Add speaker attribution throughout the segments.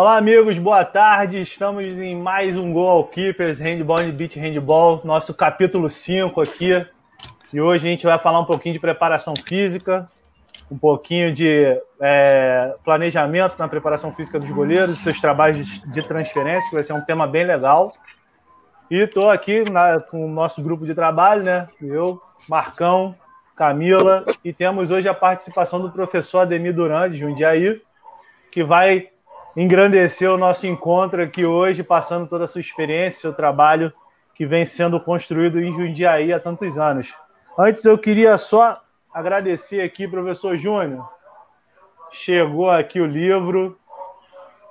Speaker 1: Olá, amigos, boa tarde. Estamos em mais um Goal Keepers Handball and Beach Handball, nosso capítulo 5 aqui. E hoje a gente vai falar um pouquinho de preparação física, um pouquinho de é, planejamento na preparação física dos goleiros, seus trabalhos de transferência, que vai ser um tema bem legal. E estou aqui na, com o nosso grupo de trabalho, né? Eu, Marcão, Camila, e temos hoje a participação do professor Ademir Duran, de Jundiaí, que vai engrandecer o nosso encontro aqui hoje, passando toda a sua experiência, seu trabalho que vem sendo construído em Jundiaí há tantos anos. Antes, eu queria só agradecer aqui, professor Júnior. Chegou aqui o livro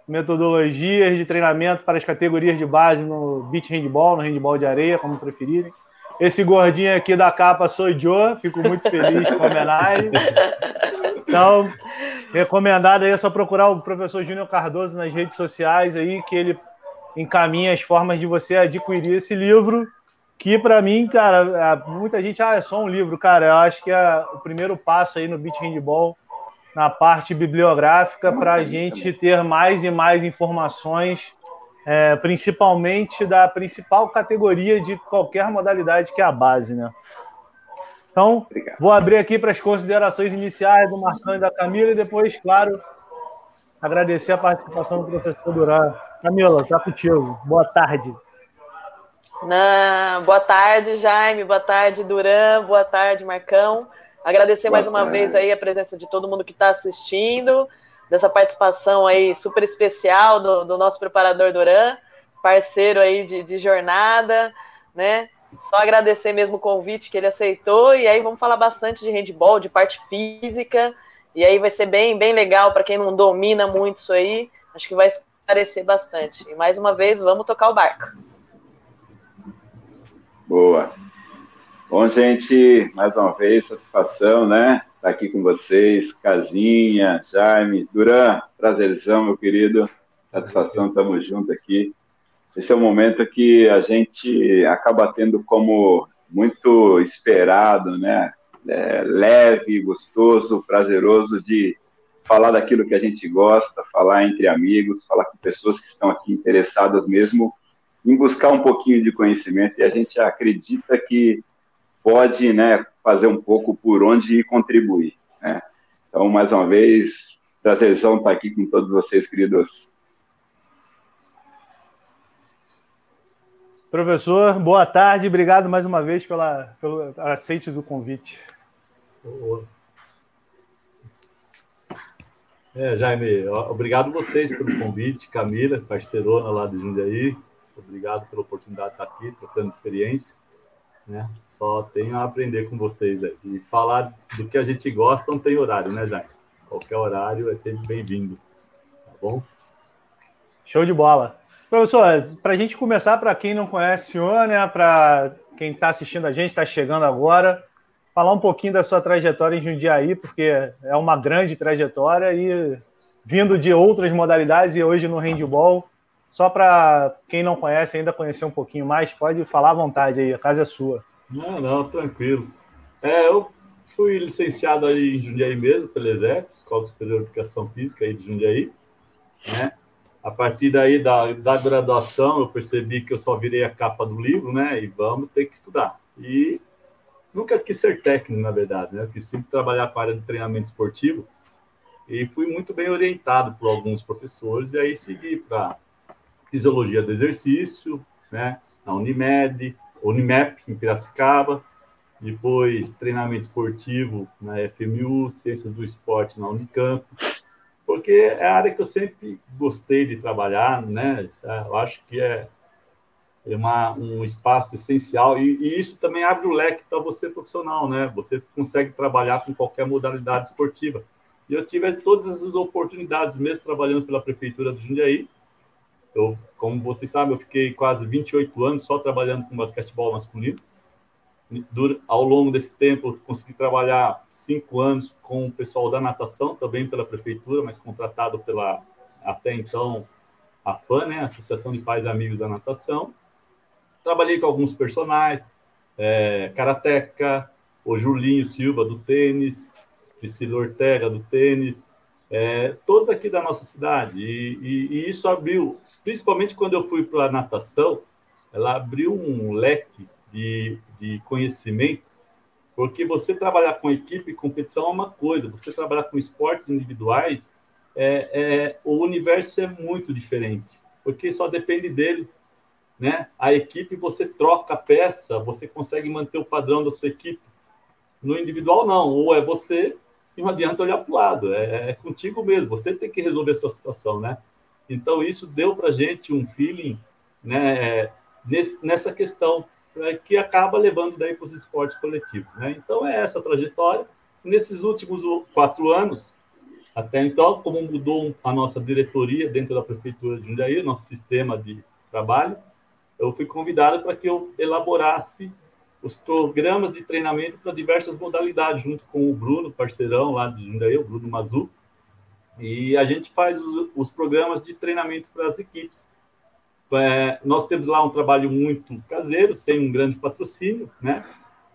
Speaker 1: Metodologias de Treinamento para as Categorias de Base no Beach Handball, no Handball de Areia, como preferirem. Esse gordinho aqui da capa sou eu, fico muito feliz com a homenagem. Então, recomendado aí é só procurar o professor Júnior Cardoso nas redes sociais aí, que ele encaminha as formas de você adquirir esse livro, que para mim, cara, muita gente, ah, é só um livro, cara, eu acho que é o primeiro passo aí no Beach Handball, na parte bibliográfica, para a gente ter mais e mais informações é, principalmente da principal categoria de qualquer modalidade, que é a base, né? Então, Obrigado. vou abrir aqui para as considerações iniciais do Marcão e da Camila e depois, claro, agradecer a participação do professor Duran. Camila, está contigo. Boa tarde.
Speaker 2: Não, boa tarde, Jaime. Boa tarde, Duran. Boa tarde, Marcão. Agradecer boa mais uma tarde. vez aí a presença de todo mundo que está assistindo dessa participação aí super especial do, do nosso preparador Duran, parceiro aí de, de jornada, né? Só agradecer mesmo o convite que ele aceitou e aí vamos falar bastante de handball, de parte física, e aí vai ser bem, bem legal para quem não domina muito isso aí, acho que vai esclarecer bastante. E mais uma vez, vamos tocar o barco.
Speaker 3: Boa. Bom, gente, mais uma vez, satisfação, né? Estar aqui com vocês, Casinha, Jaime, Duran, prazerzão, meu querido, satisfação, estamos juntos aqui. Esse é um momento que a gente acaba tendo como muito esperado, né? É, leve, gostoso, prazeroso de falar daquilo que a gente gosta, falar entre amigos, falar com pessoas que estão aqui interessadas mesmo em buscar um pouquinho de conhecimento e a gente acredita que pode, né, fazer um pouco por onde contribuir. Né? Então, mais uma vez, prazerzão estar aqui com todos vocês, queridos.
Speaker 1: Professor, boa tarde, obrigado mais uma vez pela, pelo aceite do convite.
Speaker 4: É, Jaime, obrigado vocês pelo convite, Camila, parceirona lá de Jundiaí, obrigado pela oportunidade de estar aqui, trocando experiência. Né? Só tenho a aprender com vocês aí. E falar do que a gente gosta não tem horário, né, Jaime? Qualquer horário é sempre bem-vindo. Tá bom?
Speaker 1: Show de bola. Professor, para a gente começar, para quem não conhece o senhor, né, para quem está assistindo a gente, está chegando agora, falar um pouquinho da sua trajetória em Jundiaí, porque é uma grande trajetória e vindo de outras modalidades e hoje no handball, só para quem não conhece ainda conhecer um pouquinho mais, pode falar à vontade aí, a casa é sua.
Speaker 4: Não, não, tranquilo. É, eu fui licenciado aí em Jundiaí mesmo, pela ESEC, Escola Superior de Educação Física aí de Jundiaí, né? A partir daí da, da graduação, eu percebi que eu só virei a capa do livro, né? E vamos ter que estudar. E nunca quis ser técnico, na verdade, né? Eu quis sempre trabalhar com a área de treinamento esportivo e fui muito bem orientado por alguns professores e aí segui para Fisiologia do Exercício, né, na Unimed, Unimap, em Piracicaba, depois treinamento esportivo na FMU, Ciências do Esporte na Unicamp, porque é a área que eu sempre gostei de trabalhar, né? Eu acho que é uma, um espaço essencial e, e isso também abre o leque para você profissional, né? Você consegue trabalhar com qualquer modalidade esportiva. E eu tive todas essas oportunidades, mesmo trabalhando pela prefeitura do Jundiaí, eu, como vocês sabem, eu fiquei quase 28 anos só trabalhando com basquetebol masculino. Ao longo desse tempo, eu consegui trabalhar cinco anos com o pessoal da natação, também pela prefeitura, mas contratado pela, até então, a PAN, né, Associação de Pais e Amigos da Natação. Trabalhei com alguns personagens, é, Karateca, o Julinho Silva do tênis, Priscila Ortega do tênis, é, todos aqui da nossa cidade. E, e, e isso abriu, principalmente quando eu fui para a natação, ela abriu um leque de, de conhecimento, porque você trabalhar com equipe e competição é uma coisa, você trabalhar com esportes individuais, é, é, o universo é muito diferente, porque só depende dele. Né? A equipe você troca a peça, você consegue manter o padrão da sua equipe. No individual, não. Ou é você e não adianta olhar para o lado. É, é, contigo mesmo. Você tem que resolver a sua situação, né? Então, isso deu para a gente um feeling né, nesse, nessa questão né, que acaba levando daí para os esportes coletivos. Né? Então, é essa trajetória. Nesses últimos quatro anos, até então, como mudou a nossa diretoria dentro da Prefeitura de Jundiaí, nosso sistema de trabalho, eu fui convidado para que eu elaborasse os programas de treinamento para diversas modalidades, junto com o Bruno, parceirão lá de Jundiaí, o Bruno Mazu. E a gente faz os, os programas de treinamento para as equipes. É, nós temos lá um trabalho muito caseiro, sem um grande patrocínio, né?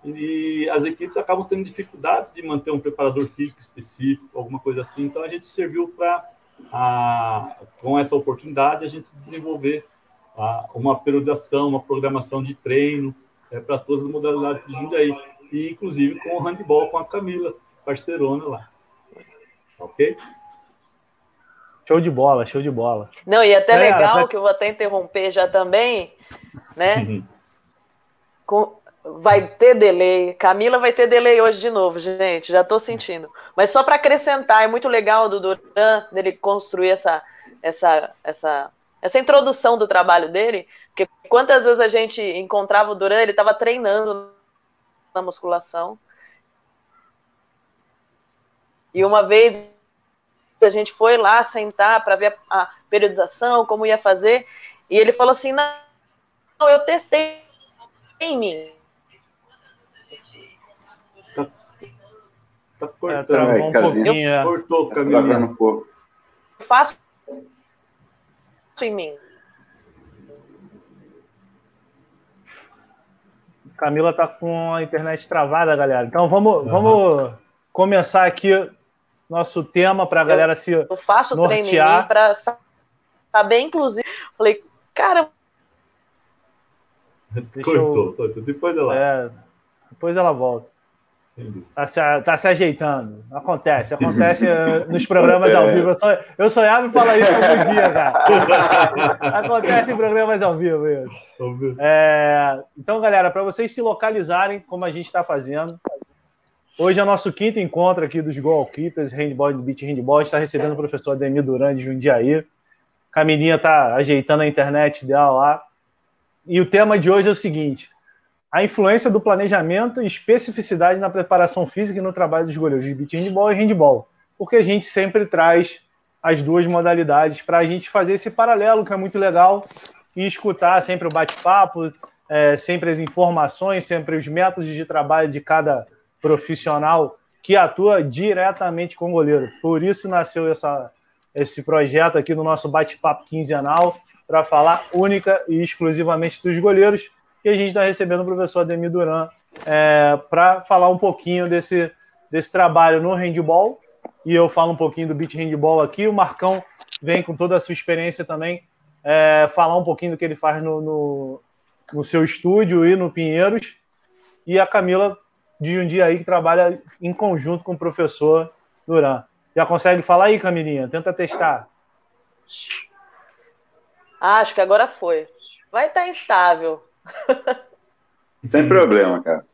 Speaker 4: E as equipes acabam tendo dificuldades de manter um preparador físico específico, alguma coisa assim. Então a gente serviu para, com essa oportunidade, a gente desenvolver a, uma periodização, uma programação de treino é, para todas as modalidades de Jundiaí, e inclusive com o handball com a Camila, parceirona lá. Ok?
Speaker 1: Show de bola, show de bola.
Speaker 2: Não, e até é, legal, pra... que eu vou até interromper já também, né? Uhum. Com, vai ter delay. Camila vai ter delay hoje de novo, gente. Já estou sentindo. Mas só para acrescentar, é muito legal do Duran dele construir essa, essa, essa essa introdução do trabalho dele, porque quantas vezes a gente encontrava o Duran, ele estava treinando na musculação. E uma vez a gente foi lá sentar para ver a, periodização, como ia fazer, e ele falou assim: não, eu testei em mim.
Speaker 4: Tá, tá cortando é, um pouquinho. Eu, cortou o caminho.
Speaker 2: Eu faço em mim.
Speaker 1: Camila tá com a internet travada, galera. Então vamos, uhum. vamos começar aqui nosso tema para a galera se
Speaker 2: Eu faço nortear. para saber, inclusive. Falei, cara.
Speaker 4: Cortou, eu... Depois ela.
Speaker 1: É, depois ela volta. Tá se, tá se ajeitando. Acontece, acontece eh, nos programas ao vivo. Eu, só, eu sonhava em falar isso algum dia, cara. Acontece em programas ao vivo isso. É, então, galera, para vocês se localizarem, como a gente está fazendo, hoje é o nosso quinto encontro aqui dos Goalkeepers, Handball do Beach Handball. Está recebendo o professor Ademir Duran de Jundiaí. Camininha tá ajeitando a internet dela lá. E o tema de hoje é o seguinte: a influência do planejamento e especificidade na preparação física e no trabalho dos goleiros de beat handball e handball, porque a gente sempre traz as duas modalidades para a gente fazer esse paralelo que é muito legal e escutar sempre o bate-papo, é, sempre as informações, sempre os métodos de trabalho de cada profissional que atua diretamente com o goleiro. Por isso nasceu essa, esse projeto aqui no nosso bate-papo quinzenal para falar única e exclusivamente dos goleiros e a gente está recebendo o professor Ademir Duran é, para falar um pouquinho desse, desse trabalho no handball. E eu falo um pouquinho do beat handball aqui. O Marcão vem com toda a sua experiência também é, falar um pouquinho do que ele faz no, no, no, seu estúdio e no Pinheiros. E a Camila de um dia aí que trabalha em conjunto com o professor Duran. Já consegue falar aí, Camilinha? Tenta testar.
Speaker 2: Acho que agora foi. Vai estar instável.
Speaker 3: Sem problema, cara.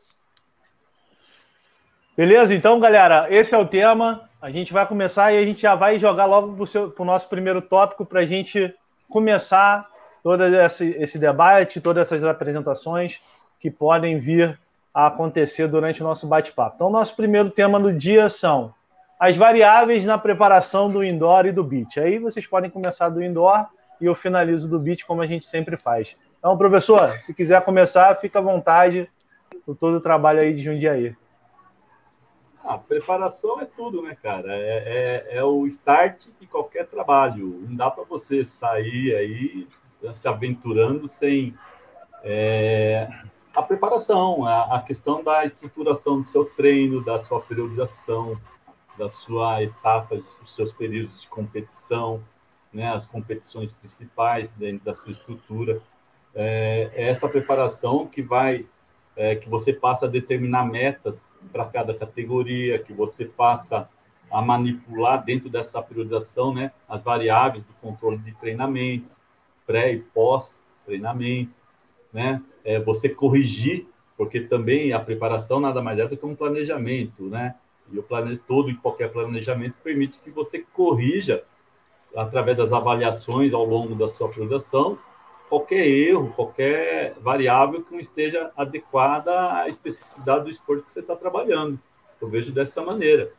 Speaker 1: Beleza? Então, galera, esse é o tema. A gente vai começar e a gente já vai jogar logo para o nosso primeiro tópico para a gente começar todo esse, esse debate, todas essas apresentações que podem vir a acontecer durante o nosso bate-papo. Então, nosso primeiro tema do dia são as variáveis na preparação do indoor e do beach. Aí vocês podem começar do indoor e eu finalizo do beach, como a gente sempre faz. Então, professor, se quiser começar, fica à vontade por todo o trabalho aí de Jundiaí.
Speaker 4: A preparação é tudo, né, cara? É, é, é o start de qualquer trabalho. Não dá para você sair aí se aventurando sem é, a preparação, a, a, questão da estruturação do seu treino, da sua periodização, da sua etapa, dos seus períodos de competição, né, as competições principais dentro da sua estrutura. É, é essa preparação que vai, é, que você passa a determinar metas para cada categoria, que você passa a manipular dentro dessa priorização, né, as variáveis do controle de treinamento, pré e pós treinamento, né, é, você corrigir, porque também a preparação nada mais é do que um planejamento, né, e o plane... todo e qualquer planejamento permite que você corrija através das avaliações ao longo da sua priorização qualquer erro, qualquer variável que não esteja adequada à especificidade do esporte que você está trabalhando. Eu vejo dessa maneira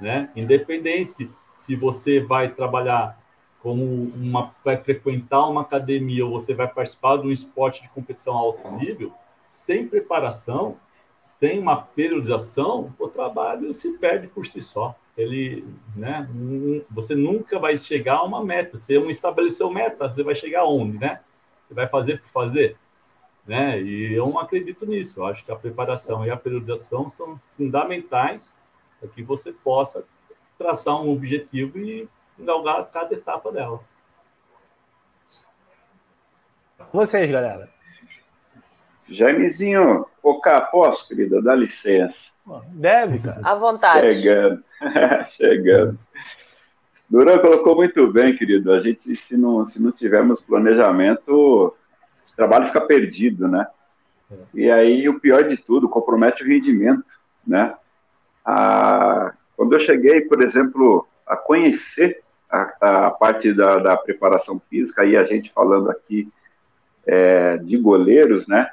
Speaker 4: né? Independente se você vai trabalhar como uma vai frequentar uma academia ou você vai participar de um esporte de competição alto nível, sem preparação, sem uma periodização, o trabalho se perde por si só. Ele, né, você nunca vai chegar a uma meta. Você não estabeleceu meta, você vai chegar aonde, né? Você vai fazer por fazer, né? E eu não acredito nisso. Eu acho que a preparação e a periodização são fundamentais para que você possa traçar um objetivo e galgar cada etapa dela.
Speaker 1: Vocês, galera.
Speaker 3: Jaimezinho, Oca, posso, querida? Dá licença.
Speaker 1: Deve, cara.
Speaker 2: À vontade.
Speaker 3: Chegando, chegando. Duran colocou muito bem, querido. A gente, se não, se não tivermos planejamento, o trabalho fica perdido, né? E aí, o pior de tudo, compromete o rendimento, né? a, quando eu cheguei, por exemplo, a conhecer a, a parte da, da, preparação física, e a gente falando aqui é, de goleiros, né?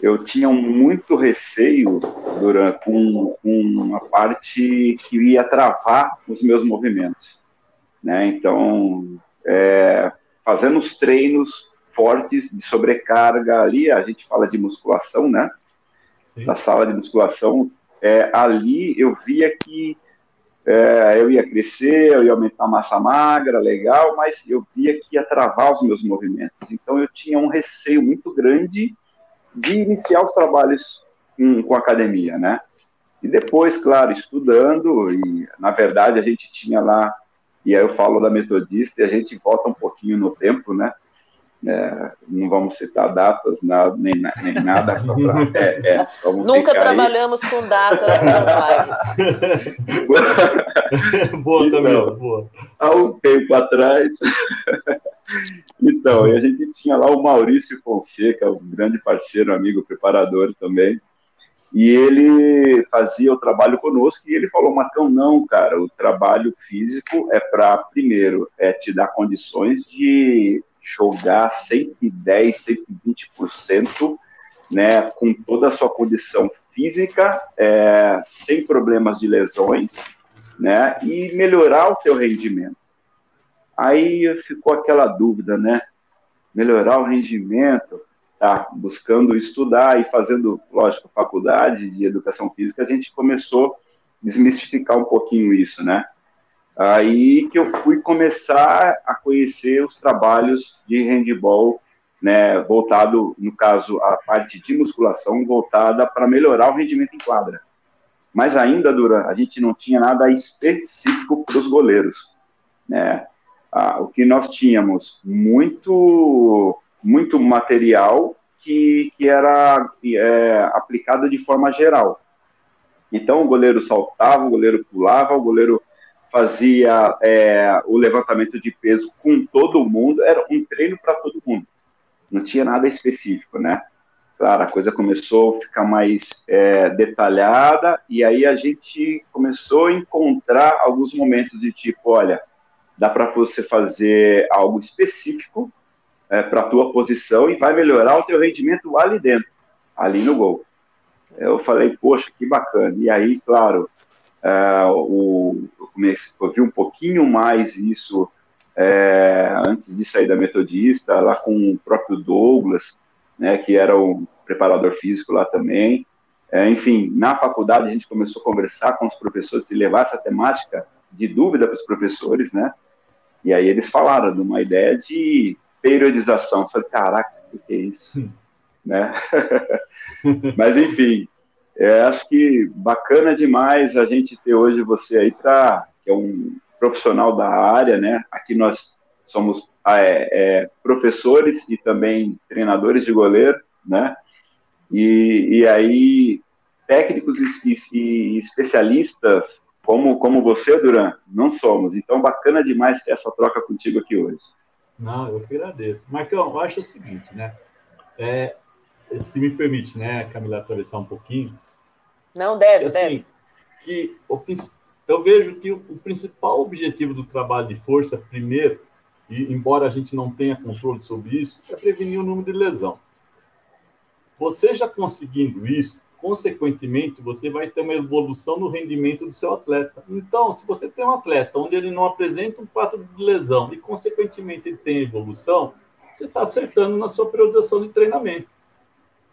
Speaker 3: Eu tinha muito receio durante, com, com a parte que ia travar os meus movimentos, né? Então, é, fazendo os treinos fortes de sobrecarga ali, a gente fala de musculação, né? Sim. Na sala de musculação, é, ali eu via que é, eu ia crescer, eu ia aumentar a massa magra, legal, mas eu via que ia travar os meus movimentos. Então eu tinha um receio muito grande de iniciar os trabalhos com, com academia, né? E depois, claro, estudando, e na verdade a gente tinha lá, e aí eu falo da metodista, e a gente volta um pouquinho no tempo, né? É, não vamos citar datas, nada, nem, nem nada. Pra,
Speaker 2: é, é, Nunca trabalhamos aí. com datas nas
Speaker 4: lives. boa então, também, boa.
Speaker 3: Há um tempo atrás. então, a gente tinha lá o Maurício Fonseca, um grande parceiro, amigo, preparador também. E ele fazia o trabalho conosco e ele falou, Marcão, não, cara, o trabalho físico é para, primeiro, é te dar condições de jogar 110, 120%, né, com toda a sua condição física, é, sem problemas de lesões, né, e melhorar o teu rendimento. Aí ficou aquela dúvida, né, melhorar o rendimento, tá, buscando estudar e fazendo, lógico, faculdade de educação física, a gente começou a desmistificar um pouquinho isso, né, Aí que eu fui começar a conhecer os trabalhos de handball, né, voltado, no caso, a parte de musculação, voltada para melhorar o rendimento em quadra. Mas ainda, Dura, a gente não tinha nada específico para os goleiros. Né? Ah, o que nós tínhamos, muito, muito material que, que era é, aplicado de forma geral. Então, o goleiro saltava, o goleiro pulava, o goleiro fazia é, o levantamento de peso com todo mundo, era um treino para todo mundo, não tinha nada específico, né? Claro, a coisa começou a ficar mais é, detalhada, e aí a gente começou a encontrar alguns momentos de tipo, olha, dá para você fazer algo específico é, para a tua posição e vai melhorar o teu rendimento ali dentro, ali no gol. Eu falei, poxa, que bacana. E aí, claro, Uh, o, eu, comecei, eu vi um pouquinho mais isso é, antes de sair da Metodista, lá com o próprio Douglas, né, que era o preparador físico lá também. É, enfim, na faculdade a gente começou a conversar com os professores e levar essa temática de dúvida para os professores, né? E aí eles falaram de uma ideia de periodização. Eu falei, caraca, o que é isso? Hum. Né? Mas enfim, É, acho que bacana demais a gente ter hoje você aí para que é um profissional da área, né? Aqui nós somos é, é, professores e também treinadores de goleiro, né? E, e aí técnicos e, e, especialistas como como você, Duran, não somos. Então bacana demais ter essa troca contigo aqui hoje.
Speaker 4: Não, eu que agradeço. Marcão, eu acho o seguinte, né? É, se me permite, né, Camila, atravessar um pouquinho.
Speaker 2: Não deve, assim, deve.
Speaker 4: Que o, eu vejo que o, o, principal objetivo do trabalho de força, primeiro, e embora a gente não tenha controle sobre isso, é prevenir o número de lesão. Você já conseguindo isso, consequentemente, você vai ter uma evolução no rendimento do seu atleta. Então, se você tem um atleta onde ele não apresenta um quadro de lesão e, consequentemente, ele tem evolução, você está acertando na sua periodização de treinamento.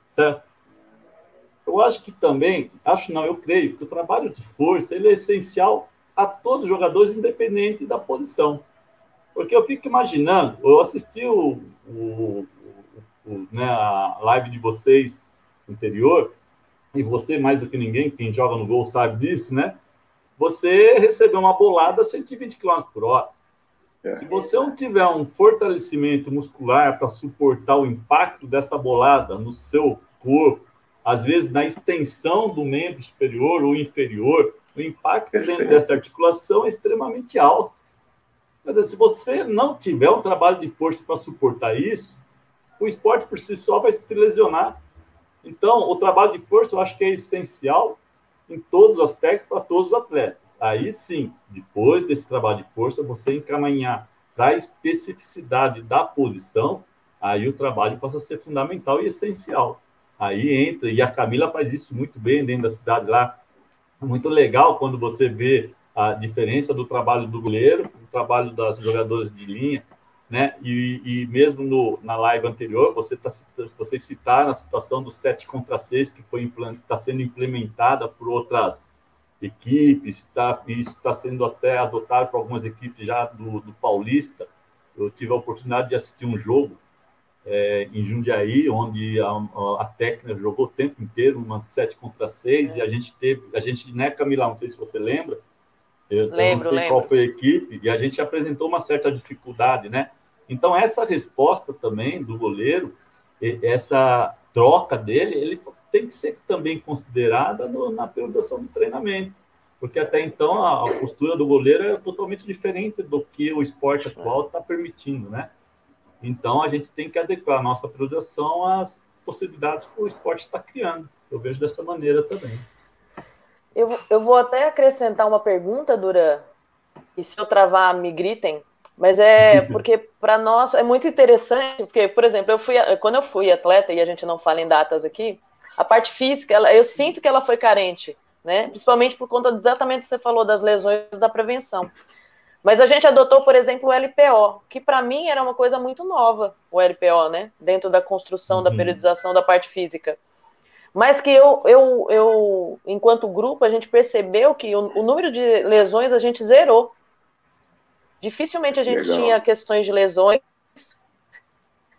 Speaker 4: Certo? Eu acho que também, acho não, eu creio que o trabalho de força ele é essencial a todos os jogadores, independente da posição. Porque eu fico imaginando, eu assisti o, o, o né, a live de vocês anterior, e você mais do que ninguém, quem joga no gol sabe disso, né? Você recebeu uma bolada a 120 km por hora. É. Se você não tiver um fortalecimento muscular para suportar o impacto dessa bolada no seu corpo, às vezes na extensão do membro superior ou inferior, o impacto dentro dessa articulação é extremamente alto. Mas se você não tiver um trabalho de força para suportar isso, o esporte por si só vai se lesionar. Então, o trabalho de força eu acho que é essencial em todos os aspectos para todos os atletas. Aí sim, depois desse trabalho de força, você encaminhar para a especificidade da posição, aí o trabalho passa a ser fundamental e essencial. Aí entra, e a Camila faz isso muito bem dentro da cidade lá. Muito legal quando você vê a diferença do trabalho do goleiro, do trabalho das jogadoras de linha, né? E, e mesmo no, na live anterior, você tá, vocês citaram a situação do 7 contra 6, que está sendo implementada por outras equipes, tá, isso está sendo até adotado por algumas equipes já do, do Paulista. Eu tive a oportunidade de assistir um jogo é, em Jundiaí, onde a, a, técnica jogou o tempo inteiro, uma 7 contra 6, é. e a gente teve, a gente, né, Camila, não sei se você lembra, eu lembro, não sei lembro. qual foi a equipe, e a gente apresentou uma certa dificuldade, né? Então, essa resposta também do goleiro, essa troca dele, ele tem que ser também considerada no, na periodização do treinamento. Porque até então a, a, postura do goleiro é totalmente diferente do que o esporte atual está permitindo, né? Então a gente tem que adequar a nossa periodização às possibilidades que o esporte está criando. Eu vejo dessa maneira também.
Speaker 2: Eu, eu vou até acrescentar uma pergunta, Duran, e se eu travar, me gritem, mas é porque para nós é muito interessante, porque, por exemplo, eu fui quando eu fui atleta, e a gente não fala em datas aqui, a parte física, ela, eu sinto que ela foi carente, né? Principalmente por conta exatamente que você falou das lesões da prevenção. Mas a gente adotou, por exemplo, o LPO, que para mim era uma coisa muito nova, o LPO, né? Dentro da construção, da uhum. periodização da parte física mas que eu, eu, eu, enquanto grupo, a gente percebeu que o, o número de lesões a gente zerou. Dificilmente a gente Legal. tinha questões de lesões.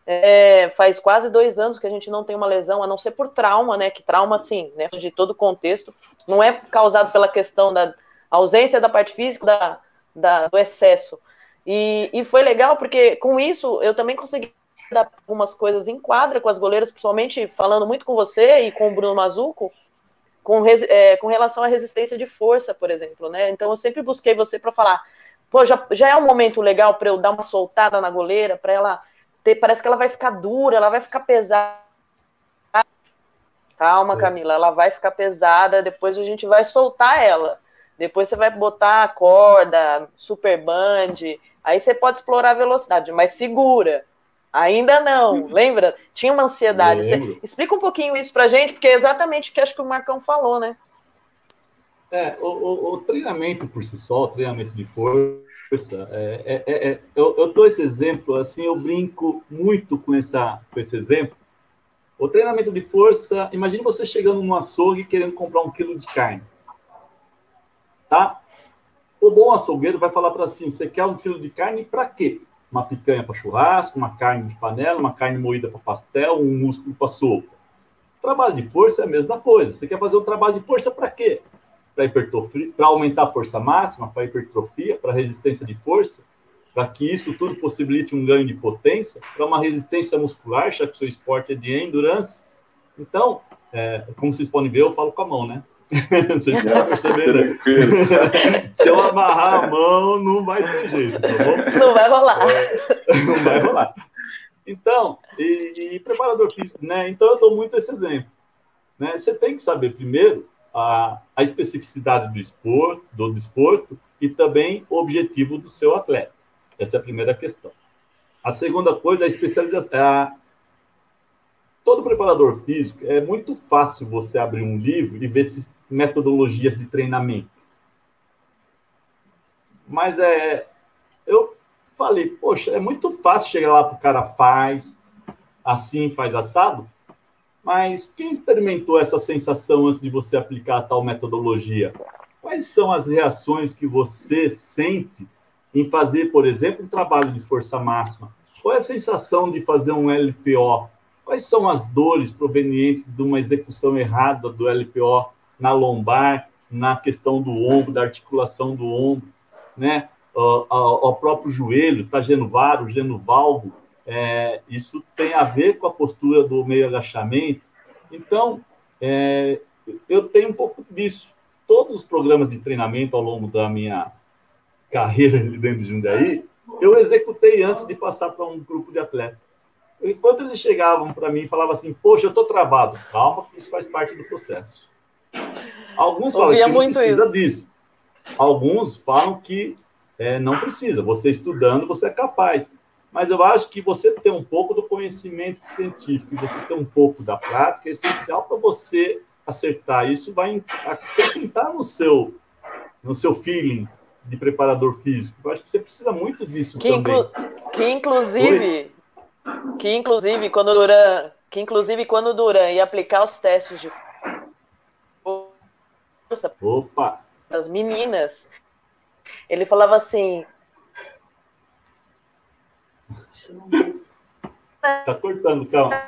Speaker 2: É, faz quase dois anos que a gente não tem uma lesão, a não ser por trauma, né? Que trauma, sim, né? De todo o contexto, não é causado pela questão da ausência da parte física, da, da do excesso. E, e foi legal porque com isso eu também consegui algumas coisas em quadra com as goleiras, principalmente falando muito com você e com o Bruno Mazuco, com, é, com relação à resistência de força, por exemplo, né? Então eu sempre busquei você para falar, pô, já, já é um momento legal para eu dar uma soltada na goleira, para ela ter, parece que ela vai ficar dura, ela vai ficar pesada. Calma, é. Camila, ela vai ficar pesada, depois a gente vai soltar ela. Depois você vai botar a corda, super band, aí você pode explorar a velocidade, mas segura. Ainda não, lembra? Tinha uma ansiedade. Você explica um pouquinho isso pra gente, porque é exatamente o que acho que o Marcão falou, né?
Speaker 4: É, o, o, o treinamento por si só, o treinamento de força, é, é, é, é eu, eu dou esse exemplo, assim, eu brinco muito com, essa, com esse exemplo. O treinamento de força, imagine você chegando no açougue querendo comprar um quilo de carne. Tá? O bom açougueiro vai falar para assim, você quer um quilo de carne para quê? uma picanha para churrasco, uma carne de panela, uma carne moída para pastel, um músculo para sopa. Trabalho de força é a mesma coisa. Você quer fazer um trabalho de força para quê? Para hipertrofia, para aumentar a força máxima, para hipertrofia, para resistência de força, para que isso tudo possibilite um ganho de potência, para uma resistência muscular, já que o seu esporte é de endurance. Então, é, como vocês podem ver, eu falo com a mão, né? Vocês estão percebendo? Se eu amarrar a mão, não vai ter jeito, tá bom?
Speaker 2: Não vai rolar.
Speaker 4: Não vai rolar. Então, e, e, preparador físico, né? Então eu dou muito esse exemplo. Né? Você tem que saber primeiro a, a especificidade do esporte, do desporto e também o objetivo do seu atleta. Essa é a primeira questão. A segunda coisa é a especialização. A, todo preparador físico é muito fácil você abrir um livro e ver se metodologias de treinamento. Mas é, eu falei, poxa, é muito fácil chegar lá para o cara faz, assim, faz assado, mas quem experimentou essa sensação antes de você aplicar tal metodologia? Quais são as reações que você sente em fazer, por exemplo, um trabalho de força máxima? Qual é a sensação de fazer um LPO? Quais são as dores provenientes de uma execução errada do LPO na lombar, na questão do ombro, da articulação do ombro, né? O, próprio joelho, tá genovaro, genovalgo, é, isso tem a ver com a postura do meio agachamento. Então, é, eu tenho um pouco disso. Todos os programas de treinamento ao longo da minha carreira dentro de Jundiaí, eu executei antes de passar para um grupo de atletas. Enquanto eles chegavam para mim e falavam assim, poxa, eu estou travado. Calma, isso faz parte do processo. Alguns falam que não precisa isso. disso. Alguns falam que é, não precisa. Você estudando, você é capaz. Mas eu acho que você ter um pouco do conhecimento científico e você ter um pouco da prática é essencial para você acertar. Isso vai acrescentar no seu, no seu feeling de preparador físico. Eu acho que você precisa muito disso
Speaker 2: que
Speaker 4: também. Inclu
Speaker 2: que inclusive, que inclusive quando Duran, que inclusive quando o Duran ia aplicar os testes de
Speaker 4: Opa!
Speaker 2: das meninas, ele falava assim.
Speaker 4: Tá cortando, calma.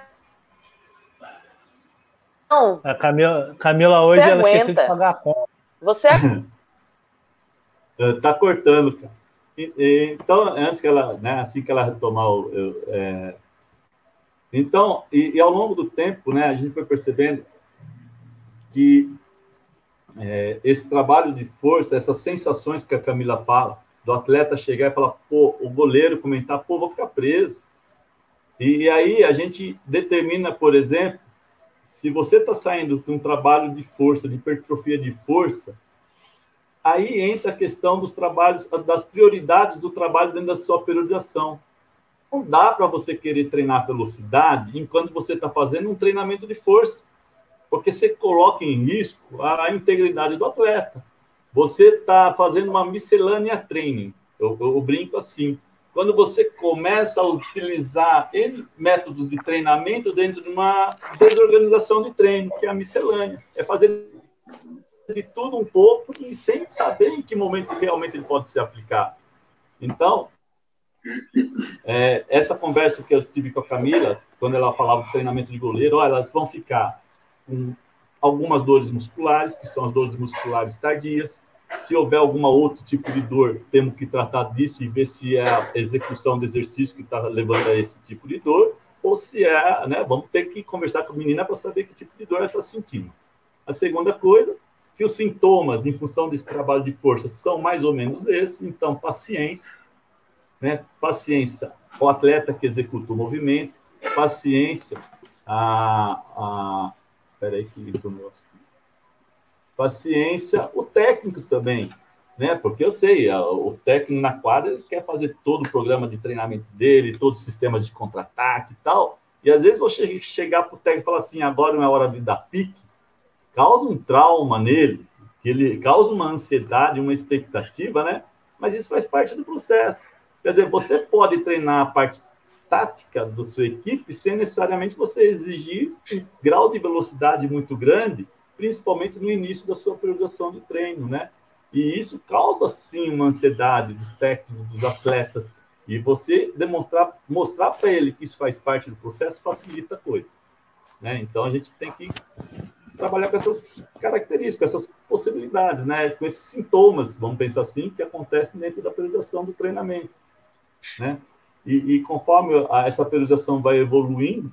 Speaker 1: Não. A Camila, Camila hoje ela esqueceu de pagar a conta.
Speaker 2: Você
Speaker 4: é, tá cortando, cara. E, e, então, antes que ela, né, assim que ela retomar o. Eu, é... Então, e, e, ao longo do tempo, né, a gente foi percebendo que é, esse trabalho de força, essas sensações que a Camila fala, do atleta chegar e falar, pô, o goleiro comentar, pô, vou ficar preso. E, aí a gente determina, por exemplo, se você está saindo de um trabalho de força, de hipertrofia de força, aí entra a questão dos trabalhos, das prioridades do trabalho dentro da sua periodização. Não dá para você querer treinar velocidade enquanto você está fazendo um treinamento de força porque você coloca em risco a integridade do atleta. Você está fazendo uma miscelânea training. Eu, eu, brinco assim. Quando você começa a utilizar métodos de treinamento dentro de uma desorganização de treino, que é a miscelânea, é fazer de tudo um pouco e sem saber em que momento realmente ele pode ser aplicado. Então, é, essa conversa que eu tive com a Camila, quando ela falava do treinamento de goleiro, olha, elas vão ficar com algumas dores musculares, que são as dores musculares tardias. Se houver alguma outro tipo de dor, temos que tratar disso e ver se é a execução do exercício que está levando a esse tipo de dor, ou se é, né, vamos ter que conversar com a menina para saber que tipo de dor ela está sentindo. A segunda coisa, que os sintomas, em função desse trabalho de força, são mais ou menos esses, então, paciência, né, paciência, o atleta que executa o movimento, paciência, a, a, Espera aí que nosso. Paciência, o técnico também, né? Porque eu sei, o técnico na quadra quer fazer todo o programa de treinamento dele, todos os sistemas de contra-ataque e tal. E às vezes você chegar para o técnico e falar assim, agora não é hora de dar pique, causa um trauma nele, que ele causa uma ansiedade, uma expectativa, né? Mas isso faz parte do processo. Quer dizer, você pode treinar a parte tática da sua equipe sem necessariamente você exigir um grau de velocidade muito grande, principalmente no início da sua priorização de treino, né? E isso causa, sim, uma ansiedade dos técnicos, dos atletas. E você demonstrar, mostrar para ele que isso faz parte do processo facilita a coisa. Né? Então a gente tem que trabalhar com essas características, essas possibilidades, né? com esses sintomas, vamos pensar assim, que acontecem dentro da periodização do treinamento. Né? E, e conforme a, essa periodização vai evoluindo,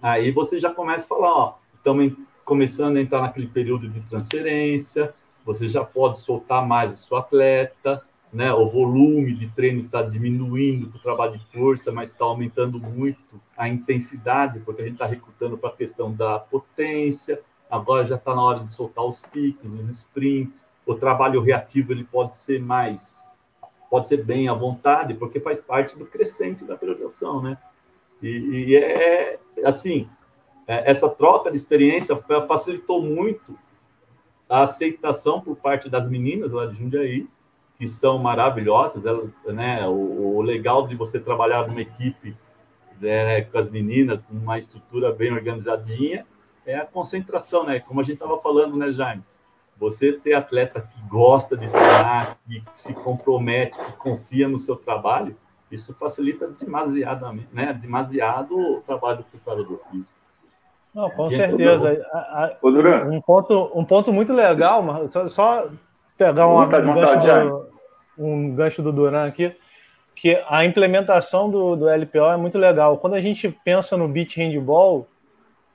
Speaker 4: aí você já começa a falar, ó, estamos começando a entrar naquele período de transferência, você já pode soltar mais o seu atleta, né? O volume de treino está diminuindo para o trabalho de força, mas está aumentando muito a intensidade, porque a gente está recrutando para a questão da potência. Agora já está na hora de soltar os piques, os sprints. O trabalho reativo ele pode ser mais, pode ser bem à vontade, porque faz parte do crescente da periodização, né? E, e é assim, é, essa troca de experiência facilitou muito a aceitação por parte das meninas lá de Jundiaí que são maravilhosas. Ela, né, o, o, legal de você trabalhar numa equipe né, com as meninas, numa estrutura bem organizadinha, é a concentração, né? Como a gente estava falando, né, Jaime? Você ter atleta que gosta de treinar, que se compromete, que confia no seu trabalho, isso facilita demasiadamente, né? Demasiado o trabalho do preparador físico.
Speaker 1: Não, com certeza. um, ponto, um ponto muito legal, só, só pegar uma, um, gancho do, um gancho do Duran aqui, que a implementação do, do LPO é muito legal. Quando a gente pensa no beach handball,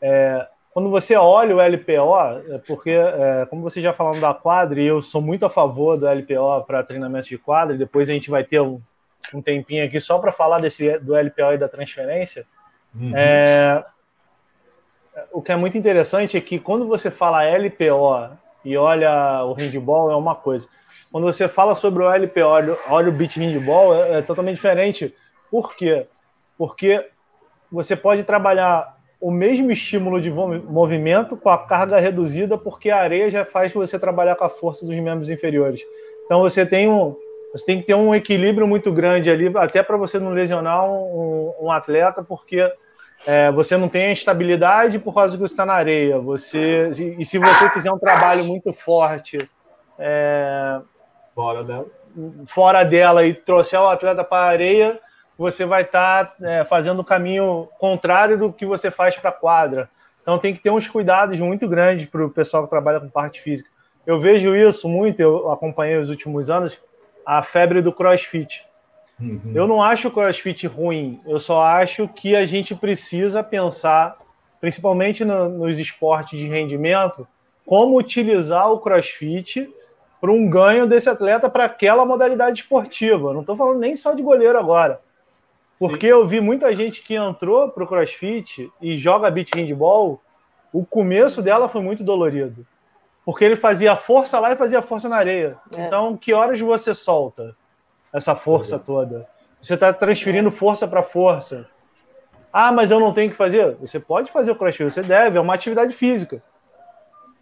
Speaker 1: é, quando você olha o LPO, é porque, é, como vocês já falaram da quadra, e eu sou muito a favor do LPO para treinamento de quadra, depois a gente vai ter um, um tempinho aqui só para falar desse, do LPO e da transferência. Uhum. É, o que é muito interessante é que quando você fala LPO e olha o handball, é uma coisa. Quando você fala sobre o LP, olha, olha o beat handball, é, é totalmente diferente. Por quê? Porque você pode trabalhar o mesmo estímulo de movimento com a carga reduzida, porque a areia já faz você trabalhar com a força dos membros inferiores. Então você tem um, você tem que ter um equilíbrio muito grande ali, até para você não lesionar um, um atleta, porque é, você não tem a estabilidade por causa que você está na areia. Você, e se você fizer um trabalho muito forte é,
Speaker 4: fora dela,
Speaker 1: fora dela e trouxer o atleta para a areia, você vai estar tá, é, fazendo o caminho contrário do que você faz para a quadra. Então tem que ter uns cuidados muito grandes para o pessoal que trabalha com parte física. Eu vejo isso muito, eu acompanhei os últimos anos, a febre do crossfit. Uhum. Eu não acho o crossfit ruim, eu só acho que a gente precisa pensar, principalmente no, nos esportes de rendimento, como utilizar o crossfit para um ganho desse atleta para aquela modalidade esportiva. Não estou falando nem só de goleiro agora. Porque Sim. eu vi muita gente que entrou para o crossfit e joga beat handball, o começo dela foi muito dolorido. Porque ele fazia força lá e fazia força na areia. É. Então, que horas você solta? essa força uhum. toda. Você está transferindo força para força. Ah, mas eu não tenho que fazer? Você pode fazer o crossfit, você deve, é uma atividade física.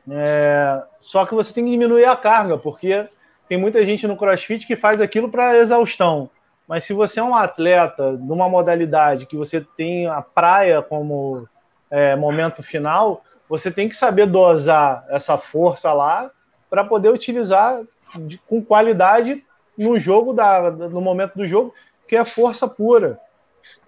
Speaker 1: É... Só que você tem que diminuir a carga, porque tem muita gente no crossfit que faz aquilo para exaustão. Mas se você é um atleta numa modalidade que você tem a praia como é, momento final, você tem que saber dosar essa força lá para poder utilizar de, com qualidade no jogo da, no momento do jogo, que é força pura.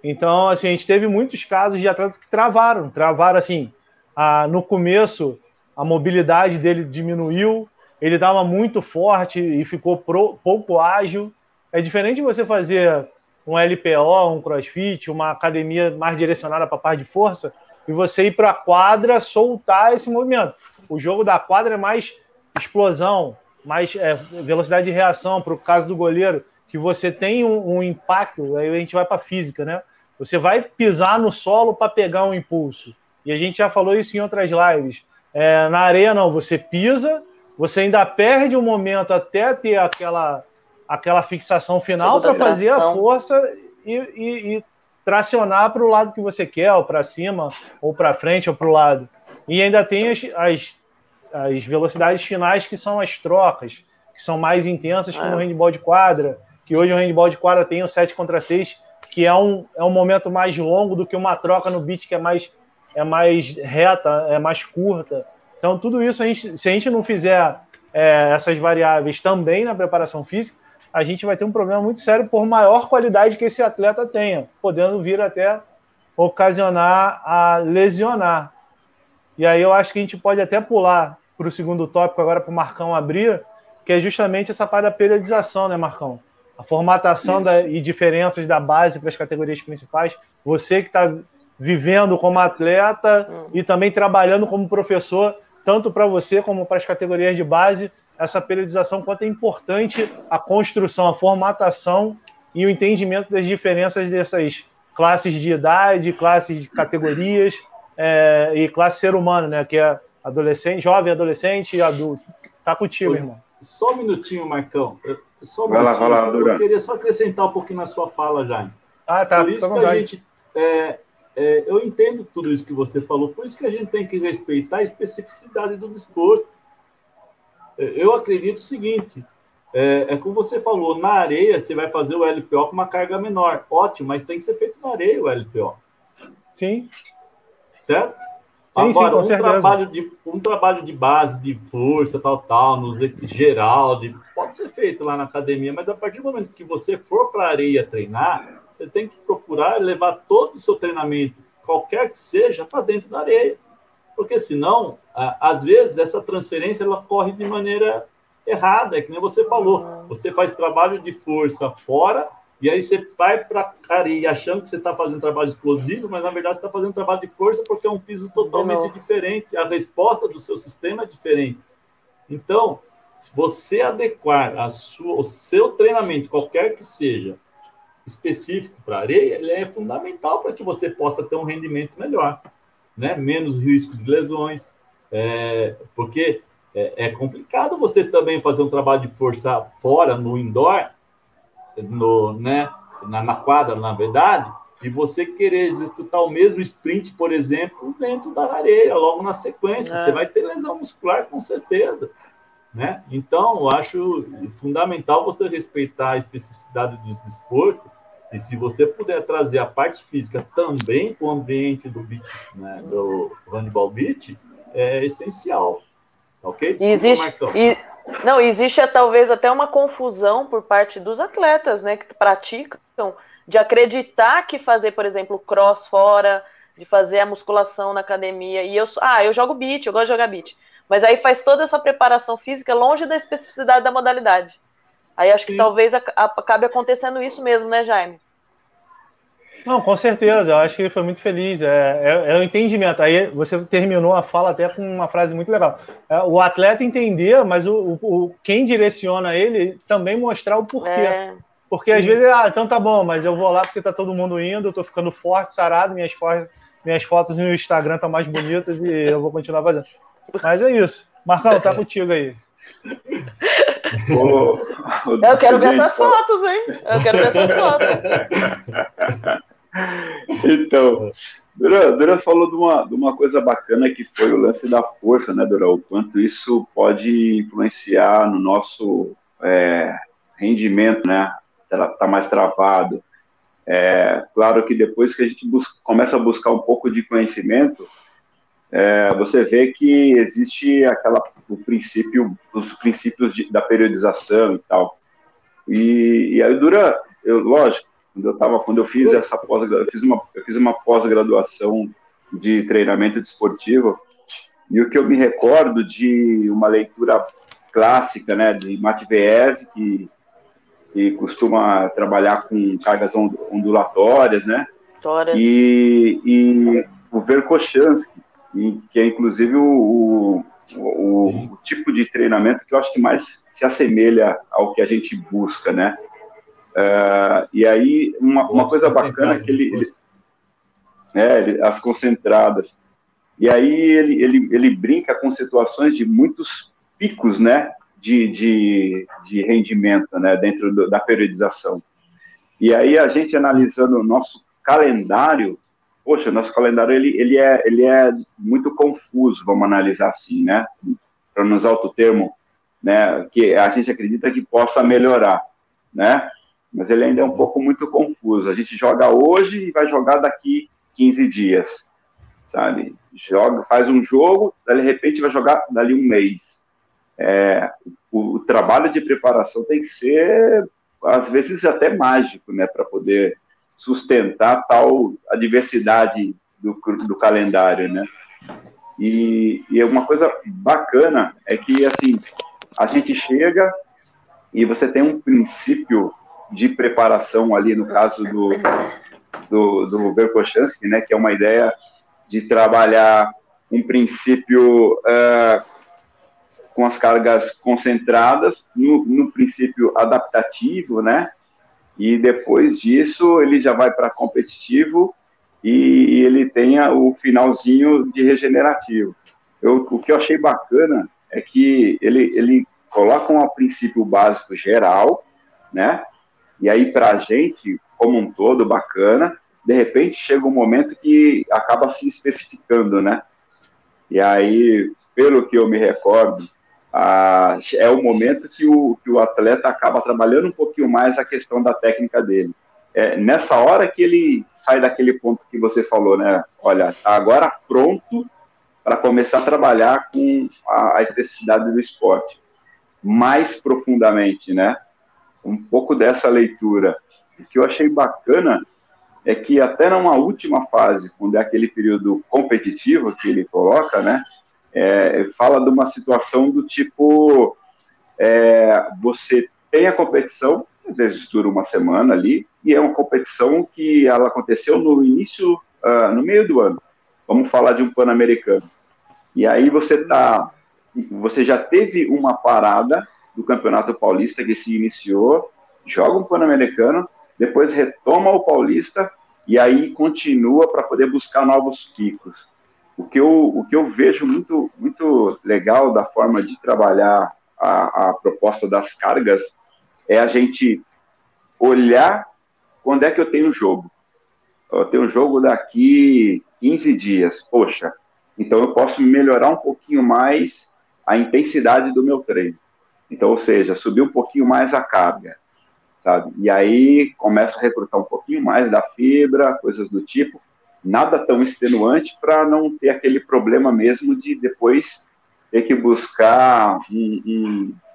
Speaker 1: Então, assim, a gente teve muitos casos de atletas que travaram, travaram assim, a, no começo a mobilidade dele diminuiu, ele estava muito forte e ficou pro, pouco ágil. É diferente você fazer um LPO, um crossfit, uma academia mais direcionada para a parte de força, e você ir para a quadra soltar esse movimento. O jogo da quadra é mais explosão, mais é, velocidade de reação para o caso do goleiro, que você tem um, um impacto, aí a gente vai para a física, né? Você vai pisar no solo para pegar um impulso. E a gente já falou isso em outras lives. É, na areia, não, você pisa, você ainda perde um momento até ter aquela, aquela fixação final para fazer a força e, e, e tracionar para o lado que você quer, ou para cima, ou para frente, ou para o lado. E ainda tem as, as as velocidades finais que são as trocas, que são mais intensas que no é. handball de quadra, que hoje o handball de quadra tem o 7 contra 6, que é um, é um momento mais longo do que uma troca no beat que é mais, é mais reta, é mais curta. Então, tudo isso, a gente, se a gente não fizer é, essas variáveis também na preparação física, a gente vai ter um problema muito sério por maior qualidade que esse atleta tenha, podendo vir até ocasionar a lesionar. E aí eu acho que a gente pode até pular para o segundo tópico agora para o Marcão abrir, que é justamente essa parte da periodização, né, Marcão? A formatação da, e diferenças da base para as categorias principais. Você que está vivendo como atleta e também trabalhando como professor, tanto para você como para as categorias de base, essa periodização, quanto é importante a construção, a formatação e o entendimento das diferenças dessas classes de idade, classes de categorias é, e classe ser humano, né? Que é adolescente, jovem, adolescente e adulto. Tá contigo, Oi. irmão.
Speaker 4: Só um minutinho, Marcão. Só um vai minutinho. Lá, vai lá, Eu queria só acrescentar um pouquinho na sua fala, Jaime.
Speaker 1: Ah, tá.
Speaker 4: Por isso que a gente. É, é, eu entendo tudo isso que você falou, por isso que a gente tem que respeitar a especificidade do desporto. Eu acredito o seguinte: é, é, como você falou, na areia você vai fazer o LPO com uma carga menor. Ótimo, mas tem que ser feito na areia o LPO.
Speaker 1: Sim.
Speaker 4: Certo? Sim, Agora, sim, um, trabalho de, um trabalho de base, de força, tal, tal, no geral, de, pode ser feito lá na academia, mas a partir do momento que você for para a areia treinar, você tem que procurar levar todo o seu treinamento, qualquer que seja, para dentro da areia. Porque senão, às vezes, essa transferência ela corre de maneira errada, é que nem você falou. Uhum. Você faz trabalho de força fora, e aí você vai para areia achando que você está fazendo trabalho explosivo, mas na verdade você está fazendo trabalho de força porque é um piso totalmente diferente. A resposta do seu sistema é diferente. Então, se você adequar a sua, o seu treinamento, qualquer que seja, específico para areia, ele é fundamental para que você possa ter um rendimento melhor, né? Menos risco de lesões, é, porque é, é, complicado você também fazer um trabalho de força fora, no indoor, no, né, na, na quadra, na verdade, e você querer executar o mesmo sprint, por exemplo, dentro da areia, logo na sequência. É. Você vai ter lesão muscular, com certeza. Né? Então, eu acho fundamental você respeitar a especificidade do desporto e se você puder trazer a parte física também para o ambiente do beat, né, do handball beat, é essencial. Ok?
Speaker 2: Desculpa, existe, e, não, existe talvez até uma confusão por parte dos atletas, né, que praticam, de acreditar que fazer, por exemplo, cross fora, de fazer a musculação na academia, e eu, ah, eu jogo beat, eu gosto de jogar beat, mas aí faz toda essa preparação física longe da especificidade da modalidade. Aí acho que Sim. talvez acabe acontecendo isso mesmo, né, Jaime?
Speaker 1: Não, com certeza. Eu acho que ele foi muito feliz. É, é, é, o entendimento. Aí você terminou a fala até com uma frase muito legal. É, o atleta entender, mas o, o, quem direciona ele também mostrar o porquê. É. Porque às vezes, ah, então tá bom, mas eu vou lá porque tá todo mundo indo, eu tô ficando forte, sarado, minhas, fotos, minhas fotos no Instagram estão mais bonitas e eu vou continuar fazendo. Mas é isso. Marcão, tá contigo aí.
Speaker 2: Eu quero ver essas fotos, hein? Eu quero ver essas fotos.
Speaker 3: Então, Duran, Duran falou de uma, de uma coisa bacana que foi o lance da força, né, Duran? O quanto isso pode influenciar no nosso é, rendimento, né? Tá mais travado. É, claro que depois que a gente busca, começa a buscar um pouco de conhecimento, é, você vê que existe aquela o princípio, os princípios de, da periodização e tal. E, e aí dura, eu, lógico, quando eu tava, quando eu fiz essa pós, eu fiz uma, eu fiz uma pós-graduação de treinamento desportivo e o que eu me recordo de uma leitura clássica, né, de Matveev que que costuma trabalhar com cargas ondulatórias, né? E, e o Verkhochansky, que é inclusive o, o, o, tipo de treinamento que eu acho que mais se assemelha ao que a gente busca, né? Uh, e aí, uma, uma coisa bacana é que ele, ele, é, ele, as concentradas. E aí ele, ele, ele brinca com situações de muitos picos, né? De, de, de rendimento, né? Dentro do, da periodização. E aí a gente analisando o nosso calendário, poxa, nosso calendário ele, ele, é, ele é muito confuso, vamos analisar assim, né? Para não usar outro termo, né? Que a gente acredita que possa melhorar, né? mas ele ainda é um pouco muito confuso. A gente joga hoje e vai jogar daqui 15 dias, sabe? Joga, faz um jogo, de repente vai jogar dali um mês. É, o, o, trabalho de preparação tem que ser, às vezes, até mágico, né, para poder sustentar tal a diversidade do, do calendário, né? E, e uma coisa bacana é que assim a gente chega e você tem um princípio de preparação ali no caso do do, do né? Que é uma ideia de trabalhar um princípio uh, com as cargas concentradas, no, no, princípio adaptativo, né? E depois disso ele já vai para competitivo e ele tenha o finalzinho de regenerativo. Eu, o que eu achei bacana é que ele, ele coloca um princípio básico geral, né? E aí para a gente, como um todo, bacana. De repente chega um momento que acaba se especificando, né? E aí, pelo que eu me recordo, é o momento que o, que o atleta acaba trabalhando um pouquinho mais a questão da técnica dele. É nessa hora que ele sai daquele ponto que você falou, né? Olha, tá agora pronto para começar a trabalhar com a, a do esporte mais profundamente, né? Um pouco dessa leitura. O que eu achei bacana é que até numa última fase, quando é aquele período competitivo que ele coloca, né, é, fala de uma situação do tipo, é, você tem a competição, às vezes dura uma semana ali, e é uma competição que ela aconteceu no início, uh, no meio do ano. Vamos falar de um Pan-Americano. E aí você tá, você já teve uma parada do Campeonato Paulista que se iniciou, joga um Pan-Americano, depois retoma o Paulista e aí continua para poder buscar novos picos. O que eu, o que eu vejo muito, muito legal da forma de trabalhar a, a proposta das cargas é a gente olhar quando é que eu tenho jogo. Eu tenho jogo daqui 15 dias. Poxa, então eu posso melhorar um pouquinho mais a intensidade do meu treino. Então, ou seja, subir um pouquinho mais a carga sabe? E aí começo a recrutar um pouquinho mais da fibra, coisas do tipo, nada tão extenuante para não ter aquele problema mesmo de depois ter que buscar um,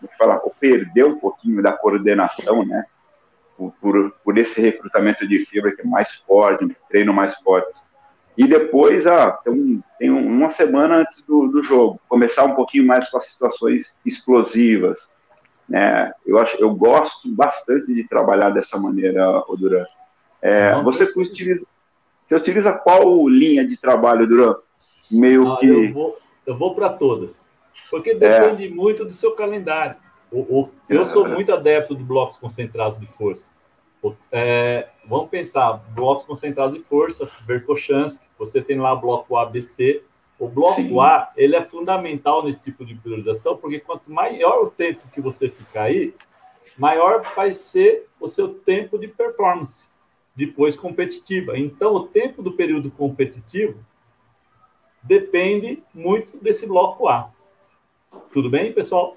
Speaker 3: um falar, ou perder um pouquinho da coordenação, né? Por, por, por, esse recrutamento de fibra que é mais forte, um treino mais forte. E depois, ah, tem, tem uma semana antes do, do jogo, começar um pouquinho mais com as situações explosivas, né? Eu, acho, eu gosto bastante de trabalhar dessa maneira, Duran. É, você, utiliza, você utiliza qual linha de trabalho, Duran? Meio ah, que.
Speaker 4: Eu vou, eu vou para todas. Porque depende é. muito do seu calendário. O, o, eu sou muito adepto de blocos concentrados de força. É, vamos pensar, blocos concentrados de força, Verkhochansky, você tem lá bloco ABC, o bloco Sim. A, ele é fundamental nesse tipo de priorização, porque quanto maior o tempo que você ficar aí, maior vai ser o seu tempo de performance, depois competitiva. Então, o tempo do período competitivo depende muito desse bloco A. Tudo bem, pessoal?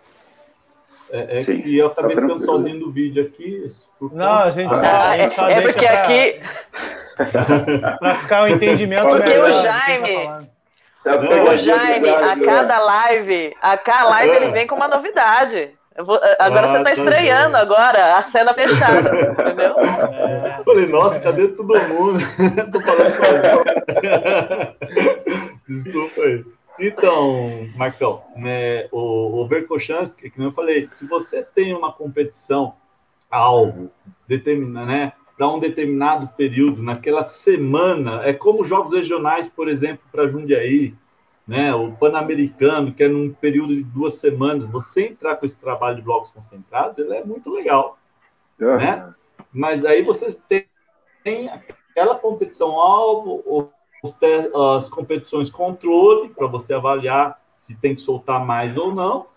Speaker 4: É, é que eu acabei tá ficando sozinho no vídeo aqui.
Speaker 1: Não, a gente só, ah, a gente só
Speaker 2: é, é porque pra... aqui.
Speaker 1: para ficar o um entendimento
Speaker 2: porque melhor. Porque o Jaime. Tá Ô, Jaime, a cada live, a cada live ele vem com uma novidade. Vou, agora ah, você está tá estreando tá agora, a cena fechada, entendeu?
Speaker 4: É. Falei, nossa, cadê todo mundo? Tô falando só Desculpa aí. Então, Marcão, né, o, o Verkhochansky, que eu falei, se você tem uma competição alvo, determina, né, para um determinado período, naquela semana. É como jogos regionais, por exemplo, para Jundiaí, né? o Pan-Americano, que é num período de duas semanas. Você entrar com esse trabalho de blocos concentrados, ele é muito legal. Uhum. Né? Mas aí você tem, tem aquela competição alvo, as competições controle, para você avaliar se tem que soltar mais ou não.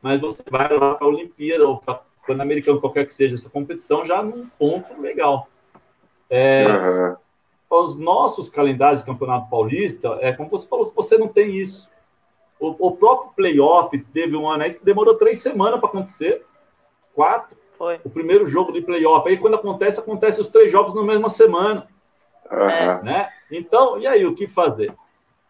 Speaker 4: Mas você vai lá para a Olimpíada ou para Pan-Americano, qualquer que seja essa competição, já num ponto legal. É, uhum. Os nossos calendários de Campeonato Paulista, é como você falou, você não tem isso. O, o próprio playoff teve um ano aí que demorou três semanas para acontecer. Quatro.
Speaker 2: Foi.
Speaker 4: O primeiro jogo de playoff. Aí quando acontece, acontece os três jogos na mesma semana.
Speaker 3: Uhum.
Speaker 4: Né? Então, e aí, o que fazer?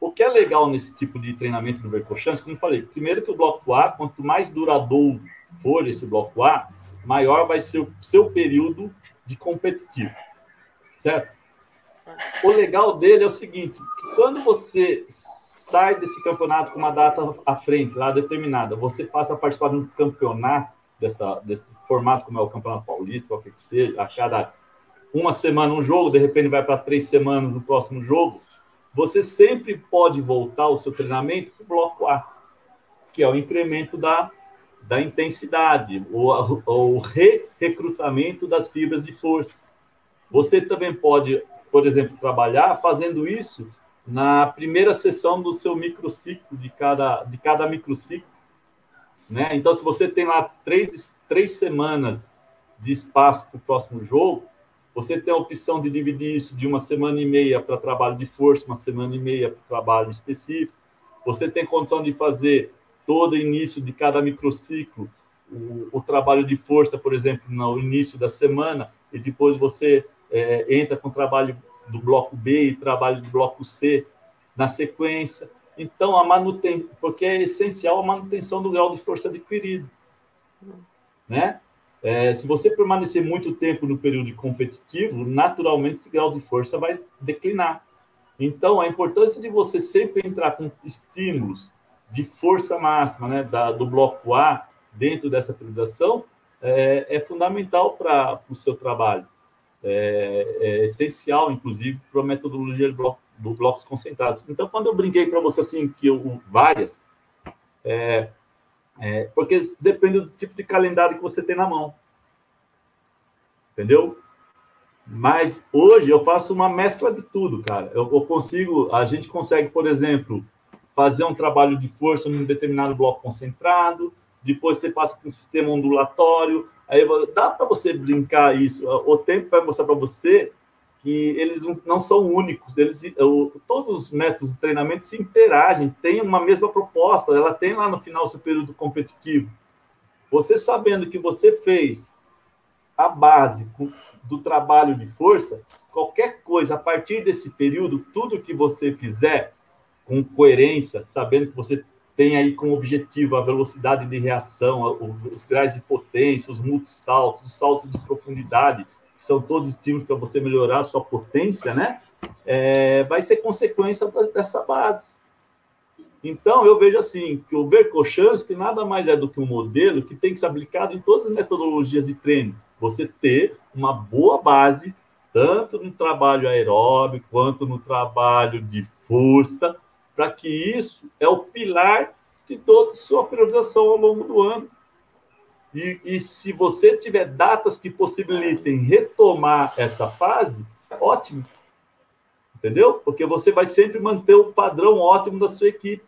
Speaker 4: O que é legal nesse tipo de treinamento do Vercochance, como eu falei, primeiro que o bloco A, quanto mais duradouro for esse bloco A, maior vai ser o seu período de competitivo. certo? O legal dele é o seguinte: quando você sai desse campeonato com uma data à frente, lá determinada, você passa a participar de um campeonato dessa, desse formato, como é o Campeonato Paulista, qualquer que seja, a cada uma semana um jogo, de repente vai para três semanas no próximo jogo, você sempre pode voltar o seu treinamento para o bloco A, que é o incremento da, da intensidade, o, o re-recrutamento das fibras de força. Você também pode, por exemplo, trabalhar fazendo isso na primeira sessão do seu microciclo, de cada, de cada microciclo. Né? Então, se você tem lá três, três semanas de espaço para o próximo jogo, você tem a opção de dividir isso de uma semana e meia para trabalho de força, uma semana e meia para trabalho específico. Você tem condição de fazer todo início de cada microciclo, o, o trabalho de força, por exemplo, no início da semana, e depois você é, entra com trabalho do bloco B e trabalho do bloco C na sequência. Então, a manutenção, porque é essencial a manutenção do grau de força adquirido. Né? É, se você permanecer muito tempo no período competitivo, naturalmente esse grau de força vai declinar. Então, a importância de você sempre entrar com estímulos de força máxima, né, da, do bloco A, dentro dessa periodização, é, é fundamental para o seu trabalho. É, é, essencial, inclusive, para a metodologia do, bloco, do blocos concentrados. Então, quando eu brinquei para você assim, que eu, várias, é, é, porque depende do tipo de calendário que você tem na mão. Entendeu? Mas hoje eu faço uma mescla de tudo, cara. Eu, eu, consigo, a gente consegue, por exemplo, fazer um trabalho de força num determinado bloco concentrado, depois você passa para um sistema ondulatório, aí dá para você brincar isso. O tempo vai mostrar para você que eles não são únicos, eles, todos os métodos de treinamento se interagem, têm uma mesma proposta, ela tem lá no final seu período competitivo. Você sabendo que você fez a base do trabalho de força, qualquer coisa a partir desse período, tudo que você fizer com coerência, sabendo que você tem aí como objetivo a velocidade de reação, os graus de potência, os multissaltos, os saltos de profundidade, que são todos estímulos para você melhorar a sua potência, né? É, vai ser consequência dessa base. Então, eu vejo assim, que o que nada mais é do que um modelo que tem que ser aplicado em todas as metodologias de treino. Você ter uma boa base, tanto no trabalho aeróbico, quanto no trabalho de força, para que isso é o pilar de toda a sua priorização ao longo do ano. E, e se você tiver datas que possibilitem retomar essa fase, ótimo. Entendeu? Porque você vai sempre manter o padrão ótimo da sua equipe,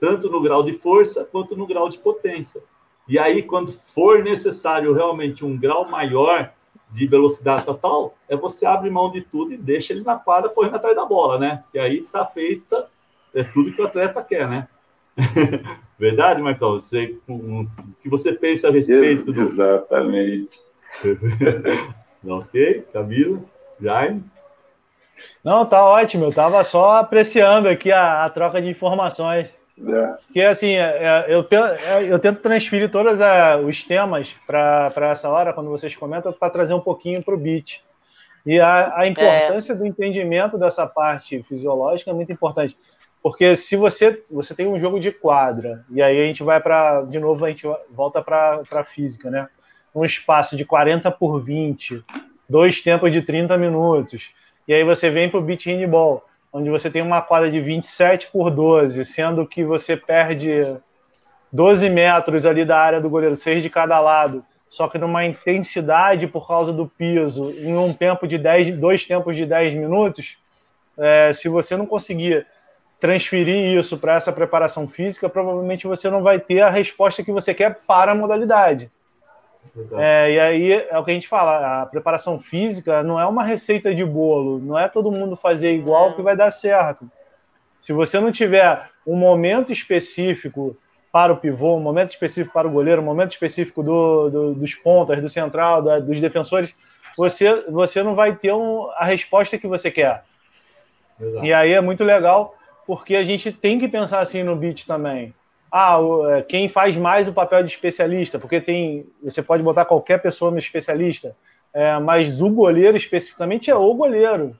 Speaker 4: tanto no grau de força quanto no grau de potência. E aí, quando for necessário realmente um grau maior de velocidade total, é você abre mão de tudo e deixa ele na quadra correndo atrás da bola, né? E aí está feita é tudo que o atleta quer, né? Verdade, Marcão? Você, o que você pensa a respeito
Speaker 3: do. Exatamente.
Speaker 4: ok, Camilo, Jaime.
Speaker 1: Não, tá ótimo. Eu estava só apreciando aqui a, a troca de informações. É. Que assim, é, é, eu, é, eu tento transferir todos os temas para essa hora, quando vocês comentam, para trazer um pouquinho para o beat. E a, a importância é. do entendimento dessa parte fisiológica é muito importante. Porque se você você tem um jogo de quadra, e aí a gente vai para. De novo, a gente volta para a física, né? Um espaço de 40 por 20, dois tempos de 30 minutos. E aí você vem para o beat handball, onde você tem uma quadra de 27 por 12, sendo que você perde 12 metros ali da área do goleiro, seis de cada lado, só que numa intensidade por causa do piso, em um tempo de 10, dois tempos de 10 minutos, é, se você não conseguir transferir isso para essa preparação física, provavelmente você não vai ter a resposta que você quer para a modalidade. É, e aí é o que a gente fala, a preparação física não é uma receita de bolo, não é todo mundo fazer igual que vai dar certo. Se você não tiver um momento específico para o pivô, um momento específico para o goleiro, um momento específico do, do, dos pontas, do central, da, dos defensores, você, você não vai ter um, a resposta que você quer. Exato. E aí é muito legal porque a gente tem que pensar assim no beat também. Ah, é, quem faz mais o papel de especialista, porque tem, você pode botar qualquer pessoa no especialista. é, mas o goleiro especificamente é o goleiro.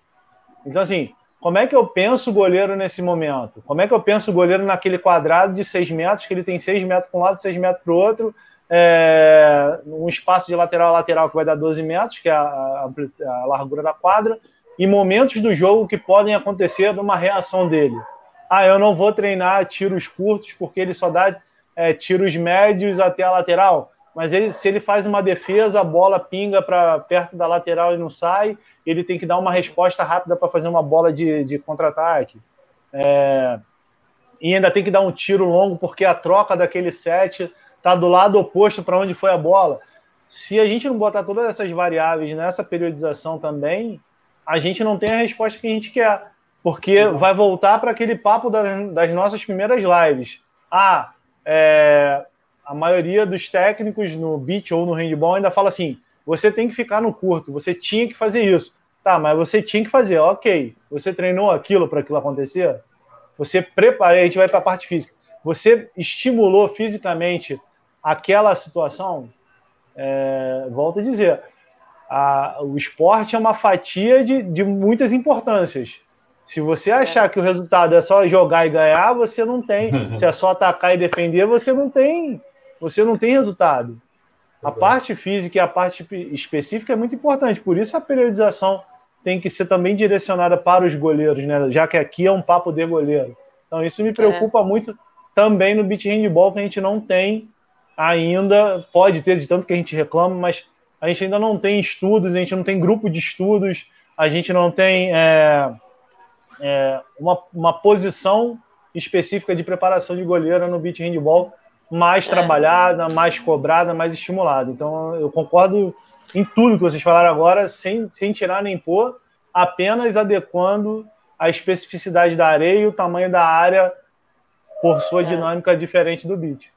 Speaker 1: Então, assim, como é que eu penso o goleiro nesse momento? Como é que eu penso o goleiro naquele quadrado de 6 metros, que ele tem 6 metros para um lado, 6 metros para o outro, é, um espaço de lateral a lateral que vai dar 12 metros, que é a, a, a largura da quadra, e momentos do jogo que podem acontecer numa reação dele. Ah, eu não vou treinar tiros curtos porque ele só dá é, tiros médios até a lateral. Mas ele, se ele faz uma defesa, a bola pinga para perto da lateral e não sai, ele tem que dar uma resposta rápida para fazer uma bola de, de contra-ataque. É, e ainda tem que dar um tiro longo porque a troca daquele set está do lado oposto para onde foi a bola. Se a gente não botar todas essas variáveis nessa periodização também, a gente não tem a resposta que a gente quer, porque vai voltar para aquele papo das, nossas primeiras lives. Ah, é, a maioria dos técnicos no beach ou no handball ainda fala assim: você tem que ficar no curto, você tinha que fazer isso. Tá, mas você tinha que fazer, ok. Você treinou aquilo para aquilo acontecer? Você preparou, a gente vai para a parte física. Você estimulou fisicamente aquela situação? É, volto a dizer, a, o esporte é uma fatia de, de muitas importâncias. Se você achar que o resultado é só jogar e ganhar, você não tem. Se é só atacar e defender, você não tem. Você não tem resultado. A parte física e a parte específica é muito importante. Por isso a periodização tem que ser também direcionada para os goleiros, né? Já que aqui é um papo de goleiro. Então isso me preocupa é. muito também no beat handball que a gente não tem ainda. Pode ter de tanto que a gente reclama, mas a gente ainda não tem estudos, a gente não tem grupo de estudos, a gente não tem é, é, uma, uma posição específica de preparação de goleiro no beat handball mais é. trabalhada, mais cobrada, mais estimulada. Então, eu concordo em tudo que vocês falaram agora, sem, sem tirar nem pôr, apenas adequando a especificidade da areia e o tamanho da área por sua é. dinâmica diferente do beat.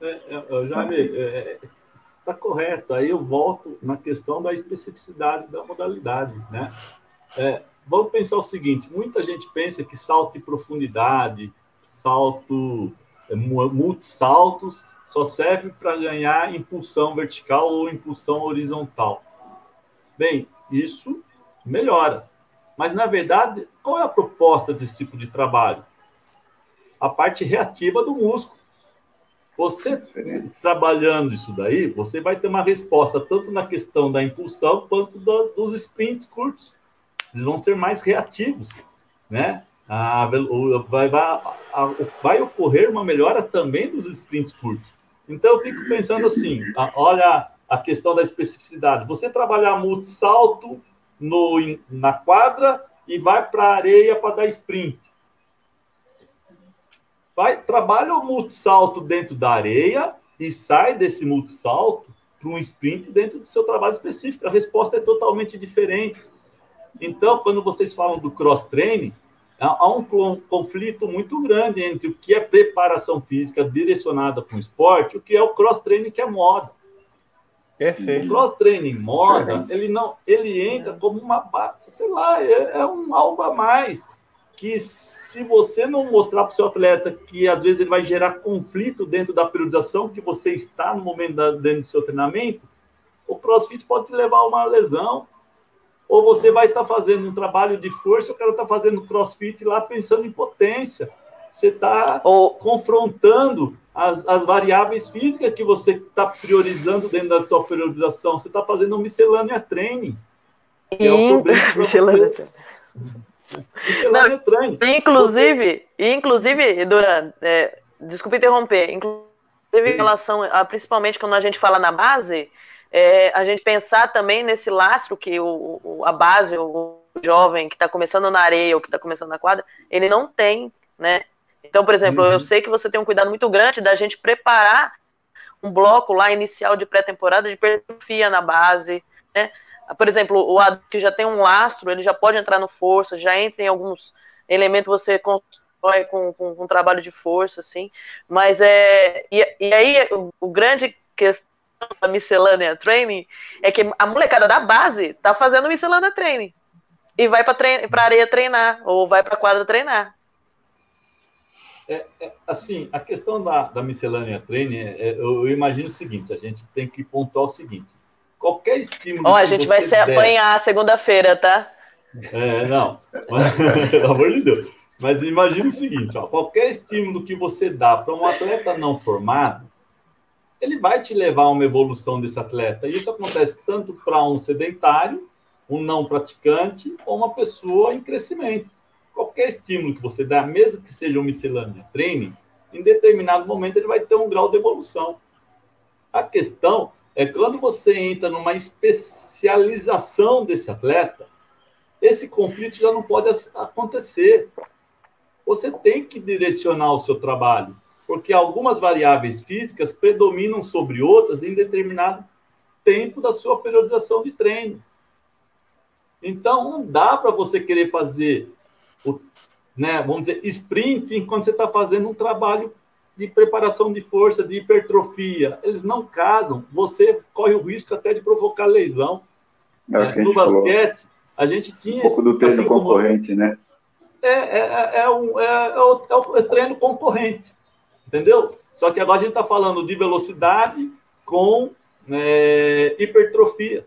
Speaker 4: É, é, já é, está correto. Aí eu volto na questão da especificidade da modalidade, né? É, vamos pensar o seguinte: muita gente pensa que salto de profundidade, salto, é, multisaltos, só serve para ganhar impulsão vertical ou impulsão horizontal. Bem, isso melhora. Mas, na verdade, qual é a proposta desse tipo de trabalho? A parte reativa do músculo. Você trabalhando isso daí, você vai ter uma resposta tanto na questão da impulsão quanto do, dos sprints curtos. Eles vão ser mais reativos, né? A, vai, vai, a, vai ocorrer uma melhora também dos sprints curtos. Então, eu fico pensando assim: a, olha a questão da especificidade. Você trabalhar multi-salto no, na quadra e vai para a areia para dar sprint vai, trabalha o multisalto dentro da areia e sai desse multisalto para um sprint dentro do seu trabalho específico. A resposta é totalmente diferente. Então, quando vocês falam do cross-training, há um conflito muito grande entre o que é preparação física direcionada para o esporte e o que é o cross-training que é moda. Perfeito. O cross-training moda, ele não, ele entra como uma, sei lá, é, é um algo a mais que se você não mostrar para o seu atleta que às vezes ele vai gerar conflito dentro da periodização que você está no momento da, dentro do seu treinamento, o CrossFit pode te levar a uma lesão. Ou você vai estar tá fazendo um trabalho de força, o cara está fazendo CrossFit lá pensando em potência. Você está ou... confrontando as, as variáveis físicas que você está priorizando dentro da sua periodização. Você está fazendo um miscelânea training. Que é o problema você.
Speaker 2: É Não. Inclusive, Você... inclusive, Duran, é, desculpe interromper, inclusive em relação a, principalmente quando a gente fala na base, é, a gente pensar também nesse lastro que o, o a base, o jovem que está começando na areia ou que está começando na quadra, ele não tem, né? Então, por exemplo, uhum. eu sei que você tem um cuidado muito grande da gente preparar um bloco lá inicial de pré-temporada de hipertrofia na base, né? Por exemplo, o adulto que já tem um lastro, ele já pode entrar no força, já entra em alguns elementos, você constrói com, com, com trabalho de força, assim. Mas é. E, e aí, o, o grande questão da miscelânea training é que a molecada da base tá fazendo miscelânea training. E vai para trein a areia treinar, ou vai para a quadra treinar.
Speaker 4: É, é, assim, a questão da, da miscelânea training, é, eu, eu imagino o seguinte: a gente tem que pontuar o seguinte qualquer estímulo.
Speaker 2: Ó, a gente vai se der... apanhar segunda-feira, tá?
Speaker 4: É, não. Pelo amor de Deus. Mas imagine o seguinte: ó, qualquer estímulo que você dá para um atleta não formado, ele vai te levar a uma evolução desse atleta. E isso acontece tanto para um sedentário, um não praticante, ou uma pessoa em crescimento. Qualquer estímulo que você dá, mesmo que seja um miscelâneo de treino, em determinado momento ele vai ter um grau de evolução. A questão é quando você entra numa especialização desse atleta, esse conflito já não pode acontecer. Você tem que direcionar o seu trabalho, porque algumas variáveis físicas predominam sobre outras em determinado tempo da sua periodização de treino. Então, não dá para você querer fazer, o, né, vamos dizer, sprint enquanto você está fazendo um trabalho de preparação de força, de hipertrofia. Eles não casam. Você corre o risco até de provocar lesão.
Speaker 3: É, é, no basquete, falou.
Speaker 4: a gente tinha.
Speaker 3: Um pouco do treino assim concorrente, como... né?
Speaker 4: É, é, é, é, um, é, é, o, é o treino concorrente. Entendeu? Só que agora a gente está falando de velocidade com é, hipertrofia.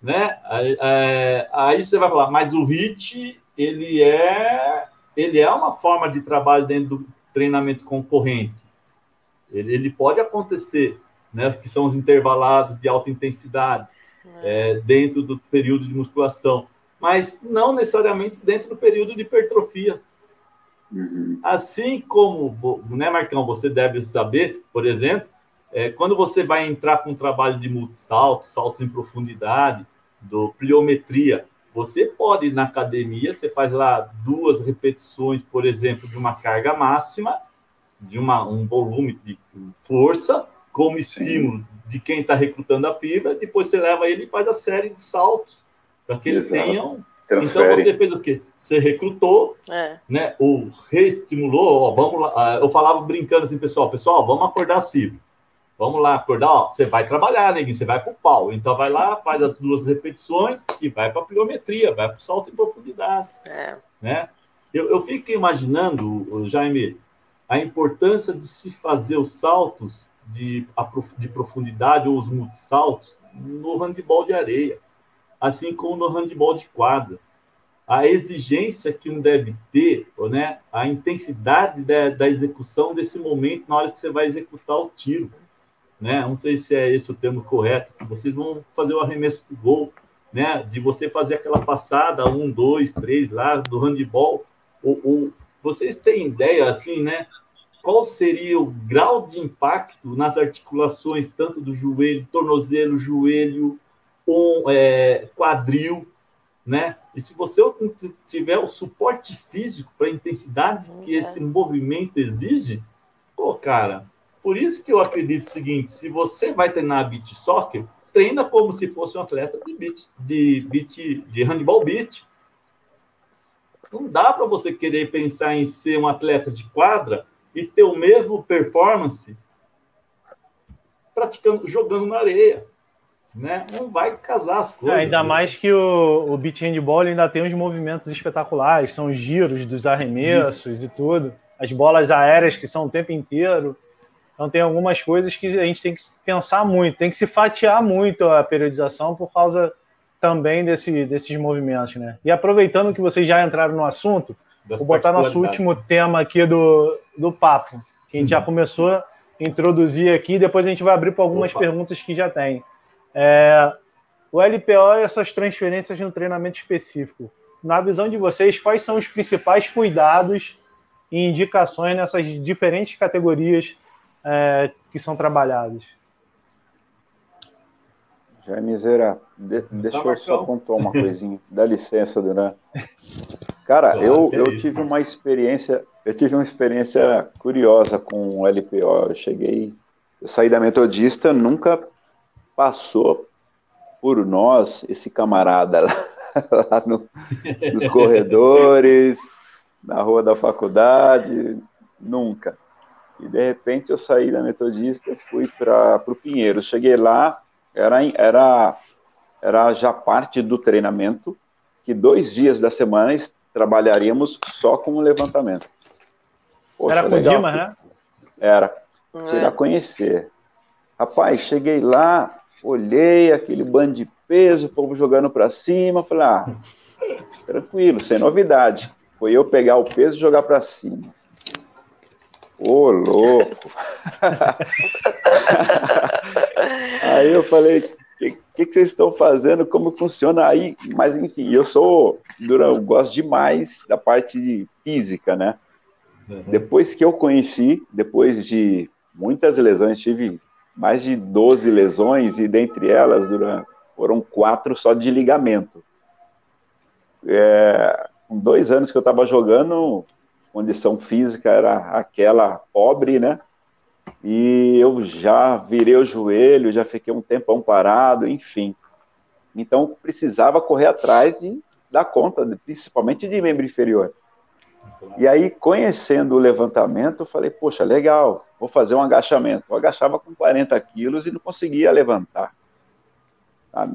Speaker 4: Né? Aí, é, aí, você vai falar, mas o HIT, ele é, ele é uma forma de trabalho dentro do treinamento concorrente. Ele, ele pode acontecer, né? que são os intervalados de alta intensidade, é. dentro do período de musculação, mas não necessariamente dentro do período de hipertrofia. Uhum. Assim como, né, Marcão, você deve saber, por exemplo, é, quando você vai entrar com um trabalho de multisalto, saltos em profundidade, do pliometria. Você pode, na academia, você faz lá duas repetições, por exemplo, de uma carga máxima, de uma, um volume de força, como estímulo Sim. de quem está recrutando a fibra, depois você leva ele e faz a série de saltos, para que eles tenham. Então você fez o quê? Você recrutou, é. né? Ou reestimulou, ó, vamos lá. Ah, eu falava brincando assim, pessoal, pessoal, vamos acordar as fibras. Vamos lá, acordar, ó, você vai trabalhar, neguinho, você vai para o pau. Então vai lá, faz as duas repetições e vai para a pliometria, vai para o salto em profundidade. É. Né? Eu, eu fico imaginando, Jaime, a importância de se fazer os saltos de, de profundidade ou os multisaltos no handebol de areia, assim como no handebol de quadra. A exigência que um deve ter, né, a intensidade da, da execução desse momento na hora que você vai executar o tiro né? Não sei se é esse o termo correto, vocês vão fazer o arremesso do gol, né? De você fazer aquela passada, um, dois, três lá, do handball. Ou, ou, vocês têm ideia, assim, né? Qual seria o grau de impacto nas articulações, tanto do joelho, tornozelo, joelho, um, é, quadril, né? E se você tiver o suporte físico para a intensidade que esse movimento exige, pô, cara, por isso que eu acredito o seguinte: se você vai treinar beat soccer, treina como se fosse um atleta de beat, de, beat, de handball beat. Não dá para você querer pensar em ser um atleta de quadra e ter o mesmo performance praticando, jogando na areia. Né? Não vai casar as coisas.
Speaker 1: É, ainda né? mais que o, o beach handball ainda tem uns movimentos espetaculares, são os giros dos arremessos Sim. e tudo, as bolas aéreas que são o tempo inteiro. Então tem algumas coisas que a gente tem que pensar muito, tem que se fatiar muito a periodização por causa também desse, desses movimentos, né? E aproveitando que vocês já entraram no assunto, das vou botar nosso último tema aqui do, do papo, que a gente uhum. já começou a introduzir aqui, depois a gente vai abrir para algumas Opa. perguntas que já tem. É, o LPO e essas transferências no treinamento específico. Na visão de vocês, quais são os principais cuidados e indicações nessas diferentes categorias é, que são trabalhados.
Speaker 3: Jaime Zera, de, deixa eu só pontuar uma coisinha. Dá licença, Duran. Cara, eu, eu tive uma experiência, eu tive uma experiência curiosa com o LPO. Eu cheguei, eu saí da metodista, nunca passou por nós esse camarada lá, lá no, nos corredores, na rua da faculdade, nunca. E de repente eu saí da Metodista e fui para o Pinheiro. Cheguei lá, era, era, era já parte do treinamento, que dois dias da semana trabalharíamos só com o levantamento.
Speaker 1: Poxa, era com o Dimas, né?
Speaker 3: Era. Fui lá é. conhecer. Rapaz, cheguei lá, olhei aquele bando de peso, o povo jogando para cima, falei, ah, tranquilo, sem novidade. Foi eu pegar o peso e jogar para cima. Ô, louco! Aí eu falei, o que, que, que, vocês estão fazendo? Como funciona aí? Mas enfim, eu sou, eu gosto demais da parte de física, né? Uhum. Depois que eu conheci, depois de muitas lesões, tive mais de 12 lesões e dentre elas foram quatro só de ligamento. É, com dois anos que eu estava jogando, condição física era aquela pobre, né? E eu já virei o joelho, já fiquei um tempão parado, enfim. Então precisava correr atrás de dar conta, principalmente de membro inferior. E aí, conhecendo o levantamento, eu falei, poxa, legal, vou fazer um agachamento. Eu agachava com 40 quilos e não conseguia levantar.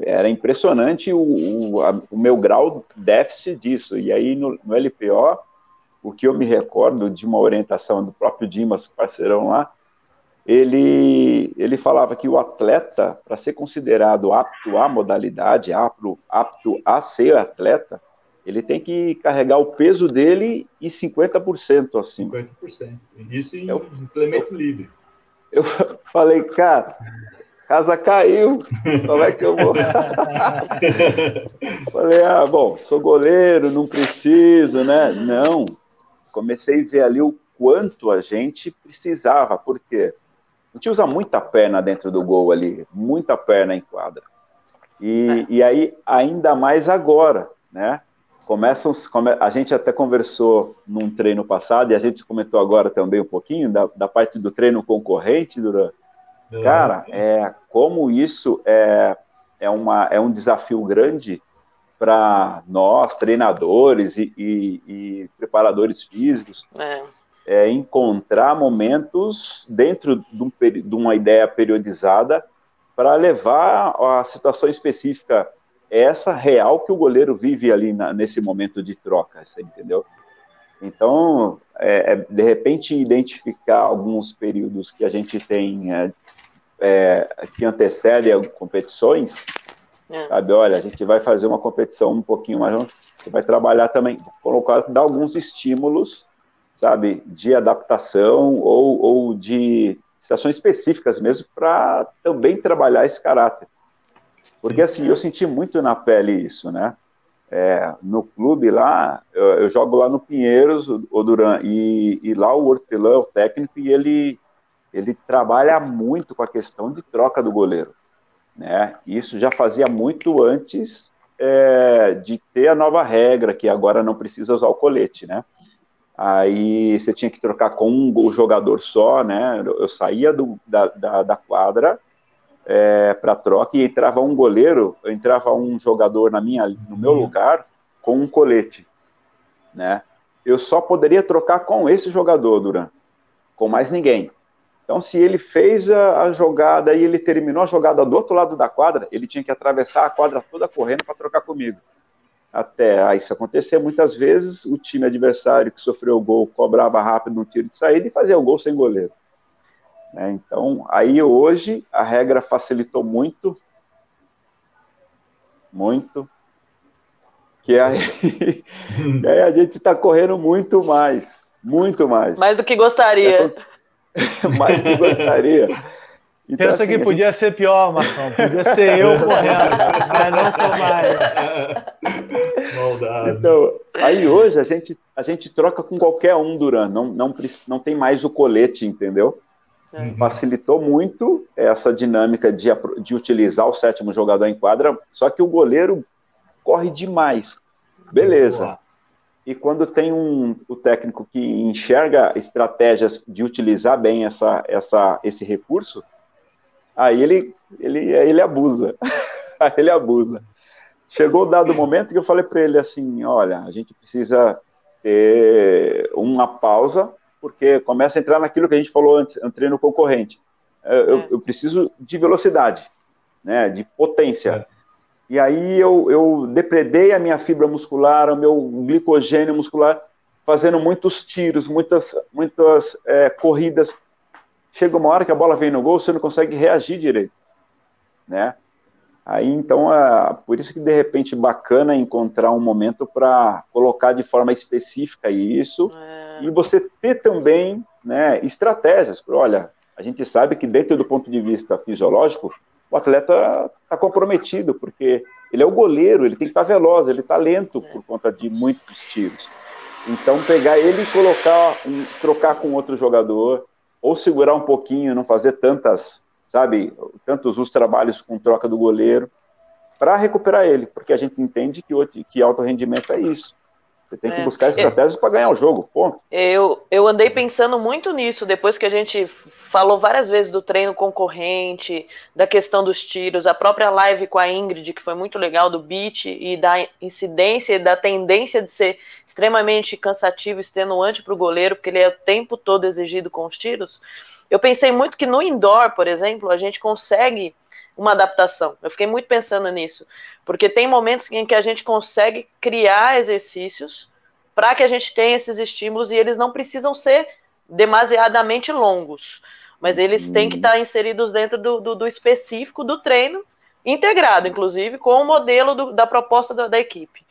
Speaker 3: Era impressionante o, o, a, o meu grau déficit disso. E aí, no, no, LPO, o que eu me recordo de uma orientação do próprio Dimas, parceirão lá, ele, ele falava que o atleta, para ser considerado apto à modalidade, apto, apto a ser atleta, ele tem que carregar o peso dele e 50% assim.
Speaker 4: 50%. Isso em eu, implemento eu, livre.
Speaker 3: Eu falei, cara, casa caiu, como é que eu vou? falei, ah, bom, sou goleiro, não preciso, né? Não. Comecei a ver ali o quanto a gente precisava, porque a gente usa muita perna dentro do gol ali, muita perna em quadra. E, é. e aí, ainda mais agora, né? Começam, a gente até conversou num treino passado, e a gente comentou agora também um pouquinho da, da parte do treino concorrente, Duran. É. Cara, é, como isso é, é, uma, é um desafio grande para nós, treinadores e, e, e preparadores físicos, é. é. encontrar momentos dentro de, um, de uma ideia periodizada para levar a situação específica essa real que o goleiro vive ali na, nesse momento de troca, você entendeu? Então, é, é, de repente, identificar alguns períodos que a gente tem é, é que antecedem competições, é. sabe? Olha, a gente vai fazer uma competição um pouquinho mais, você vai trabalhar também, colocar, dar alguns estímulos, sabe, de adaptação ou, ou de situações específicas mesmo para também trabalhar esse caráter. Porque assim, eu senti muito na pele isso, né? É, no clube lá, eu, eu, jogo lá no Pinheiros, o, Duran, e, e, lá o Hortelã é o técnico e ele, ele trabalha muito com a questão de troca do goleiro. Né? Isso já fazia muito antes é, de ter a nova regra, que agora não precisa usar o colete, né? Aí você tinha que trocar com um jogador só, né? Eu saía do, da, da, da quadra, é, para troca e entrava um goleiro, entrava um jogador na minha, no meu uhum. lugar com um colete, né? Eu só poderia trocar com esse jogador, Duran, com mais ninguém. Então, se ele fez a, a, jogada e ele terminou a jogada do outro lado da quadra, ele tinha que atravessar a quadra toda correndo para trocar comigo. Até isso acontecer, muitas vezes o time adversário que sofreu o gol cobrava rápido um tiro de saída e fazia o gol sem goleiro. Né? Então, aí hoje a regra facilitou muito, muito, que aí, que aí a gente está correndo muito mais, muito mais.
Speaker 2: Mais do que gostaria.
Speaker 3: mais do que gostaria.
Speaker 1: Então, Pensa assim, que podia gente... ser pior, Marcão. Podia ser eu correndo, mas não sou mais.
Speaker 3: Maldade. Então, aí hoje a gente, a gente troca com qualquer um, Duran. Não, não, não tem mais o colete, entendeu? Uhum. Facilitou muito essa dinâmica de, de utilizar o sétimo jogador em quadra, só que o goleiro corre demais. Beleza. E quando tem um, o técnico que enxerga estratégias de utilizar bem essa, essa, esse recurso, aí ele, ele, ele abusa. aí ele abusa. Chegou o dado momento que eu falei para ele assim: olha, a gente precisa ter uma pausa porque começa a entrar naquilo que a gente falou antes, um treino concorrente. Eu, é. eu preciso de velocidade, né, de potência. É. E aí eu, eu depredei a minha fibra muscular, o meu glicogênio muscular, fazendo muitos tiros, muitas, muitas é, corridas. Chega uma hora que a bola vem no gol, você não consegue reagir direito. né? Aí, então, é, por isso que, de repente, bacana encontrar um momento para colocar de forma específica isso é. E você ter também né, estratégias. Olha, a gente sabe que, dentro do ponto de vista fisiológico, o atleta está comprometido, porque ele é o goleiro, ele tem que estar tá veloz, ele está lento por conta de muitos tiros. Então, pegar ele e colocar, trocar com outro jogador, ou segurar um pouquinho, não fazer tantas sabe, tantos os trabalhos com troca do goleiro, para recuperar ele, porque a gente entende que, que alto rendimento é isso. Você tem que é. buscar estratégias para ganhar o jogo, ponto.
Speaker 2: Eu, eu andei pensando muito nisso depois que a gente falou várias vezes do treino concorrente, da questão dos tiros, a própria live com a Ingrid, que foi muito legal, do beat e da incidência e da tendência de ser extremamente cansativo, extenuante para o goleiro, porque ele é o tempo todo exigido com os tiros. Eu pensei muito que no indoor, por exemplo, a gente consegue uma adaptação. Eu fiquei muito pensando nisso, porque tem momentos em que a gente consegue criar exercícios para que a gente tenha esses estímulos e eles não precisam ser demasiadamente longos, mas eles têm que estar tá inseridos dentro do, do, do, específico do treino, integrado, inclusive, com o modelo do, da proposta da, da, equipe.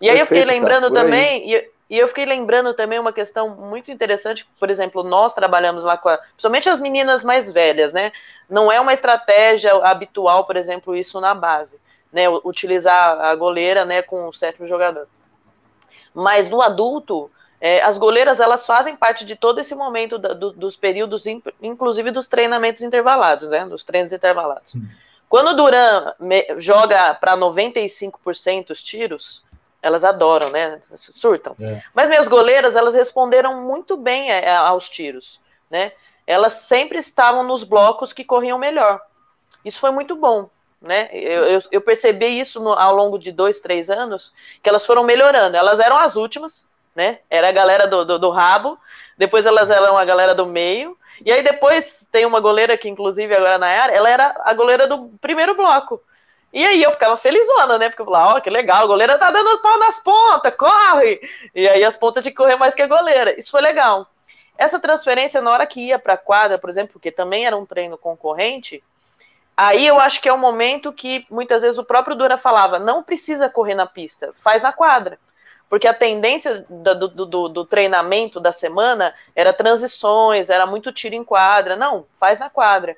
Speaker 2: E aí Perfeito, eu fiquei lembrando também, e, e eu fiquei lembrando também uma questão muito interessante, por exemplo, nós trabalhamos lá com, a, principalmente as meninas mais velhas, né? Não é uma estratégia habitual, por exemplo, isso na base, né? Utilizar a goleira, né, com o sétimo jogador. Mas no adulto, é, as goleiras elas fazem parte de todo esse momento da, do, dos períodos, inclusive dos treinamentos intervalados, né? Dos treinos intervalados. Quando o Duran joga para 95% os tiros, elas adoram, né? Surtam. É. Mas minhas goleiras, elas responderam muito bem é, é, aos tiros, né? Elas sempre estavam nos blocos que corriam melhor. Isso foi muito bom, né? Eu, eu, eu percebi isso no, ao longo de dois, três anos, que elas foram melhorando. Elas eram as últimas, né? Era a galera do, do, do rabo, depois elas eram a galera do meio, e aí depois tem uma goleira que, inclusive, agora na área, ela era a goleira do primeiro bloco. E aí eu ficava felizona, né? Porque eu falava, ó, oh, que legal, a goleira tá dando pau nas pontas, corre! E aí as pontas de correr mais que a goleira. Isso foi legal. Essa transferência, na hora que ia para quadra, por exemplo, porque também era um treino concorrente, aí eu acho que é o momento que muitas vezes o próprio Dura falava: não precisa correr na pista, faz na quadra. Porque a tendência do, do, do, do treinamento da semana era transições, era muito tiro em quadra. Não, faz na quadra.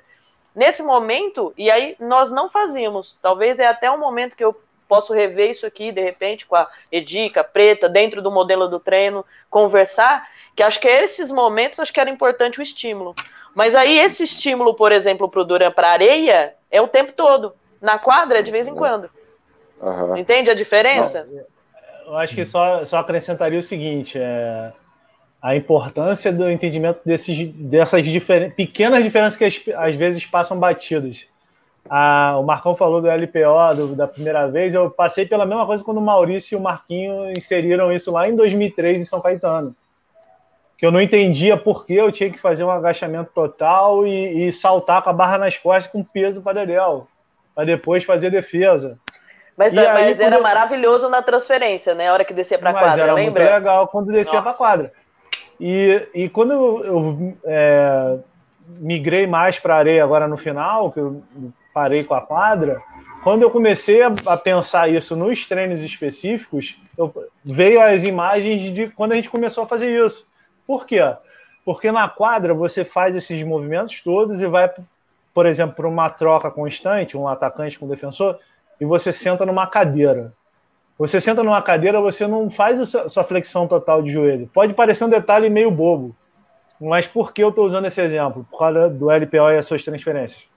Speaker 2: Nesse momento, e aí nós não fazíamos, talvez é até um momento que eu posso rever isso aqui, de repente, com a Edica, Preta, dentro do modelo do treino, conversar, que acho que esses momentos, acho que era importante o estímulo. Mas aí esse estímulo, por exemplo, para o Duran para areia, é o tempo todo. Na quadra é de vez em quando. Uhum. Entende a diferença? Não,
Speaker 1: eu acho que só, só acrescentaria o seguinte: é, a importância do entendimento desses, dessas difer pequenas diferenças que às vezes passam batidas. Ah, o Marcão falou do LPO do, da primeira vez, eu passei pela mesma coisa quando o Maurício e o Marquinho inseriram isso lá em 2003 em São Caetano. Que eu não entendia por que eu tinha que fazer um agachamento total e, e saltar com a barra nas costas com peso para Dedel, para depois fazer defesa.
Speaker 2: Mas, aí, mas era eu... maravilhoso na transferência, né? A hora que descia para a quadra, era lembra?
Speaker 1: Muito legal quando descia para a quadra. E, e quando eu, eu é, migrei mais para areia agora no final, que eu parei com a quadra, quando eu comecei a, a pensar isso nos treinos específicos, eu, veio as imagens de quando a gente começou a fazer isso. Por quê? Porque na quadra você faz esses movimentos todos e vai, por exemplo, para uma troca constante, um atacante com um defensor, e você senta numa cadeira. Você senta numa cadeira, você não faz a sua flexão total de joelho. Pode parecer um detalhe meio bobo, mas por que eu estou usando esse exemplo? Por causa do LPO e as suas transferências.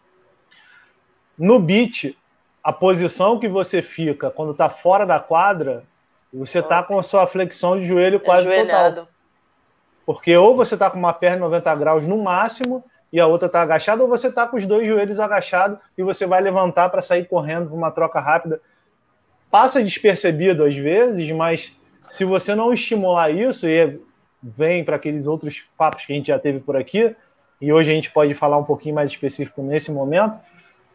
Speaker 1: No beat, a posição que você fica quando está fora da quadra, você está com a sua flexão de joelho quase total. Porque ou você está com uma perna 90 graus no máximo e a outra está agachada, ou você está com os dois joelhos agachados e você vai levantar para sair correndo para uma troca rápida passa despercebido às vezes, mas se você não estimular isso, e vem para aqueles outros papos que a gente já teve por aqui, e hoje a gente pode falar um pouquinho mais específico nesse momento,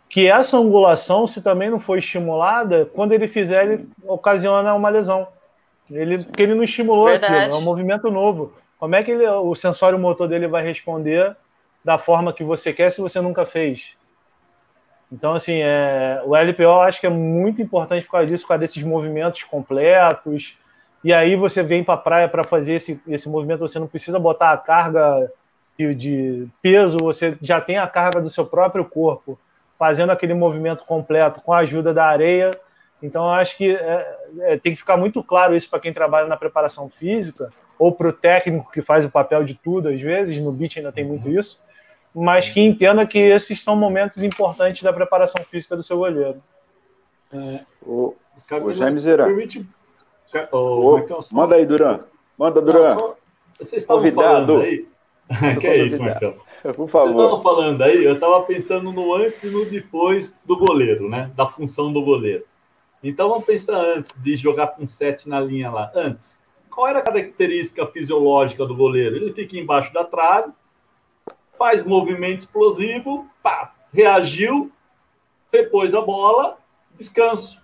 Speaker 1: que essa angulação, se também não for estimulada, quando ele fizer, ele ocasiona uma lesão. Ele, porque ele não estimulou Verdade. aquilo, é um movimento novo. Como é que ele, o sensório motor dele vai responder da forma que você quer se você nunca fez? Então, assim, é, o LPO acho que é muito importante por causa disso, por causa desses movimentos completos. E aí você vem para a praia para fazer esse, esse movimento, você não precisa botar a carga de, de, peso, você já tem a carga do seu próprio corpo, fazendo aquele movimento completo com a ajuda da areia. Então, acho que é, é, tem que ficar muito claro isso para quem trabalha na preparação física, ou para o técnico que faz o papel de tudo, às vezes, no beach ainda tem muito isso mas que entenda que esses são momentos importantes da preparação física do seu goleiro.
Speaker 3: É, o, o Jaime Zera. Permite... O, manda aí, Duran. Manda, Duran. Só...
Speaker 4: Vocês estavam Convidado. falando aí. que é isso, Marcão? Por favor. Vocês estavam falando aí, eu estava pensando no antes e no depois do goleiro, né? Da função do goleiro. Então vamos pensar antes de jogar com sete na linha lá. Antes, qual era a característica fisiológica do goleiro? Ele fica embaixo da trave, faz movimento explosivo, pá, reagiu, repôs a bola, descanso.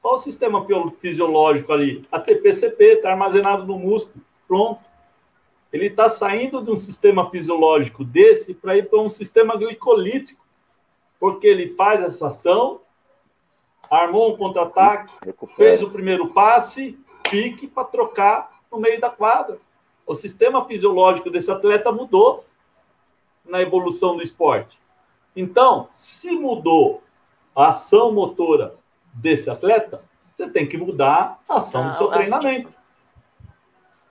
Speaker 4: Qual o sistema fisiológico ali? A TPCP está armazenado no músculo, pronto. Ele está saindo de um sistema fisiológico desse para ir para um sistema glicolítico, porque ele faz essa ação, armou um contra-ataque, fez o primeiro passe, pique para trocar no meio da quadra. O sistema fisiológico desse atleta mudou na evolução do esporte. Então, se mudou a ação motora desse atleta, você tem que mudar a ação ah, do seu treinamento. Que...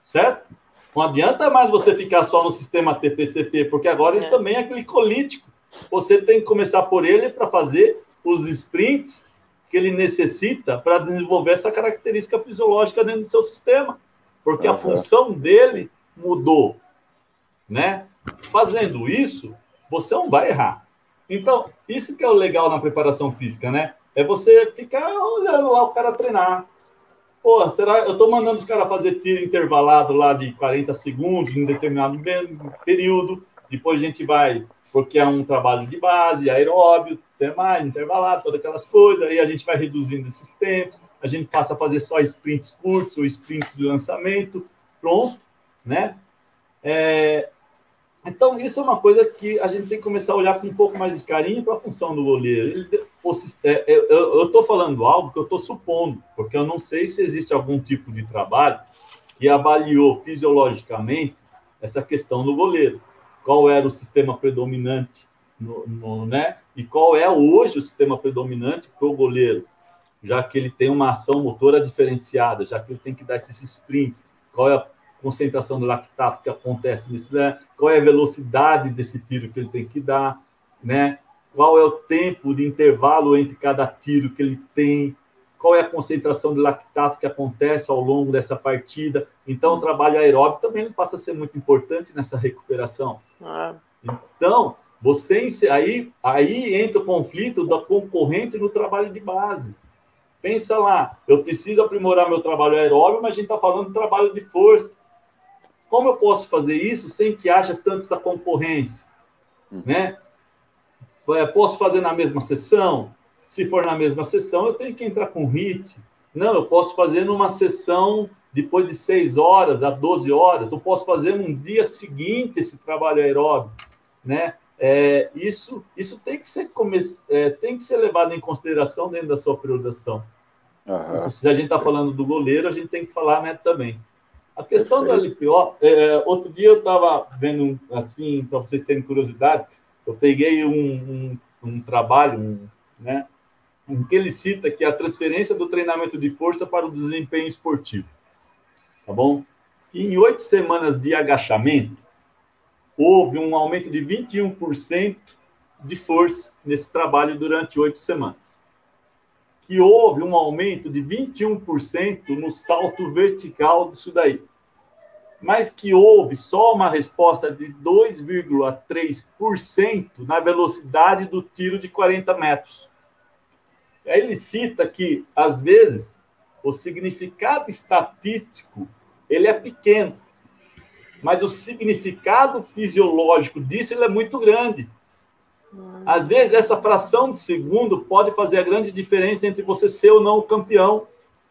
Speaker 4: Certo? Não adianta mais você ficar só no sistema TPCP, porque agora é. ele também é glicolítico. Você tem que começar por ele para fazer os sprints que ele necessita para desenvolver essa característica fisiológica dentro do seu sistema. Porque uhum. a função dele mudou. Né? Fazendo isso, você não vai errar. Então, isso que é o legal na preparação física, né? É você ficar olhando lá o cara treinar. Pô, será? Eu tô mandando os caras fazer tiro intervalado lá de 40 segundos em determinado período. Depois a gente vai, porque é um trabalho de base, aeróbio, tem mais, intervalado, todas aquelas coisas. Aí a gente vai reduzindo esses tempos. A gente passa a fazer só sprints curtos ou sprints de lançamento. Pronto, né? É, então, isso é uma coisa que a gente tem que começar a olhar com um pouco mais de carinho para a função do goleiro. É, é, eu estou falando algo que eu estou supondo, porque eu não sei se existe algum tipo de trabalho que avaliou fisiologicamente essa questão do goleiro. Qual era o sistema predominante, no, no, né? E qual é hoje o sistema predominante para o goleiro, já que ele tem uma ação motora diferenciada, já que ele tem que dar esses sprints. Qual é a concentração do lactato que acontece nesse, né? qual é a velocidade desse tiro que ele tem que dar, né? Qual é o tempo de intervalo entre cada tiro que ele tem, qual é a concentração de lactato que acontece ao longo dessa partida. Então, o trabalho aeróbico também passa a ser muito importante nessa recuperação. Ah. Então, você aí, aí entra o conflito da concorrente no trabalho de base. Pensa lá, eu preciso aprimorar meu trabalho aeróbico, mas a gente está falando de trabalho de força. Como eu posso fazer isso sem que haja tanta essa concorrência? Uhum. Né? É, posso fazer na mesma sessão? Se for na mesma sessão, eu tenho que entrar com HIT. Não, eu posso fazer numa sessão depois de 6 horas a 12 horas. Eu posso fazer num dia seguinte esse trabalho aeróbico. Né? É, isso, isso tem, que ser come... É, tem que ser levado em consideração dentro da sua priorização. Uhum. Se a gente está falando do goleiro, a gente tem que falar né, também. A questão do LPO, é, outro dia eu estava vendo, assim, para vocês terem curiosidade, eu peguei um, um, um trabalho, um, né, em que ele cita que é a transferência do treinamento de força para o desempenho esportivo. Tá bom? E em oito semanas de agachamento, houve um aumento de 21% de força nesse trabalho durante oito semanas. Que houve um aumento de 21% no salto vertical disso daí mas que houve só uma resposta de 2,3% na velocidade do tiro de 40 metros. Aí ele cita que, às vezes, o significado estatístico ele é pequeno, mas o significado fisiológico disso ele é muito grande. Às vezes, essa fração de segundo pode fazer a grande diferença entre você ser ou não o campeão.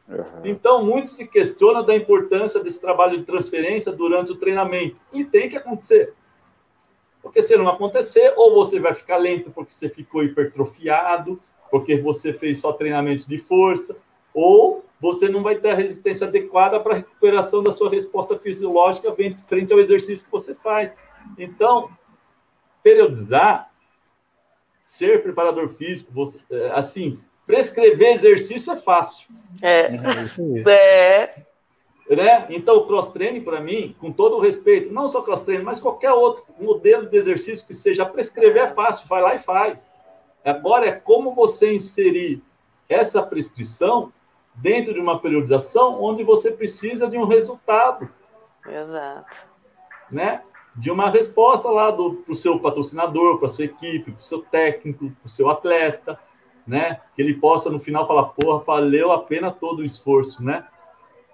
Speaker 4: Uhum. Então, muito se questiona da importância desse trabalho de transferência durante o treinamento. E tem que acontecer. Porque se não acontecer, ou você vai ficar lento porque você ficou hipertrofiado, porque você fez só treinamentos de força, ou você não vai ter a resistência adequada para a recuperação da sua resposta fisiológica frente ao exercício que você faz. Então, periodizar, ser preparador físico, você, assim, prescrever exercício é fácil.
Speaker 2: É. É.
Speaker 4: Né? Então, o cross-training, para mim, com todo o respeito, não só cross-training, mas qualquer outro modelo de exercício que seja, prescrever é fácil, vai lá e faz. Agora é como você inserir essa prescrição dentro de uma periodização onde você precisa de um resultado.
Speaker 2: Exato.
Speaker 4: Né? De uma resposta lá para o seu patrocinador, para a sua equipe, para o seu técnico, para o seu atleta, né? Que ele possa no final falar, porra, valeu a pena todo o esforço, né?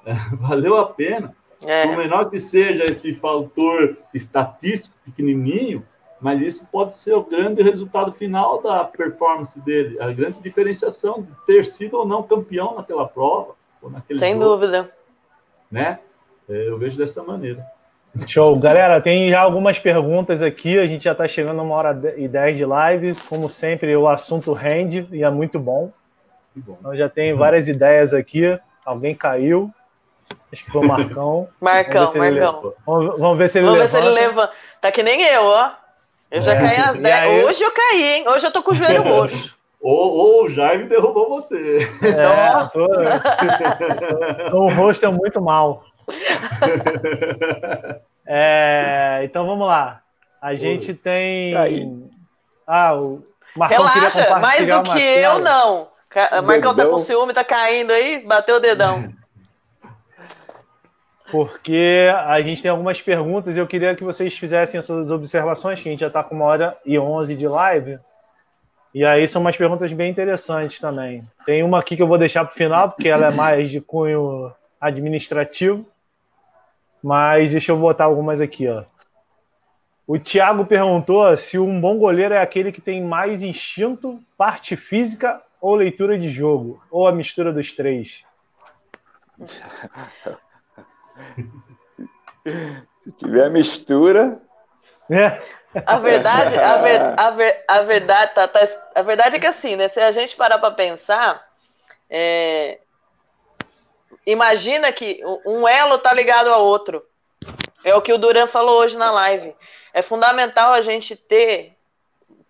Speaker 4: É, valeu a pena. É. Por menor que seja esse fator estatístico pequenininho, mas isso pode ser o grande resultado final da performance dele, a grande diferenciação de ter sido ou não campeão naquela prova. Ou naquele
Speaker 2: Sem jogo, dúvida.
Speaker 4: Né? É, eu vejo dessa maneira.
Speaker 1: Show. Galera, tem já algumas perguntas aqui. A gente já está chegando a uma hora e dez de live. Como sempre, o assunto rende e é muito bom. bom. Então já tem várias ideias aqui. Alguém caiu. Acho que foi o Marcão.
Speaker 2: Marcão, vamos Marcão.
Speaker 1: Vamos, vamos, ver se ele
Speaker 2: vamos
Speaker 1: levanta.
Speaker 2: Ver se ele levanta. Tá que nem eu, ó. Eu já é. caí às 10. Aí... Hoje eu caí, hein? Hoje eu tô com o joelho roxo.
Speaker 4: Ou, ou o Jaime derrubou você.
Speaker 1: É, tô... tô... o rosto é muito mal. É, então vamos lá. A gente tem. Ah, o
Speaker 2: Marcão Relaxa, mais do que eu, não. Marcão tá com ciúme, tá caindo aí, bateu o dedão
Speaker 1: porque a gente tem algumas perguntas e eu queria que vocês fizessem essas observações, que a gente já está com uma hora e onze de live. E aí são umas perguntas bem interessantes também. Tem uma aqui que eu vou deixar para o final, porque ela é mais de cunho administrativo. Mas deixa eu botar algumas aqui, ó. O Thiago perguntou se um bom goleiro é aquele que tem mais instinto, parte física ou leitura de jogo, ou a mistura dos três.
Speaker 3: Se tiver a mistura.
Speaker 2: É. A verdade, a, ver, a, ver, a verdade, tá, tá, a verdade é que assim, né? Se a gente parar para pensar, é, imagina que um elo tá ligado ao outro. É o que o Duran falou hoje na live. É fundamental a gente ter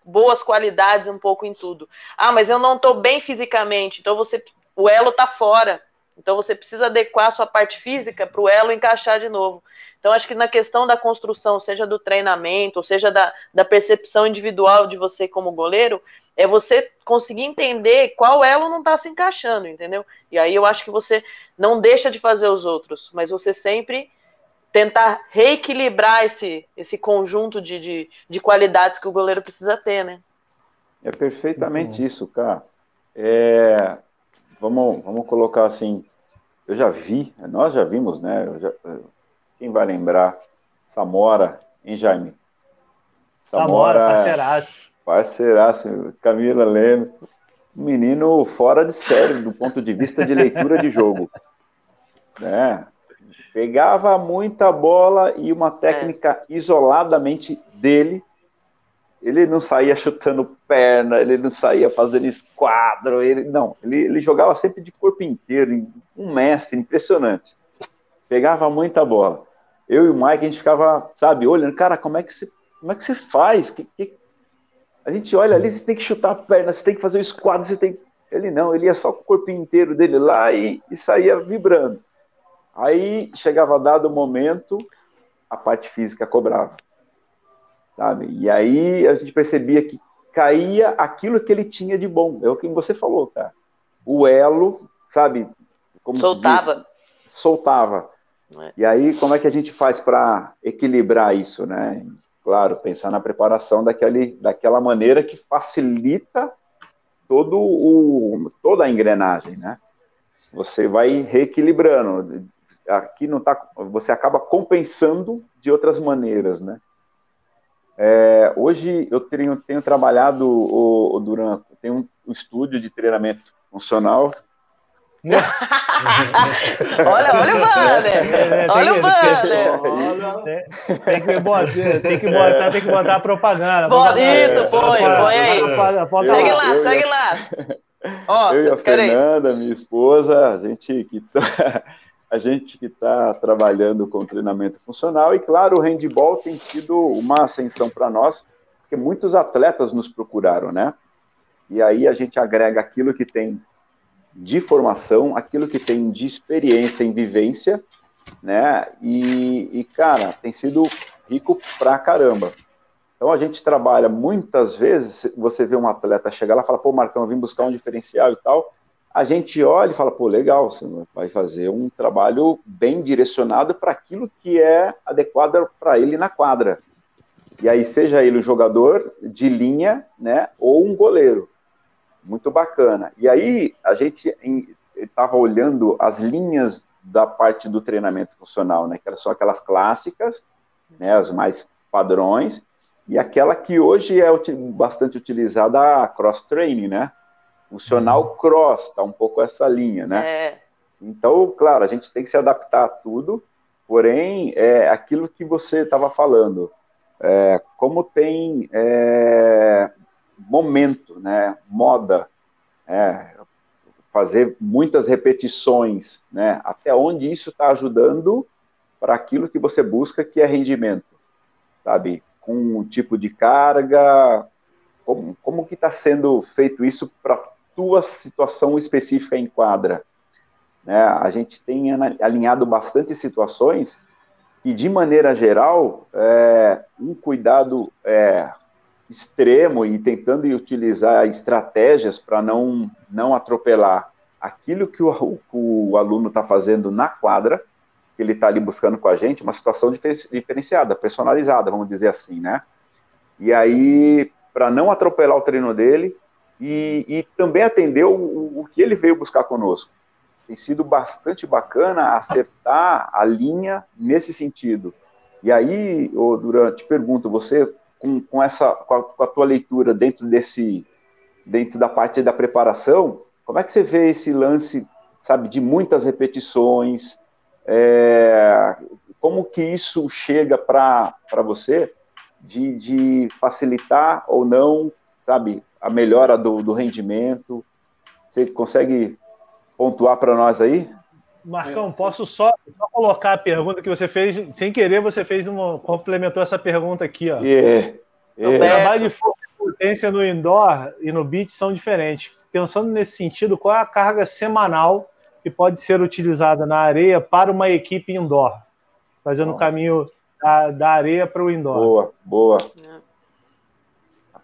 Speaker 2: boas qualidades um pouco em tudo. Ah, mas eu não estou bem fisicamente, então você, o elo tá fora. Então você precisa adequar a sua parte física para o elo encaixar de novo. Então, acho que na questão da construção, seja do treinamento, ou seja da, da percepção individual de você como goleiro, é você conseguir entender qual elo não está se encaixando, entendeu? E aí eu acho que você não deixa de fazer os outros, mas você sempre tentar reequilibrar esse, esse conjunto de, de, de qualidades que o goleiro precisa ter, né?
Speaker 3: É perfeitamente isso, cara. É, vamos, vamos colocar assim, eu já vi, nós já vimos, né? Já, quem vai lembrar? Samora, hein, Jaime?
Speaker 1: Samora, Samora parceiraço.
Speaker 3: Parceiraço, Camila. Um menino fora de série do ponto de vista de leitura de jogo. Né? Pegava muita bola e uma técnica é. isoladamente dele ele não saía chutando perna, ele não saía fazendo esquadro, ele não, ele, ele jogava sempre de corpo inteiro, um mestre impressionante. Pegava muita bola. Eu e o Mike a gente ficava, sabe, olhando, cara, como é que você, como é que você faz? Que, que... A gente olha ali, você tem que chutar a perna, você tem que fazer o esquadro, você tem ele não, ele ia só com o corpo inteiro dele lá e, e saía vibrando. Aí chegava dado o momento, a parte física cobrava sabe? E aí a gente percebia que caía aquilo que ele tinha de bom. É o que você falou, cara. O elo, sabe?
Speaker 2: Como soltava. Diz,
Speaker 3: soltava. É. E aí, como é que a gente faz para equilibrar isso, né? Claro, pensar na preparação daquele, daquela maneira que facilita todo o, toda a engrenagem, né? Você vai reequilibrando. Aqui não tá, você acaba compensando de outras maneiras, né? É, hoje eu tenho, tenho trabalhado, o, o Duran, tenho um estúdio de treinamento funcional
Speaker 2: olha, olha o banner. É, é olha o banner.
Speaker 1: Tem, que botar, tem que botar, tem que botar a propaganda.
Speaker 2: Bota, isso, põe, põe aí. Segue lá, segue lá.
Speaker 3: Ó, eu e a Fernanda, minha esposa, a gente que tá, a gente que está trabalhando com treinamento funcional e claro, o handball tem sido uma ascensão para nós, porque muitos atletas nos procuraram, né? E aí a gente agrega aquilo que tem de formação, aquilo que tem de experiência em vivência, né? E, e cara, tem sido rico pra caramba. Então a gente trabalha muitas vezes, você vê um atleta chegar lá e fala, pô, Marcão, eu vim buscar um diferencial e tal. A gente olha e fala, pô, legal, você vai fazer um trabalho bem direcionado para aquilo que é adequado para ele na quadra. E aí, seja ele um jogador de linha, né, ou um goleiro. Muito bacana. E aí, a gente estava olhando as linhas da parte do treinamento funcional, né, que são aquelas clássicas, né, as mais padrões, e aquela que hoje é bastante utilizada, a cross-training, né? Funcional uhum. cross, tá um pouco essa linha, né? É. Então, claro, a gente tem que se adaptar a tudo, porém, é aquilo que você estava falando, é, como tem é, momento, né? Moda, é, fazer muitas repetições, né? Até onde isso está ajudando para aquilo que você busca, que é rendimento, sabe? com um tipo de carga? Como, como que está sendo feito isso para tua situação específica em quadra? Né? A gente tem alinhado bastante situações e, de maneira geral, é, um cuidado é, extremo e tentando utilizar estratégias para não, não atropelar aquilo que o, o aluno está fazendo na quadra, que ele está ali buscando com a gente, uma situação diferenciada, personalizada, vamos dizer assim, né? E aí, para não atropelar o treino dele e, e também atender o, o, que ele veio buscar conosco. Tem sido bastante bacana acertar a linha nesse sentido. E aí, Durante, te pergunto, você com, com essa com a, com a tua leitura dentro desse dentro da parte da preparação, como é que você vê esse lance, sabe, de muitas repetições, é, como que isso chega para você de, de, facilitar ou não, sabe, a melhora do, do rendimento? Você consegue pontuar para nós aí?
Speaker 1: Marcão, posso só, só, colocar a pergunta que você fez, sem querer, você fez uma, complementou essa pergunta aqui, ó.
Speaker 3: Yeah,
Speaker 1: yeah. O trabalho de força e potência no indoor e no beach são diferentes. Pensando nesse sentido, qual é a carga semanal que pode ser utilizada na areia para uma equipe indoor, fazendo o caminho da, da areia para o indoor.
Speaker 3: Boa, boa. É.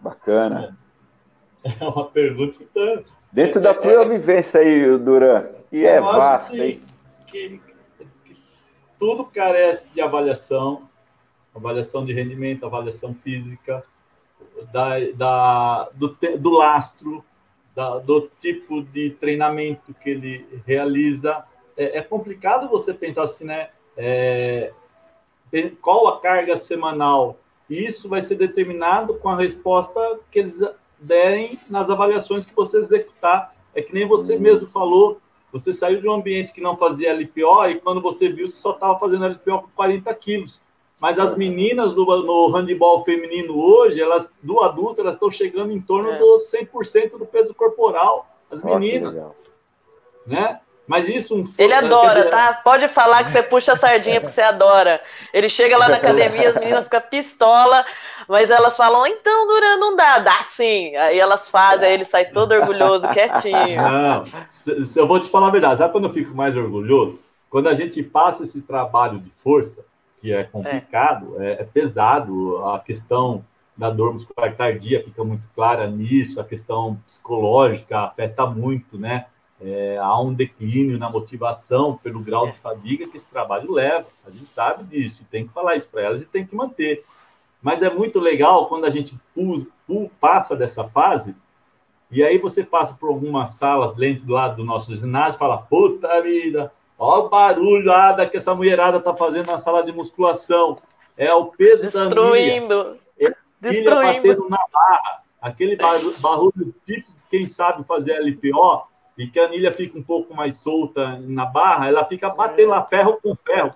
Speaker 3: Bacana.
Speaker 4: É uma pergunta que
Speaker 3: Dentro da tua é, vivência aí, Duran, que é vasto, assim,
Speaker 4: que, que tudo carece de avaliação, avaliação de rendimento, avaliação física, da, da, do, do lastro, da, do tipo de treinamento que ele realiza. É, é complicado você pensar assim, né? É, qual a carga semanal? Isso vai ser determinado com a resposta que eles derem nas avaliações que você executar. É que nem você uhum. mesmo falou, você saiu de um ambiente que não fazia LPO e quando você viu, você só estava fazendo LPO com 40 quilos. Mas as meninas do, no handball feminino hoje, elas do adulto, elas estão chegando em torno é. do 100% do peso corporal. As meninas. né? Mas isso um
Speaker 2: Ele adora, dizer... tá? Pode falar que você puxa a sardinha porque você adora. Ele chega lá na academia, as meninas ficam pistola, mas elas falam, então, Duran, não dá. Dá sim. Aí elas fazem, aí ele sai todo orgulhoso, quietinho. Não,
Speaker 4: eu vou te falar a verdade. Sabe quando eu fico mais orgulhoso? Quando a gente passa esse trabalho de força, que é complicado, é. É, é pesado, a questão da dor muscular tardia fica muito clara nisso, a questão psicológica afeta muito, né? É, há um declínio na motivação pelo grau de fadiga que esse trabalho leva. A gente sabe disso, tem que falar isso para elas e tem que manter. Mas é muito legal quando a gente passa dessa fase e aí você passa por algumas salas dentro do lado do nosso ginásio e fala: puta vida, Olha o barulho lá da que essa mulherada tá fazendo na sala de musculação. É o peso
Speaker 2: Destruindo.
Speaker 4: da milha. É Destruindo. batendo na barra. Aquele barulho, barulho típico de quem sabe fazer LPO. E que a anilha fica um pouco mais solta na barra, ela fica batendo lá ferro com ferro.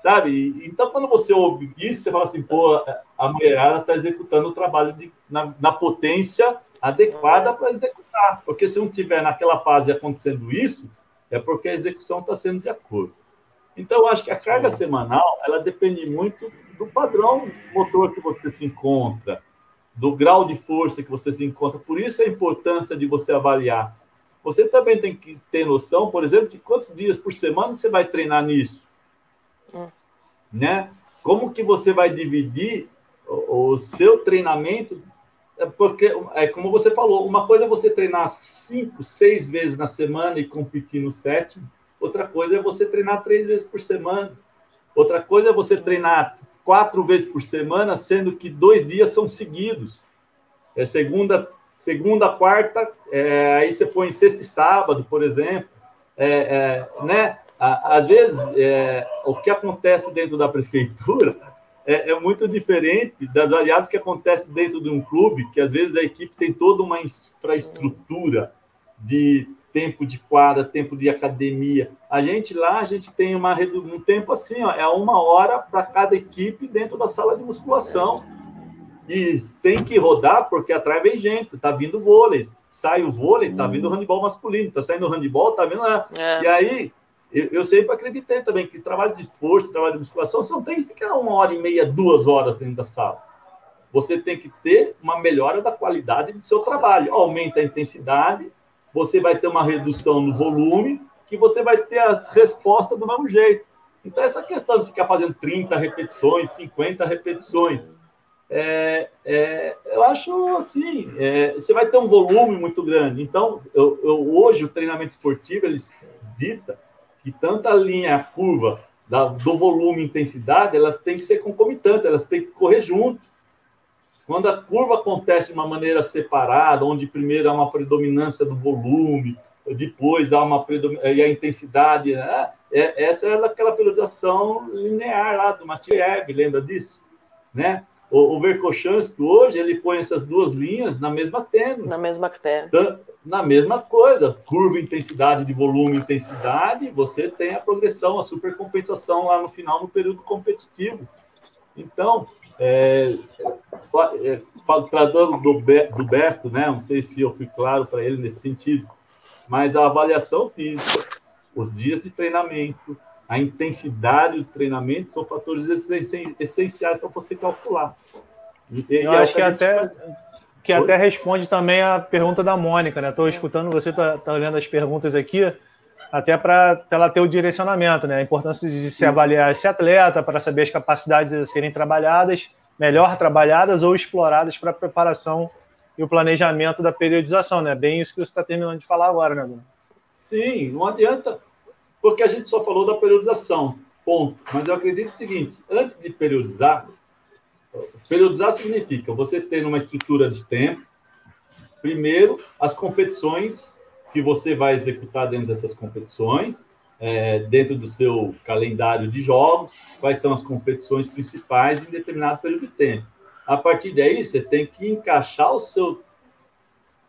Speaker 4: Sabe? Então, quando você ouve isso, você fala assim, pô, a mulherada está executando o trabalho de, na, na potência adequada para executar. Porque se não tiver naquela fase acontecendo isso, é porque a execução está sendo de acordo. Então, eu acho que a carga semanal, ela depende muito do padrão motor que você se encontra, do grau de força que você se encontra. Por isso a importância de você avaliar. Você também tem que ter noção, por exemplo, de quantos dias por semana você vai treinar nisso. Hum. Né? Como que você vai dividir o, o seu treinamento? É porque, é como você falou, uma coisa é você treinar cinco, seis vezes na semana e competir no sétimo. Outra coisa é você treinar três vezes por semana. Outra coisa é você treinar quatro vezes por semana, sendo que dois dias são seguidos. É segunda, segunda, quarta, é, aí você põe sexta e sábado, por exemplo. É, é, né? Às vezes, é, o que acontece dentro da prefeitura é, é, muito diferente das variáveis que acontecem dentro de um clube, que às vezes a equipe tem toda uma infraestrutura de tempo de quadra, tempo de academia. A gente lá, a gente tem uma, um tempo assim, ó, é uma hora para cada equipe dentro da sala de musculação. E tem que rodar porque atrás vem gente, tá vindo vôlei, sai o vôlei, tá vindo o handball masculino, tá saindo o handball, tá vindo lá. É. E aí, eu, eu, sempre acreditei também que trabalho de força, trabalho de musculação, você não tem que ficar uma hora e meia, duas horas dentro da sala. Você tem que ter uma melhora da qualidade do seu trabalho. Aumenta a intensidade, você vai ter uma redução no volume, que você vai ter as respostas do mesmo jeito. Então, essa questão de ficar fazendo 30 repetições, 50 repetições, é, é, eu acho assim, é, você vai ter um volume muito grande. Então, eu, eu, hoje o treinamento esportivo, ele dita que tanto a linha, a curva da, do volume e intensidade, elas têm que ser concomitantes, elas têm que correr junto. Quando a curva acontece de uma maneira separada, onde primeiro há uma predominância do volume, depois há uma e a intensidade, né? é, essa é aquela periodização linear lá do Matiev, lembra disso? Né? O, o Verkhochansky hoje, ele põe essas duas linhas na mesma tênue.
Speaker 2: Na mesma tênue.
Speaker 4: Na mesma coisa, curva, intensidade de volume, intensidade, você tem a progressão, a supercompensação lá no final, no período competitivo. Então, é, é, tratando do, do Berto, né? Não sei se eu fui claro para ele nesse sentido, mas a avaliação física, os dias de treinamento, a intensidade do treinamento são fatores essenciais para você calcular.
Speaker 1: E, eu acho que, até que até responde também a pergunta da Mônica, né? Estou escutando você, está tá olhando as perguntas aqui até para ela ter o direcionamento, né? A importância de se avaliar esse atleta para saber as capacidades a serem trabalhadas, melhor trabalhadas ou exploradas para a preparação e o planejamento da periodização, né? Bem isso que você está terminando de falar agora, né, Bruno?
Speaker 4: Sim, não adianta, porque a gente só falou da periodização, ponto. Mas eu acredito o seguinte: antes de periodizar, periodizar significa você ter uma estrutura de tempo, primeiro as competições que você vai executar dentro dessas competições, é, dentro do seu calendário de jogos, quais são as competições principais em determinado período de tempo. A partir daí, você tem que encaixar o seu.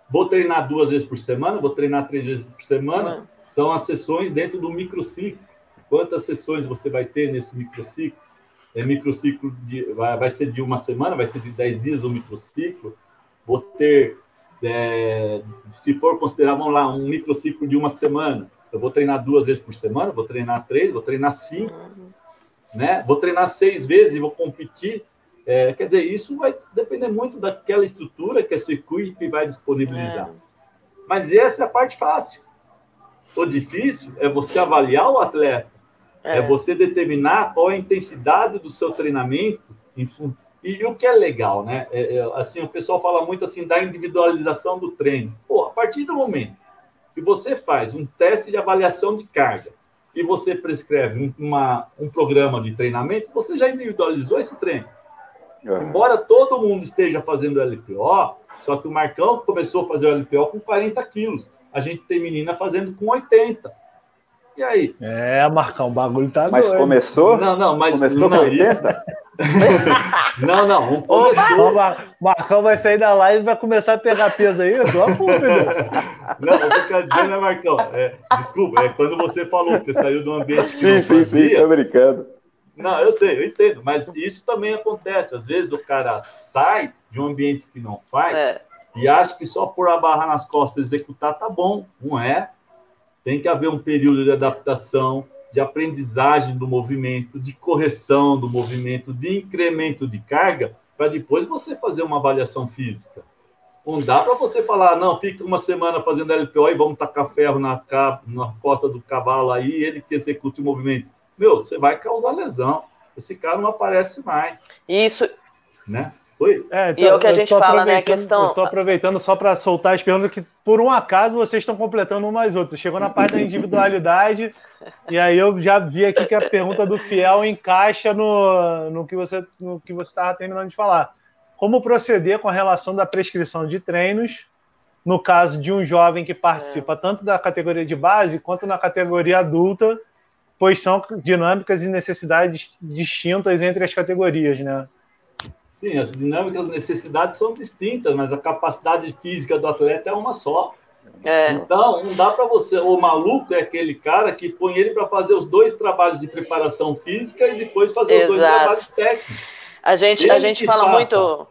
Speaker 4: Vou treinar duas vezes por semana, vou treinar três vezes por semana. São as sessões dentro do microciclo. Quantas sessões você vai ter nesse microciclo? É microciclo de, vai, vai ser de uma semana, vai ser de dez dias o microciclo. Vou ter é, se for considerar, vamos lá, um microciclo de uma semana, eu vou treinar duas vezes por semana, vou treinar três, vou treinar cinco, né? Vou treinar seis vezes e vou competir. É, quer dizer, isso vai depender muito daquela estrutura que a sua equipe vai disponibilizar. É. Mas essa é a parte fácil. O difícil é você avaliar o atleta, é, é você determinar qual a intensidade do seu treinamento em, e, o que é legal, né? É, é, assim, o pessoal fala muito assim da individualização do treino. Pô, a partir do momento que você faz um teste de avaliação de carga e você prescreve uma, um programa de treinamento, você já individualizou esse treino. É. Embora todo mundo esteja fazendo LPO, só que o Marcão começou a fazer o LPO com 40 quilos. A gente tem menina fazendo com 80. E aí?
Speaker 1: É, Marcão, o bagulho tá
Speaker 3: Mas doido. começou?
Speaker 4: Não, não, mas
Speaker 3: começou
Speaker 4: não,
Speaker 3: com 80?
Speaker 4: não, não, começou.
Speaker 1: O Marcão vai sair da live e vai começar a pegar peso aí, tô a
Speaker 4: Não, o que eu quero dizer, né, Marcão? É, desculpa, é quando você falou que você saiu de um ambiente que
Speaker 3: sim,
Speaker 4: não
Speaker 3: sim, fazia. Sim, tô brincando.
Speaker 4: Não, eu sei, eu entendo, mas isso também acontece. Às vezes o cara sai de um ambiente que não faz é. e acha que só por a barra nas costas executar tá bom. Não é. Tem que haver um período de adaptação, de aprendizagem do movimento, de correção do movimento, de incremento de carga, para depois você fazer uma avaliação física. Não dá para você falar, não, fica uma semana fazendo LPO e vamos tacar ferro na, na costa do cavalo aí, ele que execute o movimento. Meu, você vai causar lesão. Esse cara não aparece mais.
Speaker 2: Isso.
Speaker 4: Né? Oi?
Speaker 2: É, então, e é o que a gente fala, né? A questão.
Speaker 1: Eu tô aproveitando só para soltar as perguntas que, por um acaso, vocês estão completando umas outras. Chegou na parte da individualidade, e aí eu já vi aqui que a pergunta do Fiel encaixa no, no que você no que você estava terminando de falar como proceder com a relação da prescrição de treinos no caso de um jovem que participa é. tanto da categoria de base quanto na categoria adulta, pois são dinâmicas e necessidades distintas entre as categorias, né?
Speaker 4: Sim, as dinâmicas e necessidades são distintas, mas a capacidade física do atleta é uma só. É. Então, não dá para você. O maluco é aquele cara que põe ele para fazer os dois trabalhos de preparação física e depois fazer Exato. os dois trabalhos técnicos.
Speaker 2: A gente, a gente fala passa. muito.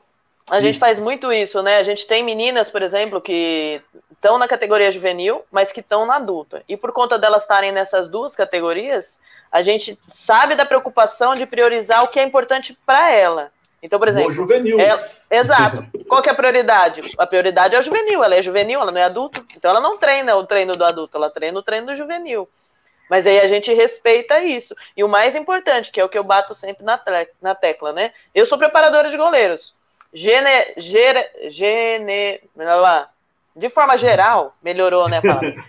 Speaker 2: A gente faz muito isso, né? A gente tem meninas, por exemplo, que estão na categoria juvenil, mas que estão na adulta. E por conta delas estarem nessas duas categorias, a gente sabe da preocupação de priorizar o que é importante para ela. Então, por exemplo. O
Speaker 4: juvenil.
Speaker 2: É, exato. Qual é a prioridade? A prioridade é o juvenil. Ela é juvenil, ela não é adulto. Então, ela não treina o treino do adulto, ela treina o treino do juvenil. Mas aí a gente respeita isso. E o mais importante, que é o que eu bato sempre na, na tecla, né? Eu sou preparadora de goleiros. Gene, gere, gene, de forma geral, melhorou, né?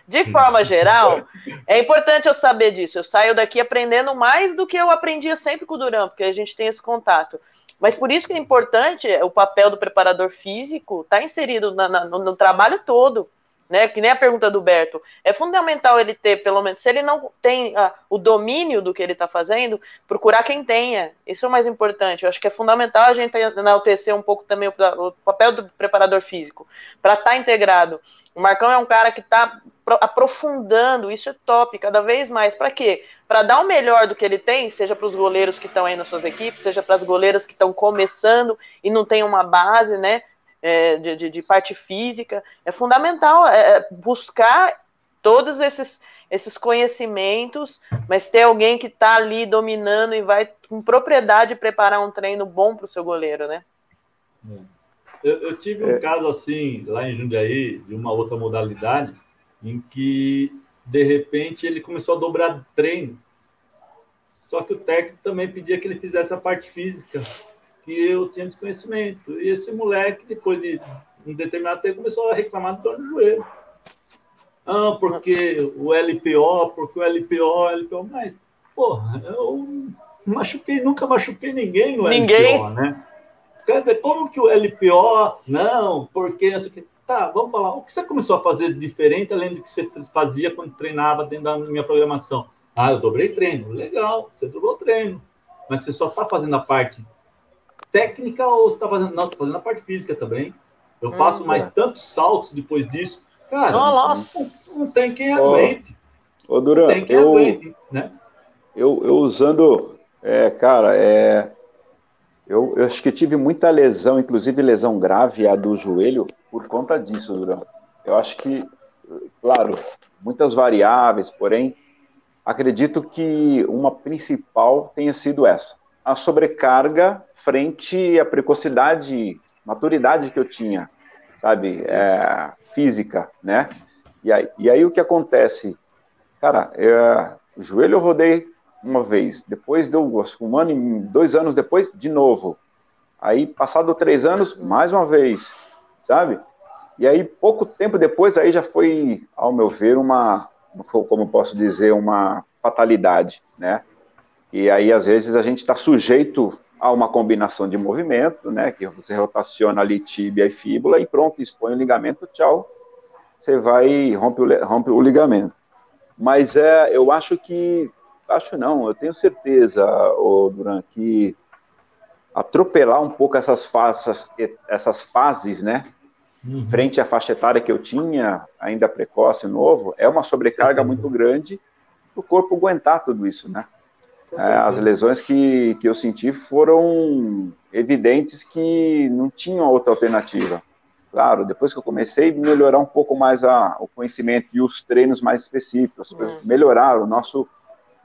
Speaker 2: De forma geral, é importante eu saber disso. Eu saio daqui aprendendo mais do que eu aprendia sempre com o Duran, porque a gente tem esse contato. Mas por isso que é importante o papel do preparador físico estar tá inserido na, na, no, no trabalho todo né? Que nem a pergunta do Berto. É fundamental ele ter, pelo menos, se ele não tem ah, o domínio do que ele está fazendo, procurar quem tenha. Isso é o mais importante. Eu acho que é fundamental a gente enaltecer um pouco também o, o papel do preparador físico, para estar tá integrado. O Marcão é um cara que está aprofundando, isso é top, cada vez mais. Para quê? Para dar o melhor do que ele tem, seja para os goleiros que estão aí nas suas equipes, seja para as goleiras que estão começando e não tem uma base, né? É, de, de, de, parte física. É fundamental é, é, buscar todos esses, esses conhecimentos, mas ter alguém que está ali dominando e vai com propriedade preparar um treino bom para o seu goleiro, né?
Speaker 4: É. Eu, eu, tive um é. caso assim, lá em Jundiaí, de uma outra modalidade, em que, de repente, ele começou a dobrar treino. Só que o técnico também pedia que ele fizesse a parte física que eu tinha desconhecimento. E esse moleque, depois de um determinado tempo, começou a reclamar do dor no joelho. Ah, porque o LPO, porque o LPO, o LPO, mas, porra, eu machuquei, nunca machuquei ninguém no ninguém. LPO, né? Quer dizer, como que o LPO, não, porque, tá, vamos falar, o que você começou a fazer diferente, além do que você fazia quando treinava dentro da minha programação? Ah, eu dobrei treino, legal, você dobrou treino, mas você só está fazendo a parte técnica ou você está fazendo. Não, estou fazendo a parte física também. Eu faço hum, mais é. tantos saltos depois disso. Cara,
Speaker 2: Nossa.
Speaker 4: Não, não, tem quem aguente.
Speaker 3: Ô, Duran, tem quem eu, aguente, né? Eu, eu usando. É, cara, é, eu, eu acho que tive muita lesão, inclusive lesão grave, a do joelho, por conta disso, Duran. Eu acho que, claro, muitas variáveis, porém, acredito que uma principal tenha sido essa a sobrecarga frente à precocidade, maturidade que eu tinha, sabe, é, física, né? E aí, e aí o que acontece? Cara, é, o joelho eu rodei uma vez, depois deu um ano e dois anos depois, de novo. Aí, passado três anos, mais uma vez, sabe? E aí, pouco tempo depois, aí já foi, ao meu ver, uma, como posso dizer, uma fatalidade, né? E aí, às vezes, a gente está sujeito a uma combinação de movimento, né? Que você rotaciona ali tíbia e fíbula e pronto, expõe o ligamento, tchau. Você vai rompe o, rompe o ligamento. Mas é, eu acho que, acho não, eu tenho certeza, o Duran, que atropelar um pouco essas fases, essas fases, né? uhum. frente à faixa etária que eu tinha, ainda precoce, novo, é uma sobrecarga muito grande para o corpo aguentar tudo isso, né? É, as lesões que, que eu senti foram evidentes que não tinham outra alternativa. Claro, depois que eu comecei a melhorar um pouco mais a, o conhecimento e os treinos mais específicos, as coisas uhum. melhoraram. O nosso,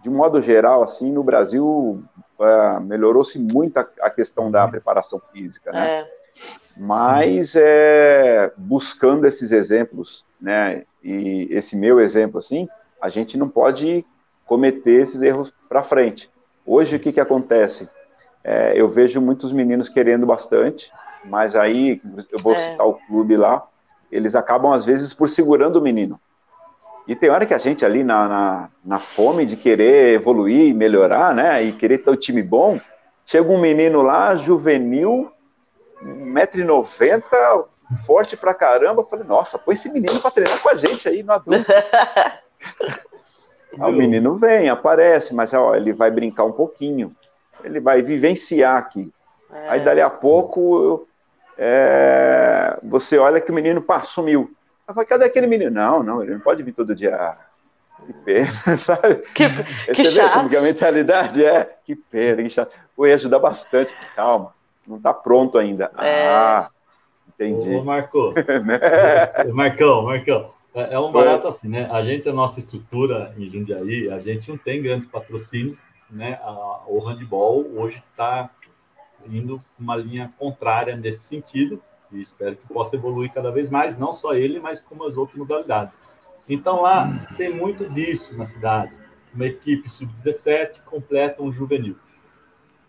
Speaker 3: de modo geral, assim, no Brasil, uh, melhorou-se muito a, a, questão da preparação física, né? É. Mas é, buscando esses exemplos, né? E esse meu exemplo, assim, a gente não pode cometer esses erros para frente. Hoje, o que, que acontece? É, eu vejo muitos meninos querendo bastante, mas aí, eu vou é. citar o clube lá, eles acabam, às vezes, por segurando o menino. E tem hora que a gente ali na, na, na fome de querer evoluir, melhorar, né, e querer ter um time bom, chega um menino lá, juvenil, 1,90m, forte pra caramba, eu falei, nossa, põe esse menino pra treinar com a gente aí no adulto. o menino vem, aparece, mas ó, ele vai brincar um pouquinho, ele vai vivenciar aqui. É. Aí dali a pouco é, você olha que o menino pá, sumiu. Eu falei, cadê aquele menino? Não, não, ele não pode vir todo dia. Que pena, sabe?
Speaker 2: Que, que chato.
Speaker 3: Como que a mentalidade é, que pena, que chato. Pô, ia ajudar bastante. Calma, não está pronto ainda. É. Ah, entendi.
Speaker 4: Ô, Marco. Marcão, Marcão. É, é um barato assim, né? A gente, a nossa estrutura em Jundiaí, a gente não tem grandes patrocínios, né? A, o handball hoje está indo uma linha contrária nesse sentido e espero que possa evoluir cada vez mais, não só ele, mas como as outras modalidades. Então lá tem muito disso na cidade. Uma equipe sub-17 completa um juvenil.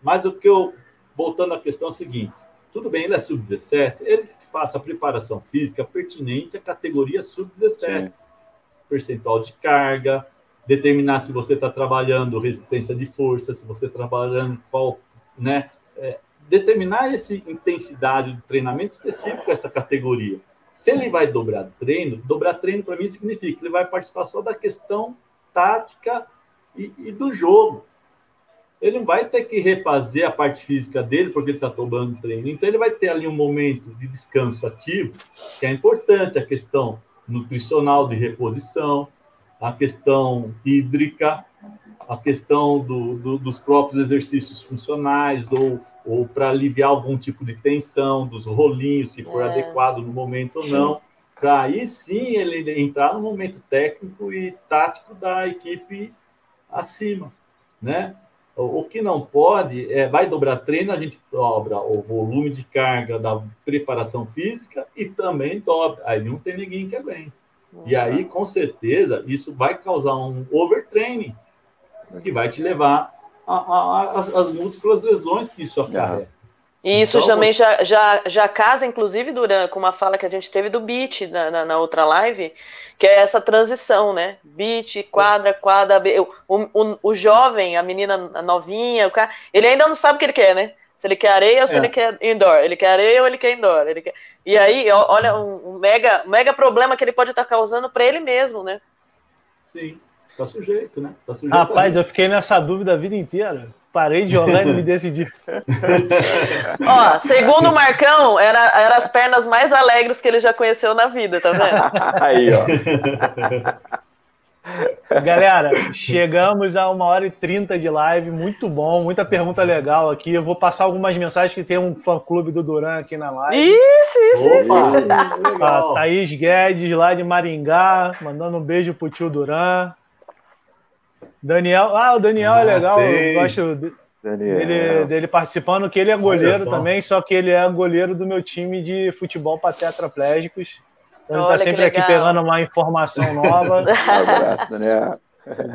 Speaker 4: Mas o que eu voltando à questão é o seguinte: tudo bem, ele é sub-17, ele faça a preparação física pertinente à categoria sub-17, percentual de carga, determinar se você está trabalhando resistência de força, se você está trabalhando qual, né, é, determinar essa intensidade de treinamento específico a essa categoria. Se ele vai dobrar treino, dobrar treino para mim significa que ele vai participar só da questão tática e, e, do jogo. Ele não vai ter que refazer a parte física dele porque ele está dobrando treino. Então ele vai ter ali um momento de descanso ativo, que é importante, a questão nutricional de reposição, a questão hídrica, a questão do, do, dos próprios exercícios funcionais ou, ou para aliviar algum tipo de tensão, dos rolinhos, se for é. adequado no momento ou não, para aí sim ele entrar no momento técnico e tático da equipe acima, né? O, que não pode é, vai dobrar treino, a gente dobra o volume de carga da preparação física e também dobra, aí não tem ninguém que aguente. E aí, com certeza, isso vai causar um overtraining, que vai te levar às múltiplas lesões que isso acarreta.
Speaker 2: E isso então, também já, já, já casa, inclusive, Duran, com uma fala que a gente teve do beat na, na, na outra live, que é essa transição, né? Beat, quadra, quadra, o, o, o jovem, a menina novinha, o cara, ele ainda não sabe o que ele quer, né? Se ele quer areia ou se é. ele quer indoor. Ele quer areia ou ele quer indoor. Ele quer... E aí, olha, um, um mega, mega problema que ele pode estar causando para ele mesmo, né?
Speaker 4: Sim. Tá sujeito, né? Tá sujeito
Speaker 1: Rapaz, eu fiquei nessa dúvida a vida inteira. Parei de jogar e me decidi.
Speaker 2: Ó, segundo o Marcão, era, era as pernas mais alegres que ele já conheceu na vida, tá vendo?
Speaker 3: Aí, ó.
Speaker 1: Galera, chegamos a uma hora e trinta de live, muito bom, muita pergunta legal aqui. Eu vou passar algumas mensagens que tem um fã-clube do Duran aqui na live.
Speaker 2: Isso, isso, Opa, isso.
Speaker 1: A Thaís Guedes, lá de Maringá, mandando um beijo pro tio Duran. Daniel, ah, o Daniel é ah, é legal, eu gosto dele, dele, participando, que ele é goleiro também, só que ele é goleiro do meu time de futebol para tetraplégicos. Então ele está sempre aqui pegando uma informação nova. abraço, Daniel.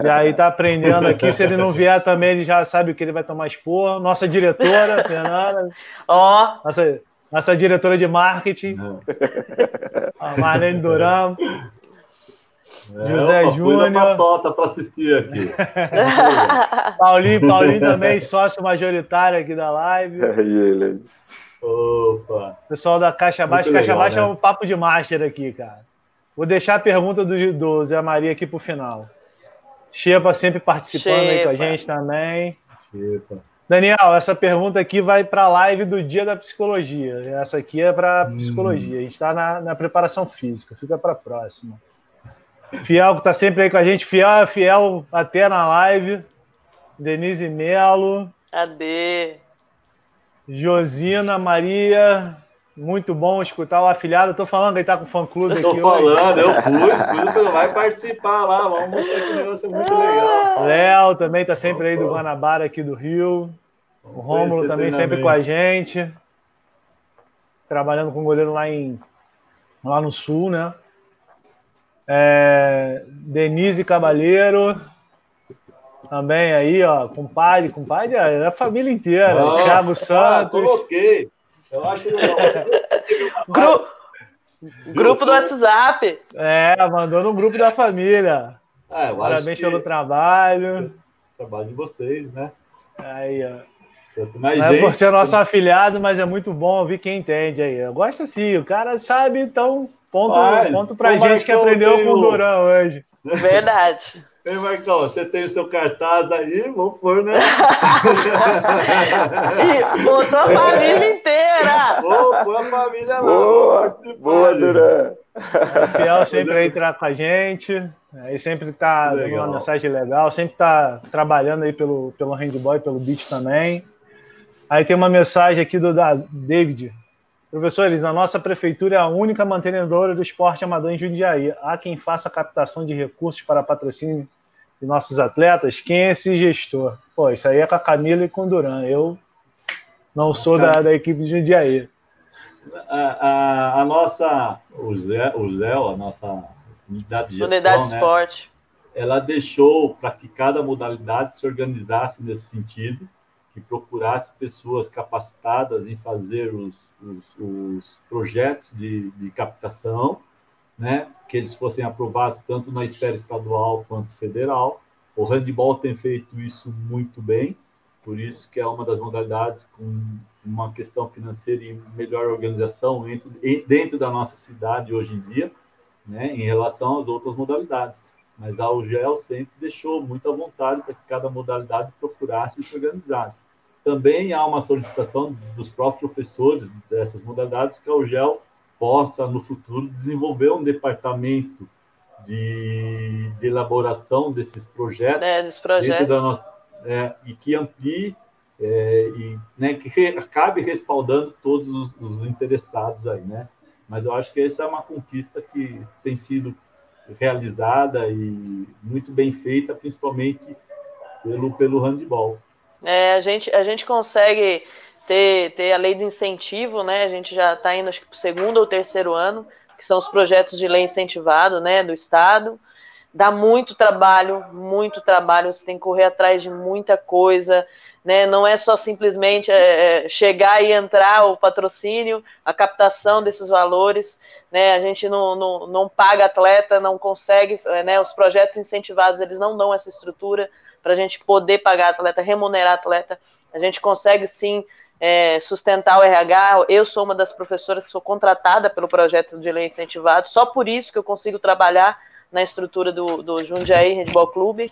Speaker 1: E aí tá aprendendo aqui. Se ele não vier também, ele já sabe o que ele vai tomar expor. Nossa diretora, Fernanda.
Speaker 2: Ó.
Speaker 1: Oh. Nossa, nossa diretora de marketing. A Marlene Duran.
Speaker 4: É, José Júnior. tota para assistir aqui.
Speaker 1: Paulinho, Paulinho também, sócio majoritário aqui da live.
Speaker 3: É ele.
Speaker 1: Opa. Pessoal da Caixa Baixa. Muito Caixa legal, Baixa né? é um papo de master aqui, cara. Vou deixar a pergunta do, do Zé Maria aqui para o final. Shepa sempre participando Shepa. aí com a gente também. Shepa. Daniel, essa pergunta aqui vai para a live do Dia da Psicologia. Essa aqui é para
Speaker 4: Hum.
Speaker 1: psicologia. A gente está na, na preparação física. Fica para a próxima. Fiel, que está sempre aí com a gente. Fiel é fiel até na live. Denise Melo.
Speaker 2: Cadê?
Speaker 1: Josina Maria. Muito bom escutar o afilhado. Eu tô falando que ele tá com fã clube
Speaker 4: Eu
Speaker 1: aqui
Speaker 4: tô
Speaker 1: hoje.
Speaker 4: falando, eu pus, pus, vai participar lá, vamos mostrar que o negócio é muito legal.
Speaker 1: Léo também tá sempre aí do Guanabara aqui do Rio. O Rômulo também sempre com a gente. Trabalhando com goleiro lá, em, lá no sul, né? É, Denise Cabalheiro. Também aí, ó. Compadre, compadre é da família inteira.
Speaker 4: Ah,
Speaker 1: Thiago
Speaker 4: Ah,
Speaker 1: Santos.
Speaker 4: coloquei. Eu acho que não.
Speaker 2: Gru... Grupo do WhatsApp.
Speaker 1: É, mandou no grupo da família.
Speaker 4: É, eu
Speaker 1: Parabéns
Speaker 4: acho que
Speaker 1: pelo trabalho.
Speaker 4: trabalho de vocês, né?
Speaker 1: Aí, ó.
Speaker 4: Mais
Speaker 1: Não é
Speaker 4: gente,
Speaker 1: por ser nosso afiliado, mas é muito bom ouvir quem entende aí. Eu gosto assim, o cara sabe, então ponto,
Speaker 4: Vai,
Speaker 1: ponto pra
Speaker 4: ô,
Speaker 1: gente que
Speaker 4: Marcão,
Speaker 1: aprendeu
Speaker 4: tem
Speaker 1: com o Durão hoje.
Speaker 2: Verdade.
Speaker 4: Ei, Marcão, você tem o seu cartaz aí, vamos pôr, né?
Speaker 2: E botou a família inteira.
Speaker 4: Vamos pôr a família lá,
Speaker 3: Boa, boa. Duran.
Speaker 1: O Fiel sempre aí entrar com a gente. Aí sempre tá dando uma mensagem legal, sempre tá trabalhando aí pelo, pelo handball e pelo beat também. Aí tem uma mensagem aqui do da David. Professores, a nossa prefeitura é a única mantenedora do esporte amador em Jundiaí. Há quem faça captação de recursos para patrocínio de nossos atletas? Quem é esse gestor? Pô, isso aí é com a Camila e com o Duran. Eu não sou da, da equipe de Jundiaí.
Speaker 4: A, a, a nossa, o Zé, o Zé, a nossa unidade de gestão,
Speaker 2: Unidade de
Speaker 4: né?
Speaker 2: esporte.
Speaker 4: ela deixou para que cada modalidade se organizasse nesse sentido, que procurasse pessoas capacitadas em fazer os, os, os projetos de, de captação, né? que eles fossem aprovados tanto na esfera estadual quanto federal. O handball tem feito isso muito bem, por isso que é uma das modalidades com uma questão financeira e melhor organização dentro, dentro da nossa cidade hoje em dia, né? em relação às outras modalidades mas a UGEL sempre deixou muito à vontade para que cada modalidade procurasse e se organizasse. Também há uma solicitação dos próprios professores dessas modalidades que a UGEL possa, no futuro, desenvolver um departamento de, de elaboração desses projetos
Speaker 2: Né, dos projetos.
Speaker 4: nossa, é, e que amplie é, e né, que re- acabe respaldando todos os, os interessados aí, né? Mas eu acho que essa é uma conquista que tem sido realizada e muito bem feita, principalmente pelo pelo handball.
Speaker 2: É, a, gente, a gente consegue ter, ter a lei de incentivo, né? A gente já está indo acho que para o segundo ou terceiro ano, que são os projetos de lei incentivado né, do Estado. Dá muito trabalho, muito trabalho, você tem que correr atrás de muita coisa, né? Não é só simplesmente é, chegar e entrar o patrocínio, a captação desses valores, né? A gente não, não, não paga atleta, não consegue, né? Os projetos incentivados eles não dão essa estrutura para a gente poder pagar atleta, remunerar atleta. A gente consegue sim é, sustentar o RH. Eu sou uma das professoras que sou contratada pelo projeto de lei incentivado, só por isso que eu consigo trabalhar na estrutura do, do Jundiaí Handball Clube.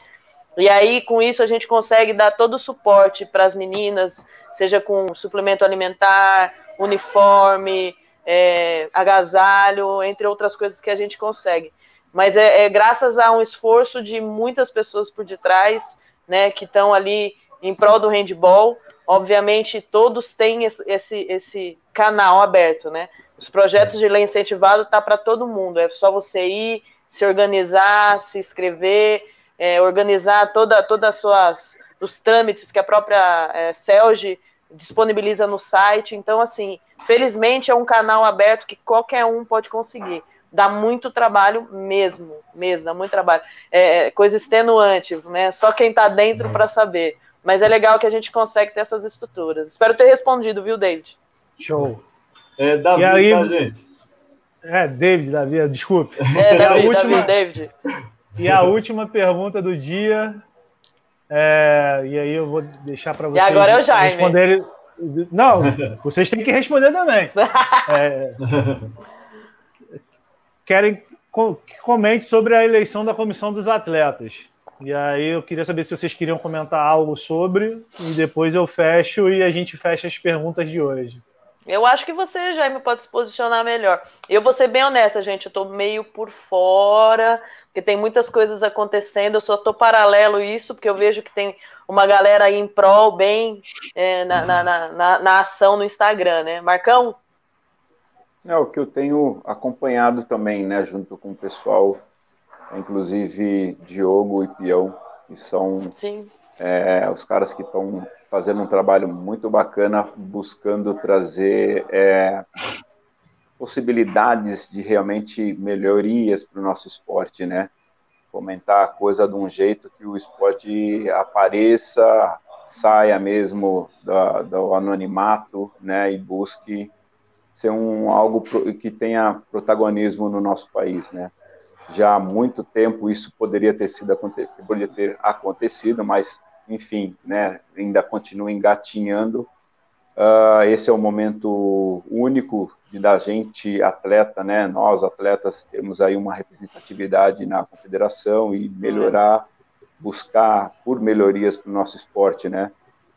Speaker 2: E aí, com isso, a gente consegue dar todo o suporte para as meninas, seja com suplemento alimentar, uniforme, é, agasalho, entre outras coisas que a gente consegue. Mas é, é graças a um esforço de muitas pessoas por detrás, né, que estão ali em prol do handball. Obviamente, todos têm esse, esse, esse canal aberto, né? Os projetos de lei incentivado tá para todo mundo. É só você ir, se organizar, se inscrever, é, organizar toda, todas as suas os trâmites que a própria é, CELG disponibiliza no site. Então, assim, felizmente é um canal aberto que qualquer um pode conseguir. Dá muito trabalho mesmo, mesmo, dá muito trabalho. É coisa extenuante, né? Só quem está dentro para saber. Mas é legal que a gente consegue ter essas estruturas. Espero ter respondido, viu, David?
Speaker 1: Show.
Speaker 4: É, Davi,
Speaker 1: E aí-
Speaker 4: tá, gente?
Speaker 1: É, David, Davi, desculpe.
Speaker 2: É,
Speaker 1: E a
Speaker 2: David,
Speaker 1: última-
Speaker 2: David, David.
Speaker 1: E a última pergunta do dia. é, e aí eu vou deixar para vocês
Speaker 2: agora é o Jaime.
Speaker 1: responderem. Não, vocês têm que responder também. É, querem que comente sobre a eleição da comissão dos atletas. E aí eu queria saber se vocês queriam comentar algo sobre, e depois eu fecho e a gente fecha as perguntas de hoje.
Speaker 2: Eu acho que você, Jaime, pode se posicionar melhor. Eu vou ser bem honesta, gente, eu tô meio por fora, porque tem muitas coisas acontecendo, eu só tô paralelo isso, porque eu vejo que tem uma galera aí em prol bem é, na, na, na, na, ação no Instagram, né? Marcão?
Speaker 3: É o que eu tenho acompanhado também, né, junto com o pessoal, inclusive Diogo e Pião, que são é, os caras que estão fazendo um trabalho muito bacana, buscando trazer é, possibilidades de realmente melhorias para o nosso esporte, né? Fomentar a coisa de um jeito que o esporte apareça, saia mesmo da, do anonimato, né? E busque ser um algo que tenha protagonismo no nosso país, né? Já há muito tempo isso poderia ter sido poderia ter acontecido, mas enfim, né, ainda continua engatinhando. Uh, esse é o momento único de da gente atleta, né, nós atletas temos aí uma representatividade na confederação e melhorar, buscar por melhorias para o nosso esporte, né,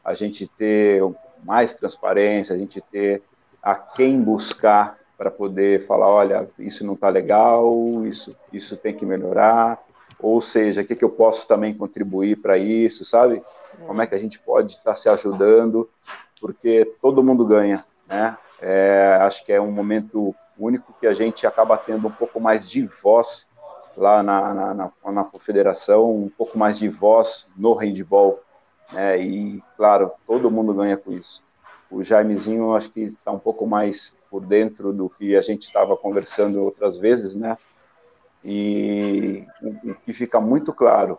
Speaker 3: a gente ter mais transparência, a gente ter a quem buscar para poder falar, olha, isso não está legal, isso, isso tem que melhorar, ou seja, o que, que eu posso também contribuir para isso, sabe? Como é que a gente pode estar tá se ajudando, porque todo mundo ganha, né? É, acho que é um momento único que a gente acaba tendo um pouco mais de voz lá na, na, na, na confederação, um pouco mais de voz no handball, né? E, claro, todo mundo ganha com isso. O Jaimezinho, acho que está um pouco mais por dentro do que a gente estava conversando outras vezes, né? E o que fica muito claro,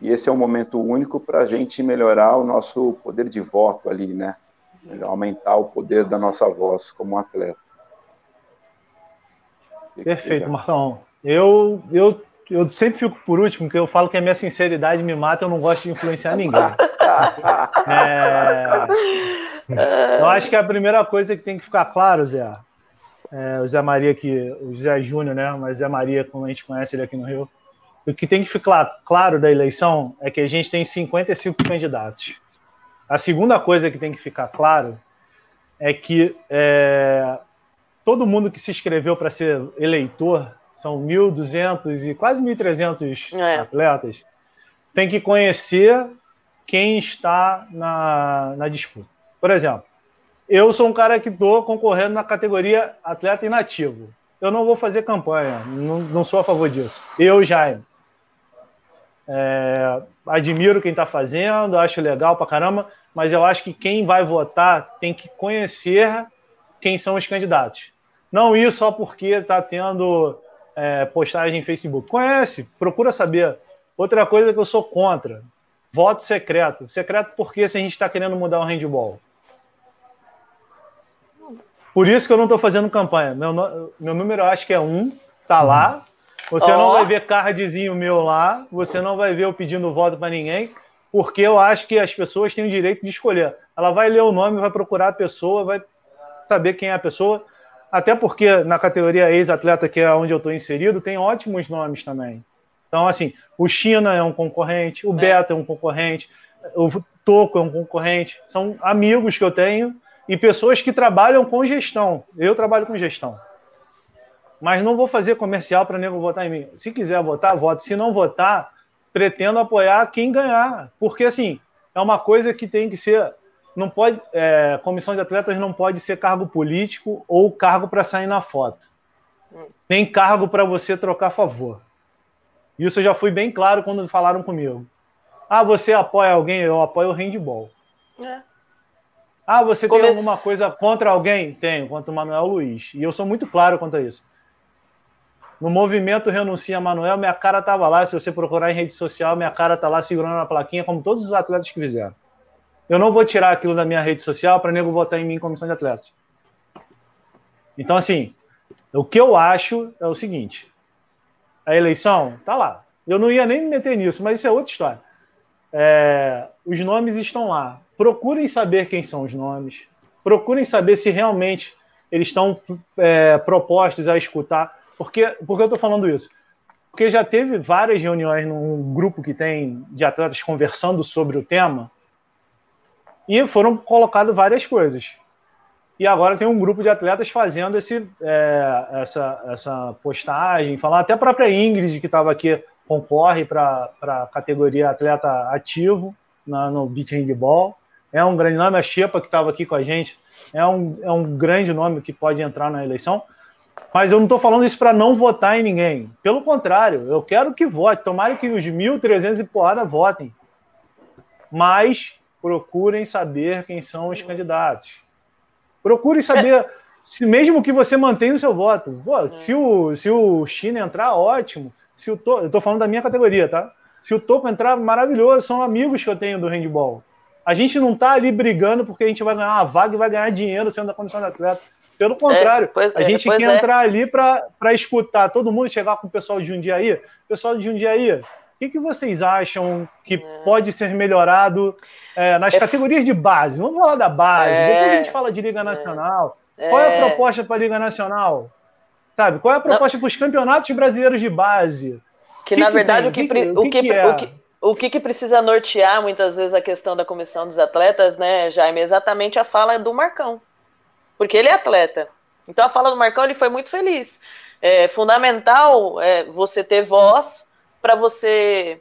Speaker 3: e esse é um momento único para a gente melhorar o nosso poder de voto ali, né? Aumentar o poder da nossa voz como atleta.
Speaker 1: Perfeito, Marcão. Eu, eu, eu sempre fico por último, porque eu falo que a minha sinceridade me mata, eu não gosto de influenciar ninguém. é... Eu acho que a primeira coisa que tem que ficar claro, Zé, é, o Zé Maria que o Zé Júnior, né? Mas Zé Maria, como a gente conhece ele aqui no Rio. O que tem que ficar claro da eleição é que a gente tem 55 candidatos. A segunda coisa que tem que ficar claro é que é, todo mundo que se inscreveu para ser eleitor, são 1.200 e quase 1.300 é. atletas, tem que conhecer quem está na, na disputa. Por exemplo, eu sou um cara que estou concorrendo na categoria atleta inativo. Eu não vou fazer campanha, não, não sou a favor disso. Eu, Jaime. É, admiro quem está fazendo, acho legal pra caramba, mas eu acho que quem vai votar tem que conhecer quem são os candidatos. Não ir só porque está tendo é, postagem em Facebook. Conhece, procura saber. Outra coisa que eu sou contra: voto secreto. Secreto porque se a gente está querendo mudar o handball? Por isso que eu não estou fazendo campanha. Meu, meu número eu acho que é um, tá lá. Você oh. não vai ver cardzinho meu lá, você não vai ver eu pedindo voto para ninguém, porque eu acho que as pessoas têm o direito de escolher. Ela vai ler o nome, vai procurar a pessoa, vai saber quem é a pessoa. Até porque na categoria ex-atleta, que é onde eu estou inserido, tem ótimos nomes também. Então, assim, o China é um concorrente, o é. Beto é um concorrente, o Toco é um concorrente. São amigos que eu tenho e pessoas que trabalham com gestão. Eu trabalho com gestão. Mas não vou fazer comercial para nego votar em mim. Se quiser votar, vote. Se não votar, pretendo apoiar quem ganhar. Porque, assim, é uma coisa que tem que ser. Não pode. É, comissão de atletas não pode ser cargo político ou cargo para sair na foto. Nem cargo para você trocar favor. Isso eu já fui bem claro quando falaram comigo. Ah, você apoia alguém? Eu apoio o handball. É. Ah, você Come... tem alguma coisa contra alguém? Tenho, contra o Manuel Luiz. E eu sou muito claro quanto a isso. No movimento Renuncia Manuel, minha cara estava lá. Se você procurar em rede social, minha cara está lá segurando a plaquinha, como todos os atletas que fizeram. Eu não vou tirar aquilo da minha rede social para nego votar em mim em comissão de atletas. Então, assim, o que eu acho é o seguinte: a eleição tá lá. Eu não ia nem me meter nisso, mas isso é outra história. É, os nomes estão lá procurem saber quem são os nomes, procurem saber se realmente eles estão é, propostos a escutar. Porque, porque eu estou falando isso? porque já teve várias reuniões num grupo que tem de atletas conversando sobre o tema e foram colocadas várias coisas. E agora tem um grupo de atletas fazendo esse, é, essa, essa postagem, falando até a própria Ingrid, que estava aqui, concorre para a categoria atleta ativo na, no beach handball. É um grande nome, a Xepa, que estava aqui com a gente, é um, é um grande nome que pode entrar na eleição. Mas eu não estou falando isso para não votar em ninguém. Pelo contrário, eu quero que vote. Tomara que os 1.300 e porrada votem. Mas procurem saber quem são os candidatos. Procure saber se mesmo que você mantenha o seu voto. Pô, é. se, o, se o China entrar, ótimo. Se o to... Eu estou falando da minha categoria, tá? Se o Toco entrar, maravilhoso. São amigos que eu tenho do handball. A gente não está ali brigando porque a gente vai ganhar uma vaga e vai ganhar dinheiro sendo da condição de atleta. Pelo contrário, é, a gente quer é. entrar ali para escutar todo mundo, chegar com o pessoal de Jundiaí. Pessoal de Jundiaí, o que, que vocês acham que é. pode ser melhorado é, nas é. categorias de base? Vamos falar da base, é. depois a gente fala de Liga Nacional. Qual é a proposta para a Liga Nacional? Sabe? Qual é a proposta para os campeonatos brasileiros de base?
Speaker 2: Que, que na que verdade, o que, o que, o que, o que, que, precisa nortear muitas vezes a questão da comissão dos atletas, né, Jaime? Exatamente a fala do Marcão porque ele é atleta. Então a fala do Marcão ele foi muito feliz. É fundamental é, você ter voz para você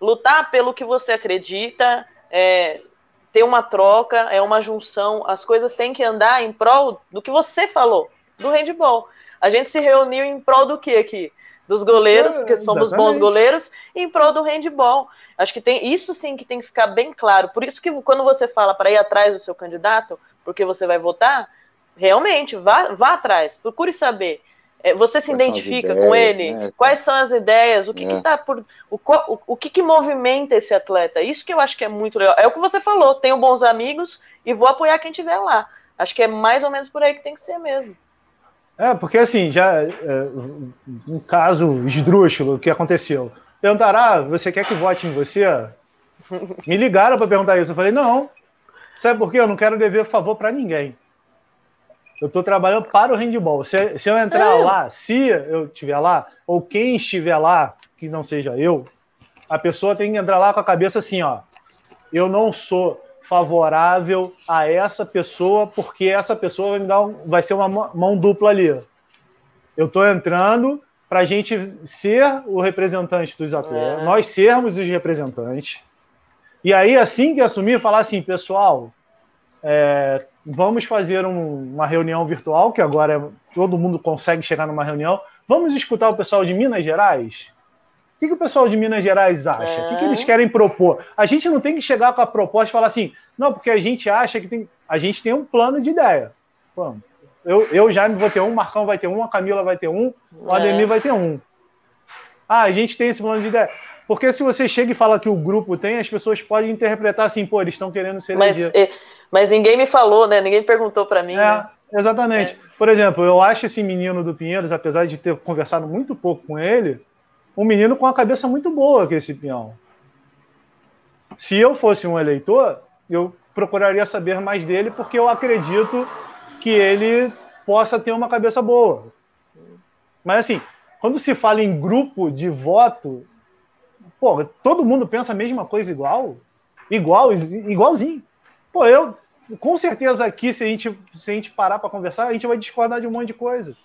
Speaker 2: lutar pelo que você acredita, é, ter uma troca, é uma junção. As coisas têm que andar em prol do que você falou, do handball. A gente se reuniu em prol do que aqui? Dos goleiros, é, porque somos bons goleiros, e em prol do handball. Acho que tem isso sim que tem que ficar bem claro. Por isso que quando você fala para ir atrás do seu candidato, porque você vai votar, realmente, vá, vá atrás, procure saber. É, você se Quais identifica ideias, com ele? Né? Quais são as ideias? O que, é. que tá por. O, o, o que, que movimenta esse atleta? Isso que eu acho que é muito legal. É o que você falou, tenho bons amigos e vou apoiar quem estiver lá. Acho que é mais ou menos por aí que tem que ser mesmo.
Speaker 1: É, porque assim, já é, um caso esdrúxulo que aconteceu. Perguntaram, ah, você quer que vote em você? Me ligaram para perguntar isso. Eu falei, não. Sabe por quê? Eu não quero dever favor para ninguém. Eu estou trabalhando para o handball. Se, se eu entrar é. lá, se eu estiver lá, ou quem estiver lá, que não seja eu, a pessoa tem que entrar lá com a cabeça assim, ó. Eu não sou favorável a essa pessoa porque essa pessoa vai me dar um, vai ser uma mão dupla ali. Eu estou entrando para a gente ser o representante dos atletas, é. nós sermos os representantes. E aí, assim que assumir, falar assim, pessoal, é, vamos fazer um, uma reunião virtual, que agora é, todo mundo consegue chegar numa reunião. Vamos escutar o pessoal de Minas Gerais? O que, que o pessoal de Minas Gerais acha? É. O que, que, eles querem propor? A gente não tem que chegar com a proposta e falar assim, não, porque a gente acha que tem. A gente tem um plano de ideia. Vamos. Eu, eu já vou ter um, o Marcão vai ter um, a Camila vai ter um, o Ademir é. vai ter um. Ah, a gente tem esse plano de ideia. Porque se você chega e fala que o grupo tem, as pessoas podem interpretar assim, pô, eles estão querendo ser
Speaker 2: Mas, mas ninguém me falou, né? Ninguém perguntou para mim. É, né?
Speaker 1: exatamente. É. Por exemplo, eu acho esse menino do Pinheiros, apesar de ter conversado muito pouco com ele, um menino com a cabeça muito boa que esse peão. Se eu fosse um eleitor, eu procuraria saber mais dele, porque eu acredito que ele possa ter uma cabeça boa. Mas assim, quando se fala em grupo de voto, pô, todo mundo pensa a mesma coisa igual? Igual, igualzinho. Pô, eu, com certeza aqui, se a gente, se a gente parar para conversar, a gente vai discordar de um monte de coisa.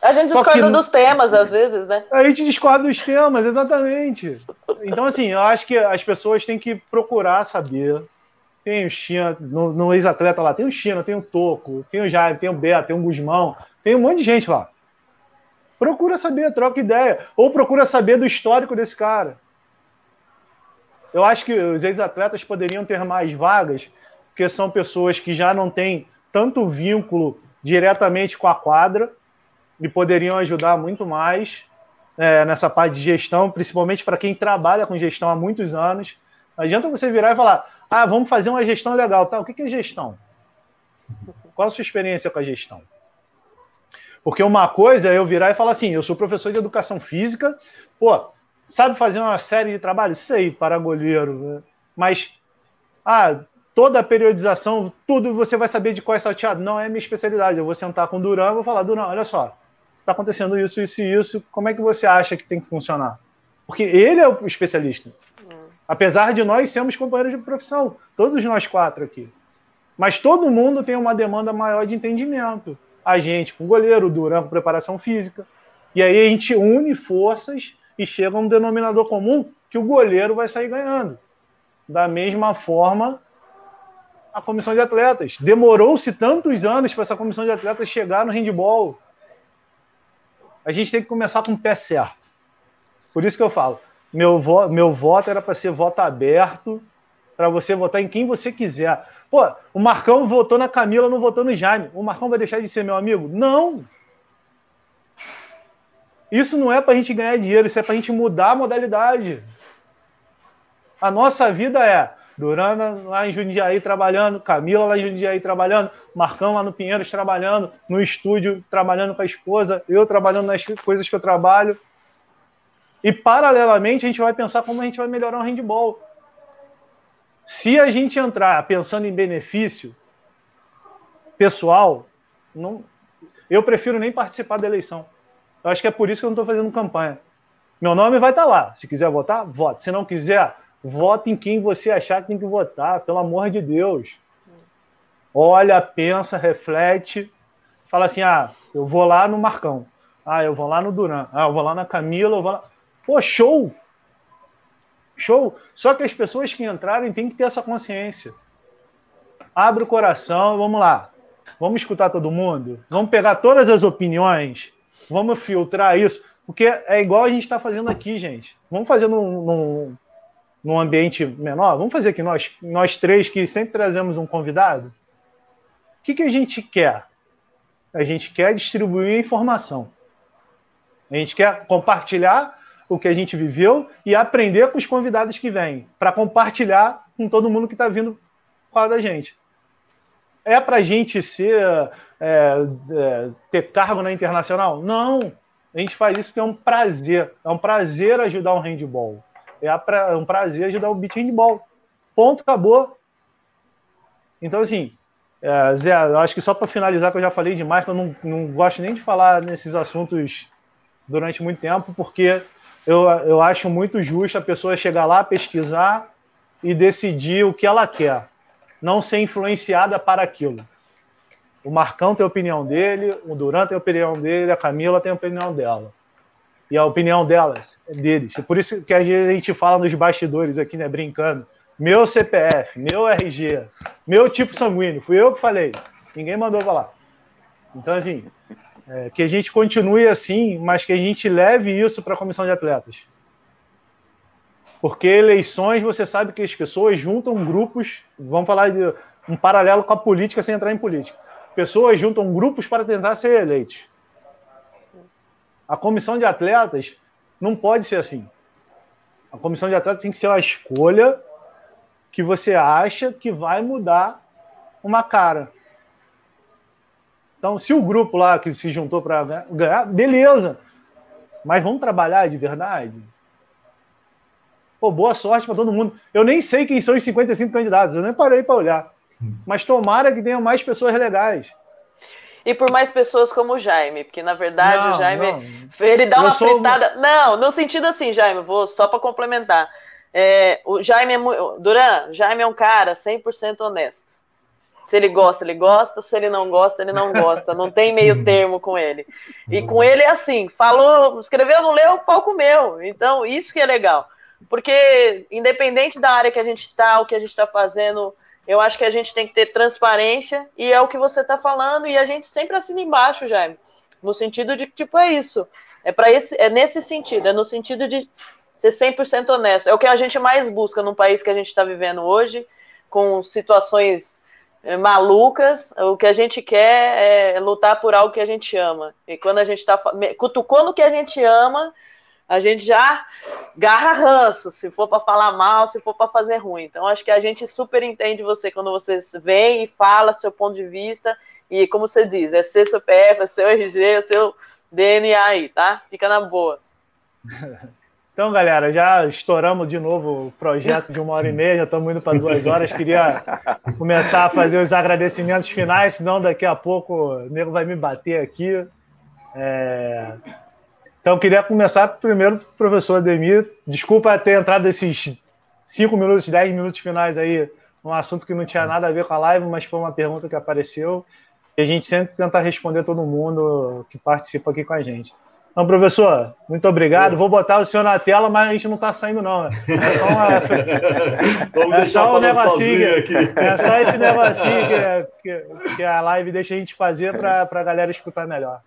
Speaker 2: A gente discorda que, dos temas, às vezes, né?
Speaker 1: A gente discorda dos temas, exatamente. Então, assim, eu acho que as pessoas têm que procurar saber. Tem o China, no, no ex-atleta lá, tem o China, tem o Toco, tem o Jair, tem o Beto, tem o Guzmão, tem um monte de gente lá. Procura saber, troca ideia. Ou procura saber do histórico desse cara. Eu acho que os ex-atletas poderiam ter mais vagas, porque são pessoas que já não têm tanto vínculo diretamente com a quadra e poderiam ajudar muito mais é, nessa parte de gestão, principalmente para quem trabalha com gestão há muitos anos. Não adianta você virar e falar: ah, vamos fazer uma gestão legal. Tá, o que é gestão? Qual a sua experiência com a gestão? Porque uma coisa é eu virar e falar assim: eu sou professor de educação física, pô, sabe fazer uma série de trabalhos? Sei, para goleiro. Né? Mas, ah, toda a periodização, tudo você vai saber de qual é salteado. Não é minha especialidade. Eu vou sentar com o Duran e vou falar, Duran, olha só. Está acontecendo isso, isso e isso, como é que você acha que tem que funcionar? Porque ele é o especialista. Hum. Apesar de nós sermos companheiros de profissão, todos nós quatro aqui. Mas todo mundo tem uma demanda maior de entendimento. A gente com goleiro, o Duran com preparação física. E aí a gente une forças e chega a um denominador comum que o goleiro vai sair ganhando. Da mesma forma, a comissão de atletas. Demorou-se tantos anos para essa comissão de atletas chegar no handball a gente tem que começar com o pé certo. Por isso que eu falo, meu, vo meu voto era para ser voto aberto, para você votar em quem você quiser. Pô, o Marcão votou na Camila, não votou no Jaime. O Marcão vai deixar de ser meu amigo? Não! Isso não é para a gente ganhar dinheiro, isso é para a gente mudar a modalidade. A nossa vida é Durana lá em Jundiaí trabalhando, Camila lá em Jundiaí trabalhando, Marcão lá no Pinheiros trabalhando, no estúdio trabalhando com a esposa, eu trabalhando nas coisas que eu trabalho. E paralelamente a gente vai pensar como a gente vai melhorar o handball. Se a gente entrar pensando em benefício pessoal, não, eu prefiro nem participar da eleição. Eu acho que é por isso que eu não estou fazendo campanha. Meu nome vai estar tá lá. Se quiser votar, vote. Se não quiser, Vote em quem você achar que tem que votar, pelo amor de Deus. Olha, pensa, reflete, fala assim: ah, eu vou lá no Marcão, ah, eu vou lá no Duran, ah, eu vou lá na Camila, eu vou lá. Pô, show! Show! Só que as pessoas que entrarem têm que ter essa consciência. Abre o coração, vamos lá. Vamos escutar todo mundo? Vamos pegar todas as opiniões? Vamos filtrar isso? Porque é igual a gente está fazendo aqui, gente. Vamos fazer num, num, num ambiente menor, vamos fazer aqui nós, nós três que sempre trazemos um convidado. O que, que a gente quer? A gente quer distribuir informação. A gente quer compartilhar o que a gente viveu e aprender com os convidados que vêm, para compartilhar com todo mundo que está vindo falar da gente. É para a gente ser é, é, ter cargo na internacional? Não. A gente faz isso porque é um prazer. É um prazer ajudar o handball. É, um prazer ajudar o beat handball. Ponto, acabou. Então, assim, é, Zé, acho que só para finalizar, que eu já falei demais, eu não, não gosto nem de falar nesses assuntos durante muito tempo, porque eu, eu acho muito justo a pessoa chegar lá, pesquisar e decidir o que ela quer, não ser influenciada para aquilo. O Marcão tem a opinião dele, o Duran tem a opinião dele, a Camila tem a opinião dela. E a opinião delas, deles. Por isso que a gente fala nos bastidores aqui, né, brincando. Meu CPF, meu RG, meu tipo sanguíneo, fui eu que falei. Ninguém mandou falar. Então, assim, é, que a gente continue assim, mas que a gente leve isso para a comissão de atletas. Porque eleições, você sabe que as pessoas juntam grupos, vamos falar de um paralelo com a política sem entrar em política. Pessoas juntam grupos para tentar ser eleitos. A comissão de atletas não pode ser assim. A comissão de atletas tem que ser uma escolha que você acha que vai mudar uma cara. Então, se o grupo lá que se juntou para ganhar, beleza. Mas vamos trabalhar de verdade? Pô, boa sorte para todo mundo. Eu nem sei quem são os 55 candidatos, eu nem parei para olhar. Mas tomara que tenha mais pessoas legais
Speaker 2: e por mais pessoas como o Jaime, porque na verdade não, o Jaime não. ele dá uma fritada. Não, no sentido assim, Jaime, vou só para complementar. É, o Jaime é muito. Duran, Jaime é um cara 100% honesto. Se ele gosta, ele gosta. Se ele não gosta, ele não gosta. Não tem meio termo com ele. E com ele é assim: falou, escreveu, não leu, o pau comeu. Então, isso que é legal. Porque, independente da área que a gente está, o que a gente está fazendo, eu acho que a gente tem que ter transparência e é o que você está falando e a gente sempre assina embaixo, Jaime. No sentido de que, tipo, é isso. É para esse, é nesse sentido, é no sentido de ser 100% honesto. É o que a gente mais busca num país que a gente está vivendo hoje, com situações é, malucas. O que a gente quer é lutar por algo que a gente ama. E quando a gente está cutucando o que a gente ama, a gente já garra ranço, se for para falar mal, se for para fazer ruim. Então, acho que a gente super entende você quando você vem e fala seu ponto de vista. E como você diz, é seu CPF, é seu RG, é seu DNA aí, tá? Fica na boa.
Speaker 1: Então, galera, já estouramos de novo o projeto de uma hora e meia, já estamos indo para duas horas. Queria começar a fazer os agradecimentos finais, senão daqui a pouco o nego vai me bater aqui. É... Então, queria começar primeiro, professor Ademir. Desculpa ter entrado esses 5 minutos, 10 minutos finais aí, num assunto que não tinha nada a ver com a live, mas foi uma pergunta que apareceu. E a gente sempre tenta responder todo mundo que participa aqui com a gente. Então, professor, muito obrigado. Vou botar o senhor na tela, mas a gente não está saindo, não. É só, uma... é só um negocinho. Aqui. É só esse negocinho que, que, que a live deixa a gente fazer para a galera escutar melhor.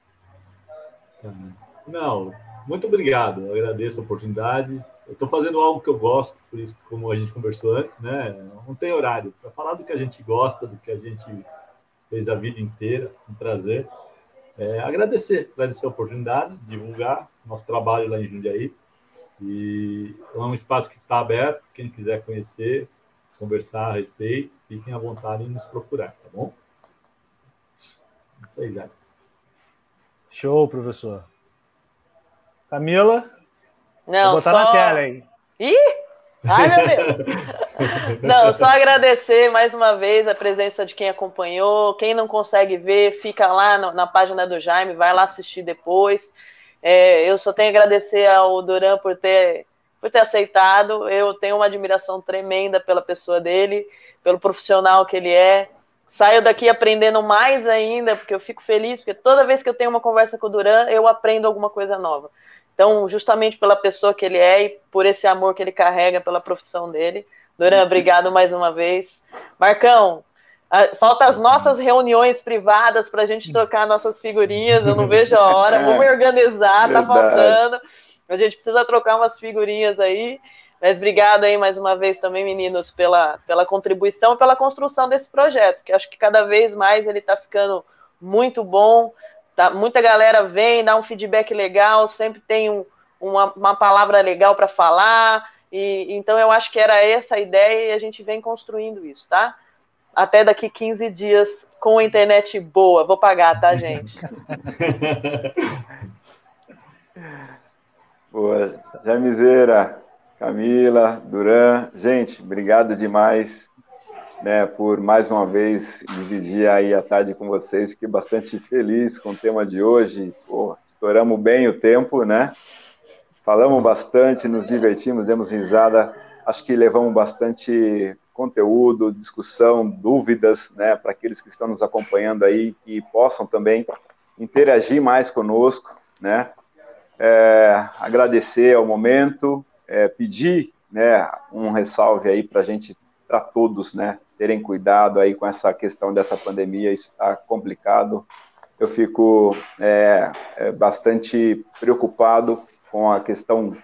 Speaker 4: Não, muito obrigado. Eu agradeço a oportunidade. Eu estou fazendo algo que eu gosto, por isso, como a gente conversou antes, né? Não tem horário para falar do que a gente gosta, do que a gente fez a vida inteira. Um prazer. É, agradecer, agradecer a oportunidade, divulgar nosso trabalho lá em Jundiaí. E é um espaço que está aberto, quem quiser conhecer, conversar a respeito, fiquem à vontade em nos procurar, tá bom? Isso aí, já.
Speaker 1: Show, professor. Camila?
Speaker 2: Não,
Speaker 1: Vou botar
Speaker 2: só...
Speaker 1: na tela aí.
Speaker 2: Ih! Ai, meu Deus! Não, só agradecer mais uma vez a presença de quem acompanhou. Quem não consegue ver, fica lá no, na página do Jaime, vai lá assistir depois. É, eu só tenho a agradecer ao Duran por ter, por ter aceitado. Eu tenho uma admiração tremenda pela pessoa dele, pelo profissional que ele é. Saio daqui aprendendo mais ainda, porque eu fico feliz, porque toda vez que eu tenho uma conversa com o Duran, eu aprendo alguma coisa nova. Então, justamente pela pessoa que ele é e por esse amor que ele carrega pela profissão dele. Duran, obrigado mais uma vez. Marcão, falta as nossas reuniões privadas para a gente trocar nossas figurinhas. Eu não vejo a hora. Vamos organizar, tá faltando. A gente precisa trocar umas figurinhas aí. Mas obrigado aí mais uma vez também, meninos, pela, pela contribuição e pela construção desse projeto, que acho que cada vez mais ele está ficando muito bom. Tá? Muita galera vem, dá um feedback legal, sempre tem um, uma, uma palavra legal para falar. E, então eu acho que era essa a ideia e a gente vem construindo isso, tá? Até daqui 15 dias com a internet boa. Vou pagar, tá, gente?
Speaker 3: Boa. Jamizeira, Camila, Duran, gente, obrigado demais né, por mais uma vez dividir aí a tarde com vocês. Fiquei bastante feliz com o tema de hoje. Pô, estouramos bem o tempo, né? Falamos bastante, nos divertimos, demos risada. Acho que levamos bastante conteúdo, discussão, dúvidas, né, para aqueles que estão nos acompanhando aí que possam também interagir mais conosco, né? É, agradecer ao momento, é, pedir, né, um ressalve aí para a gente, para todos, né, terem cuidado aí com essa questão dessa pandemia, isso está complicado. Eu fico é, é, bastante preocupado com a questão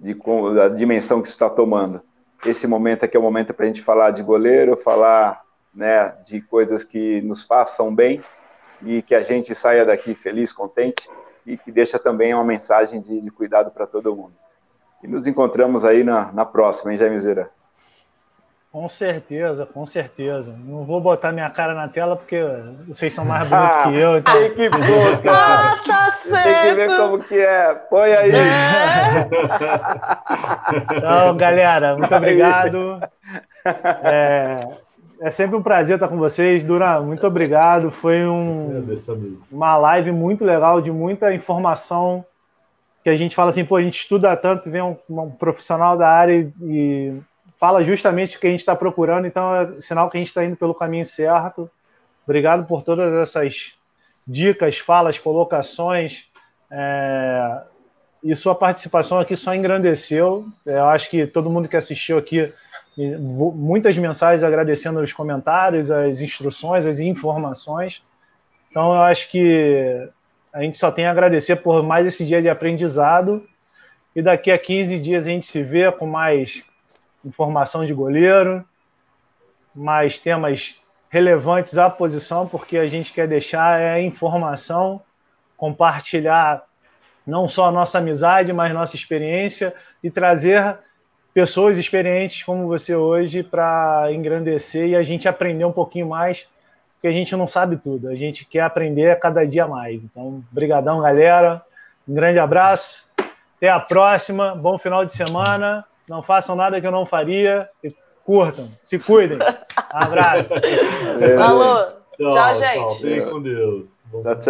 Speaker 3: de com a dimensão que isso está tomando. Esse momento aqui é o momento para a gente falar de goleiro, falar né, de coisas que nos façam bem e que a gente saia daqui feliz, contente e que deixa também uma mensagem de, de cuidado para todo mundo. E nos encontramos aí na, na próxima, hein, Jaimizeira?
Speaker 1: Com certeza, com certeza. Não vou botar minha cara na tela porque vocês são mais bonitos que eu. Então...
Speaker 3: Tem que pôr, cara.
Speaker 2: Ah, tá certo.
Speaker 3: Tem que ver como que é. Põe aí.
Speaker 2: É.
Speaker 1: Então, galera, muito obrigado. É, é sempre um prazer estar com vocês. Dura, muito obrigado. Foi um, uma live muito legal, de muita informação. Que a gente fala assim, pô, a gente estuda tanto, vem um, um profissional da área e fala justamente o que a gente está procurando, então é sinal que a gente está indo pelo caminho certo. Obrigado por todas essas dicas, falas, colocações. É... E sua participação aqui só engrandeceu. Eu acho que todo mundo que assistiu aqui, muitas mensagens agradecendo os comentários, as instruções, as informações. Então, eu acho que a gente só tem a agradecer por mais esse dia de aprendizado. E daqui a 15 dias a gente se vê com mais informação de goleiro, mais temas relevantes à posição, porque a gente quer deixar é informação, compartilhar não só a nossa amizade, mas nossa experiência e trazer pessoas experientes como você hoje para engrandecer e a gente aprender um pouquinho mais, porque a gente não sabe tudo, a gente quer aprender cada dia mais. Então, brigadão, galera. Um grande abraço. Até a próxima. Bom final de semana. Não façam nada que eu não faria. E curtam. Se cuidem. Um abraço.
Speaker 2: Falou. Tchau, tchau gente.
Speaker 4: Tchau. Fiquem com Deus.
Speaker 3: Tchau, tchau.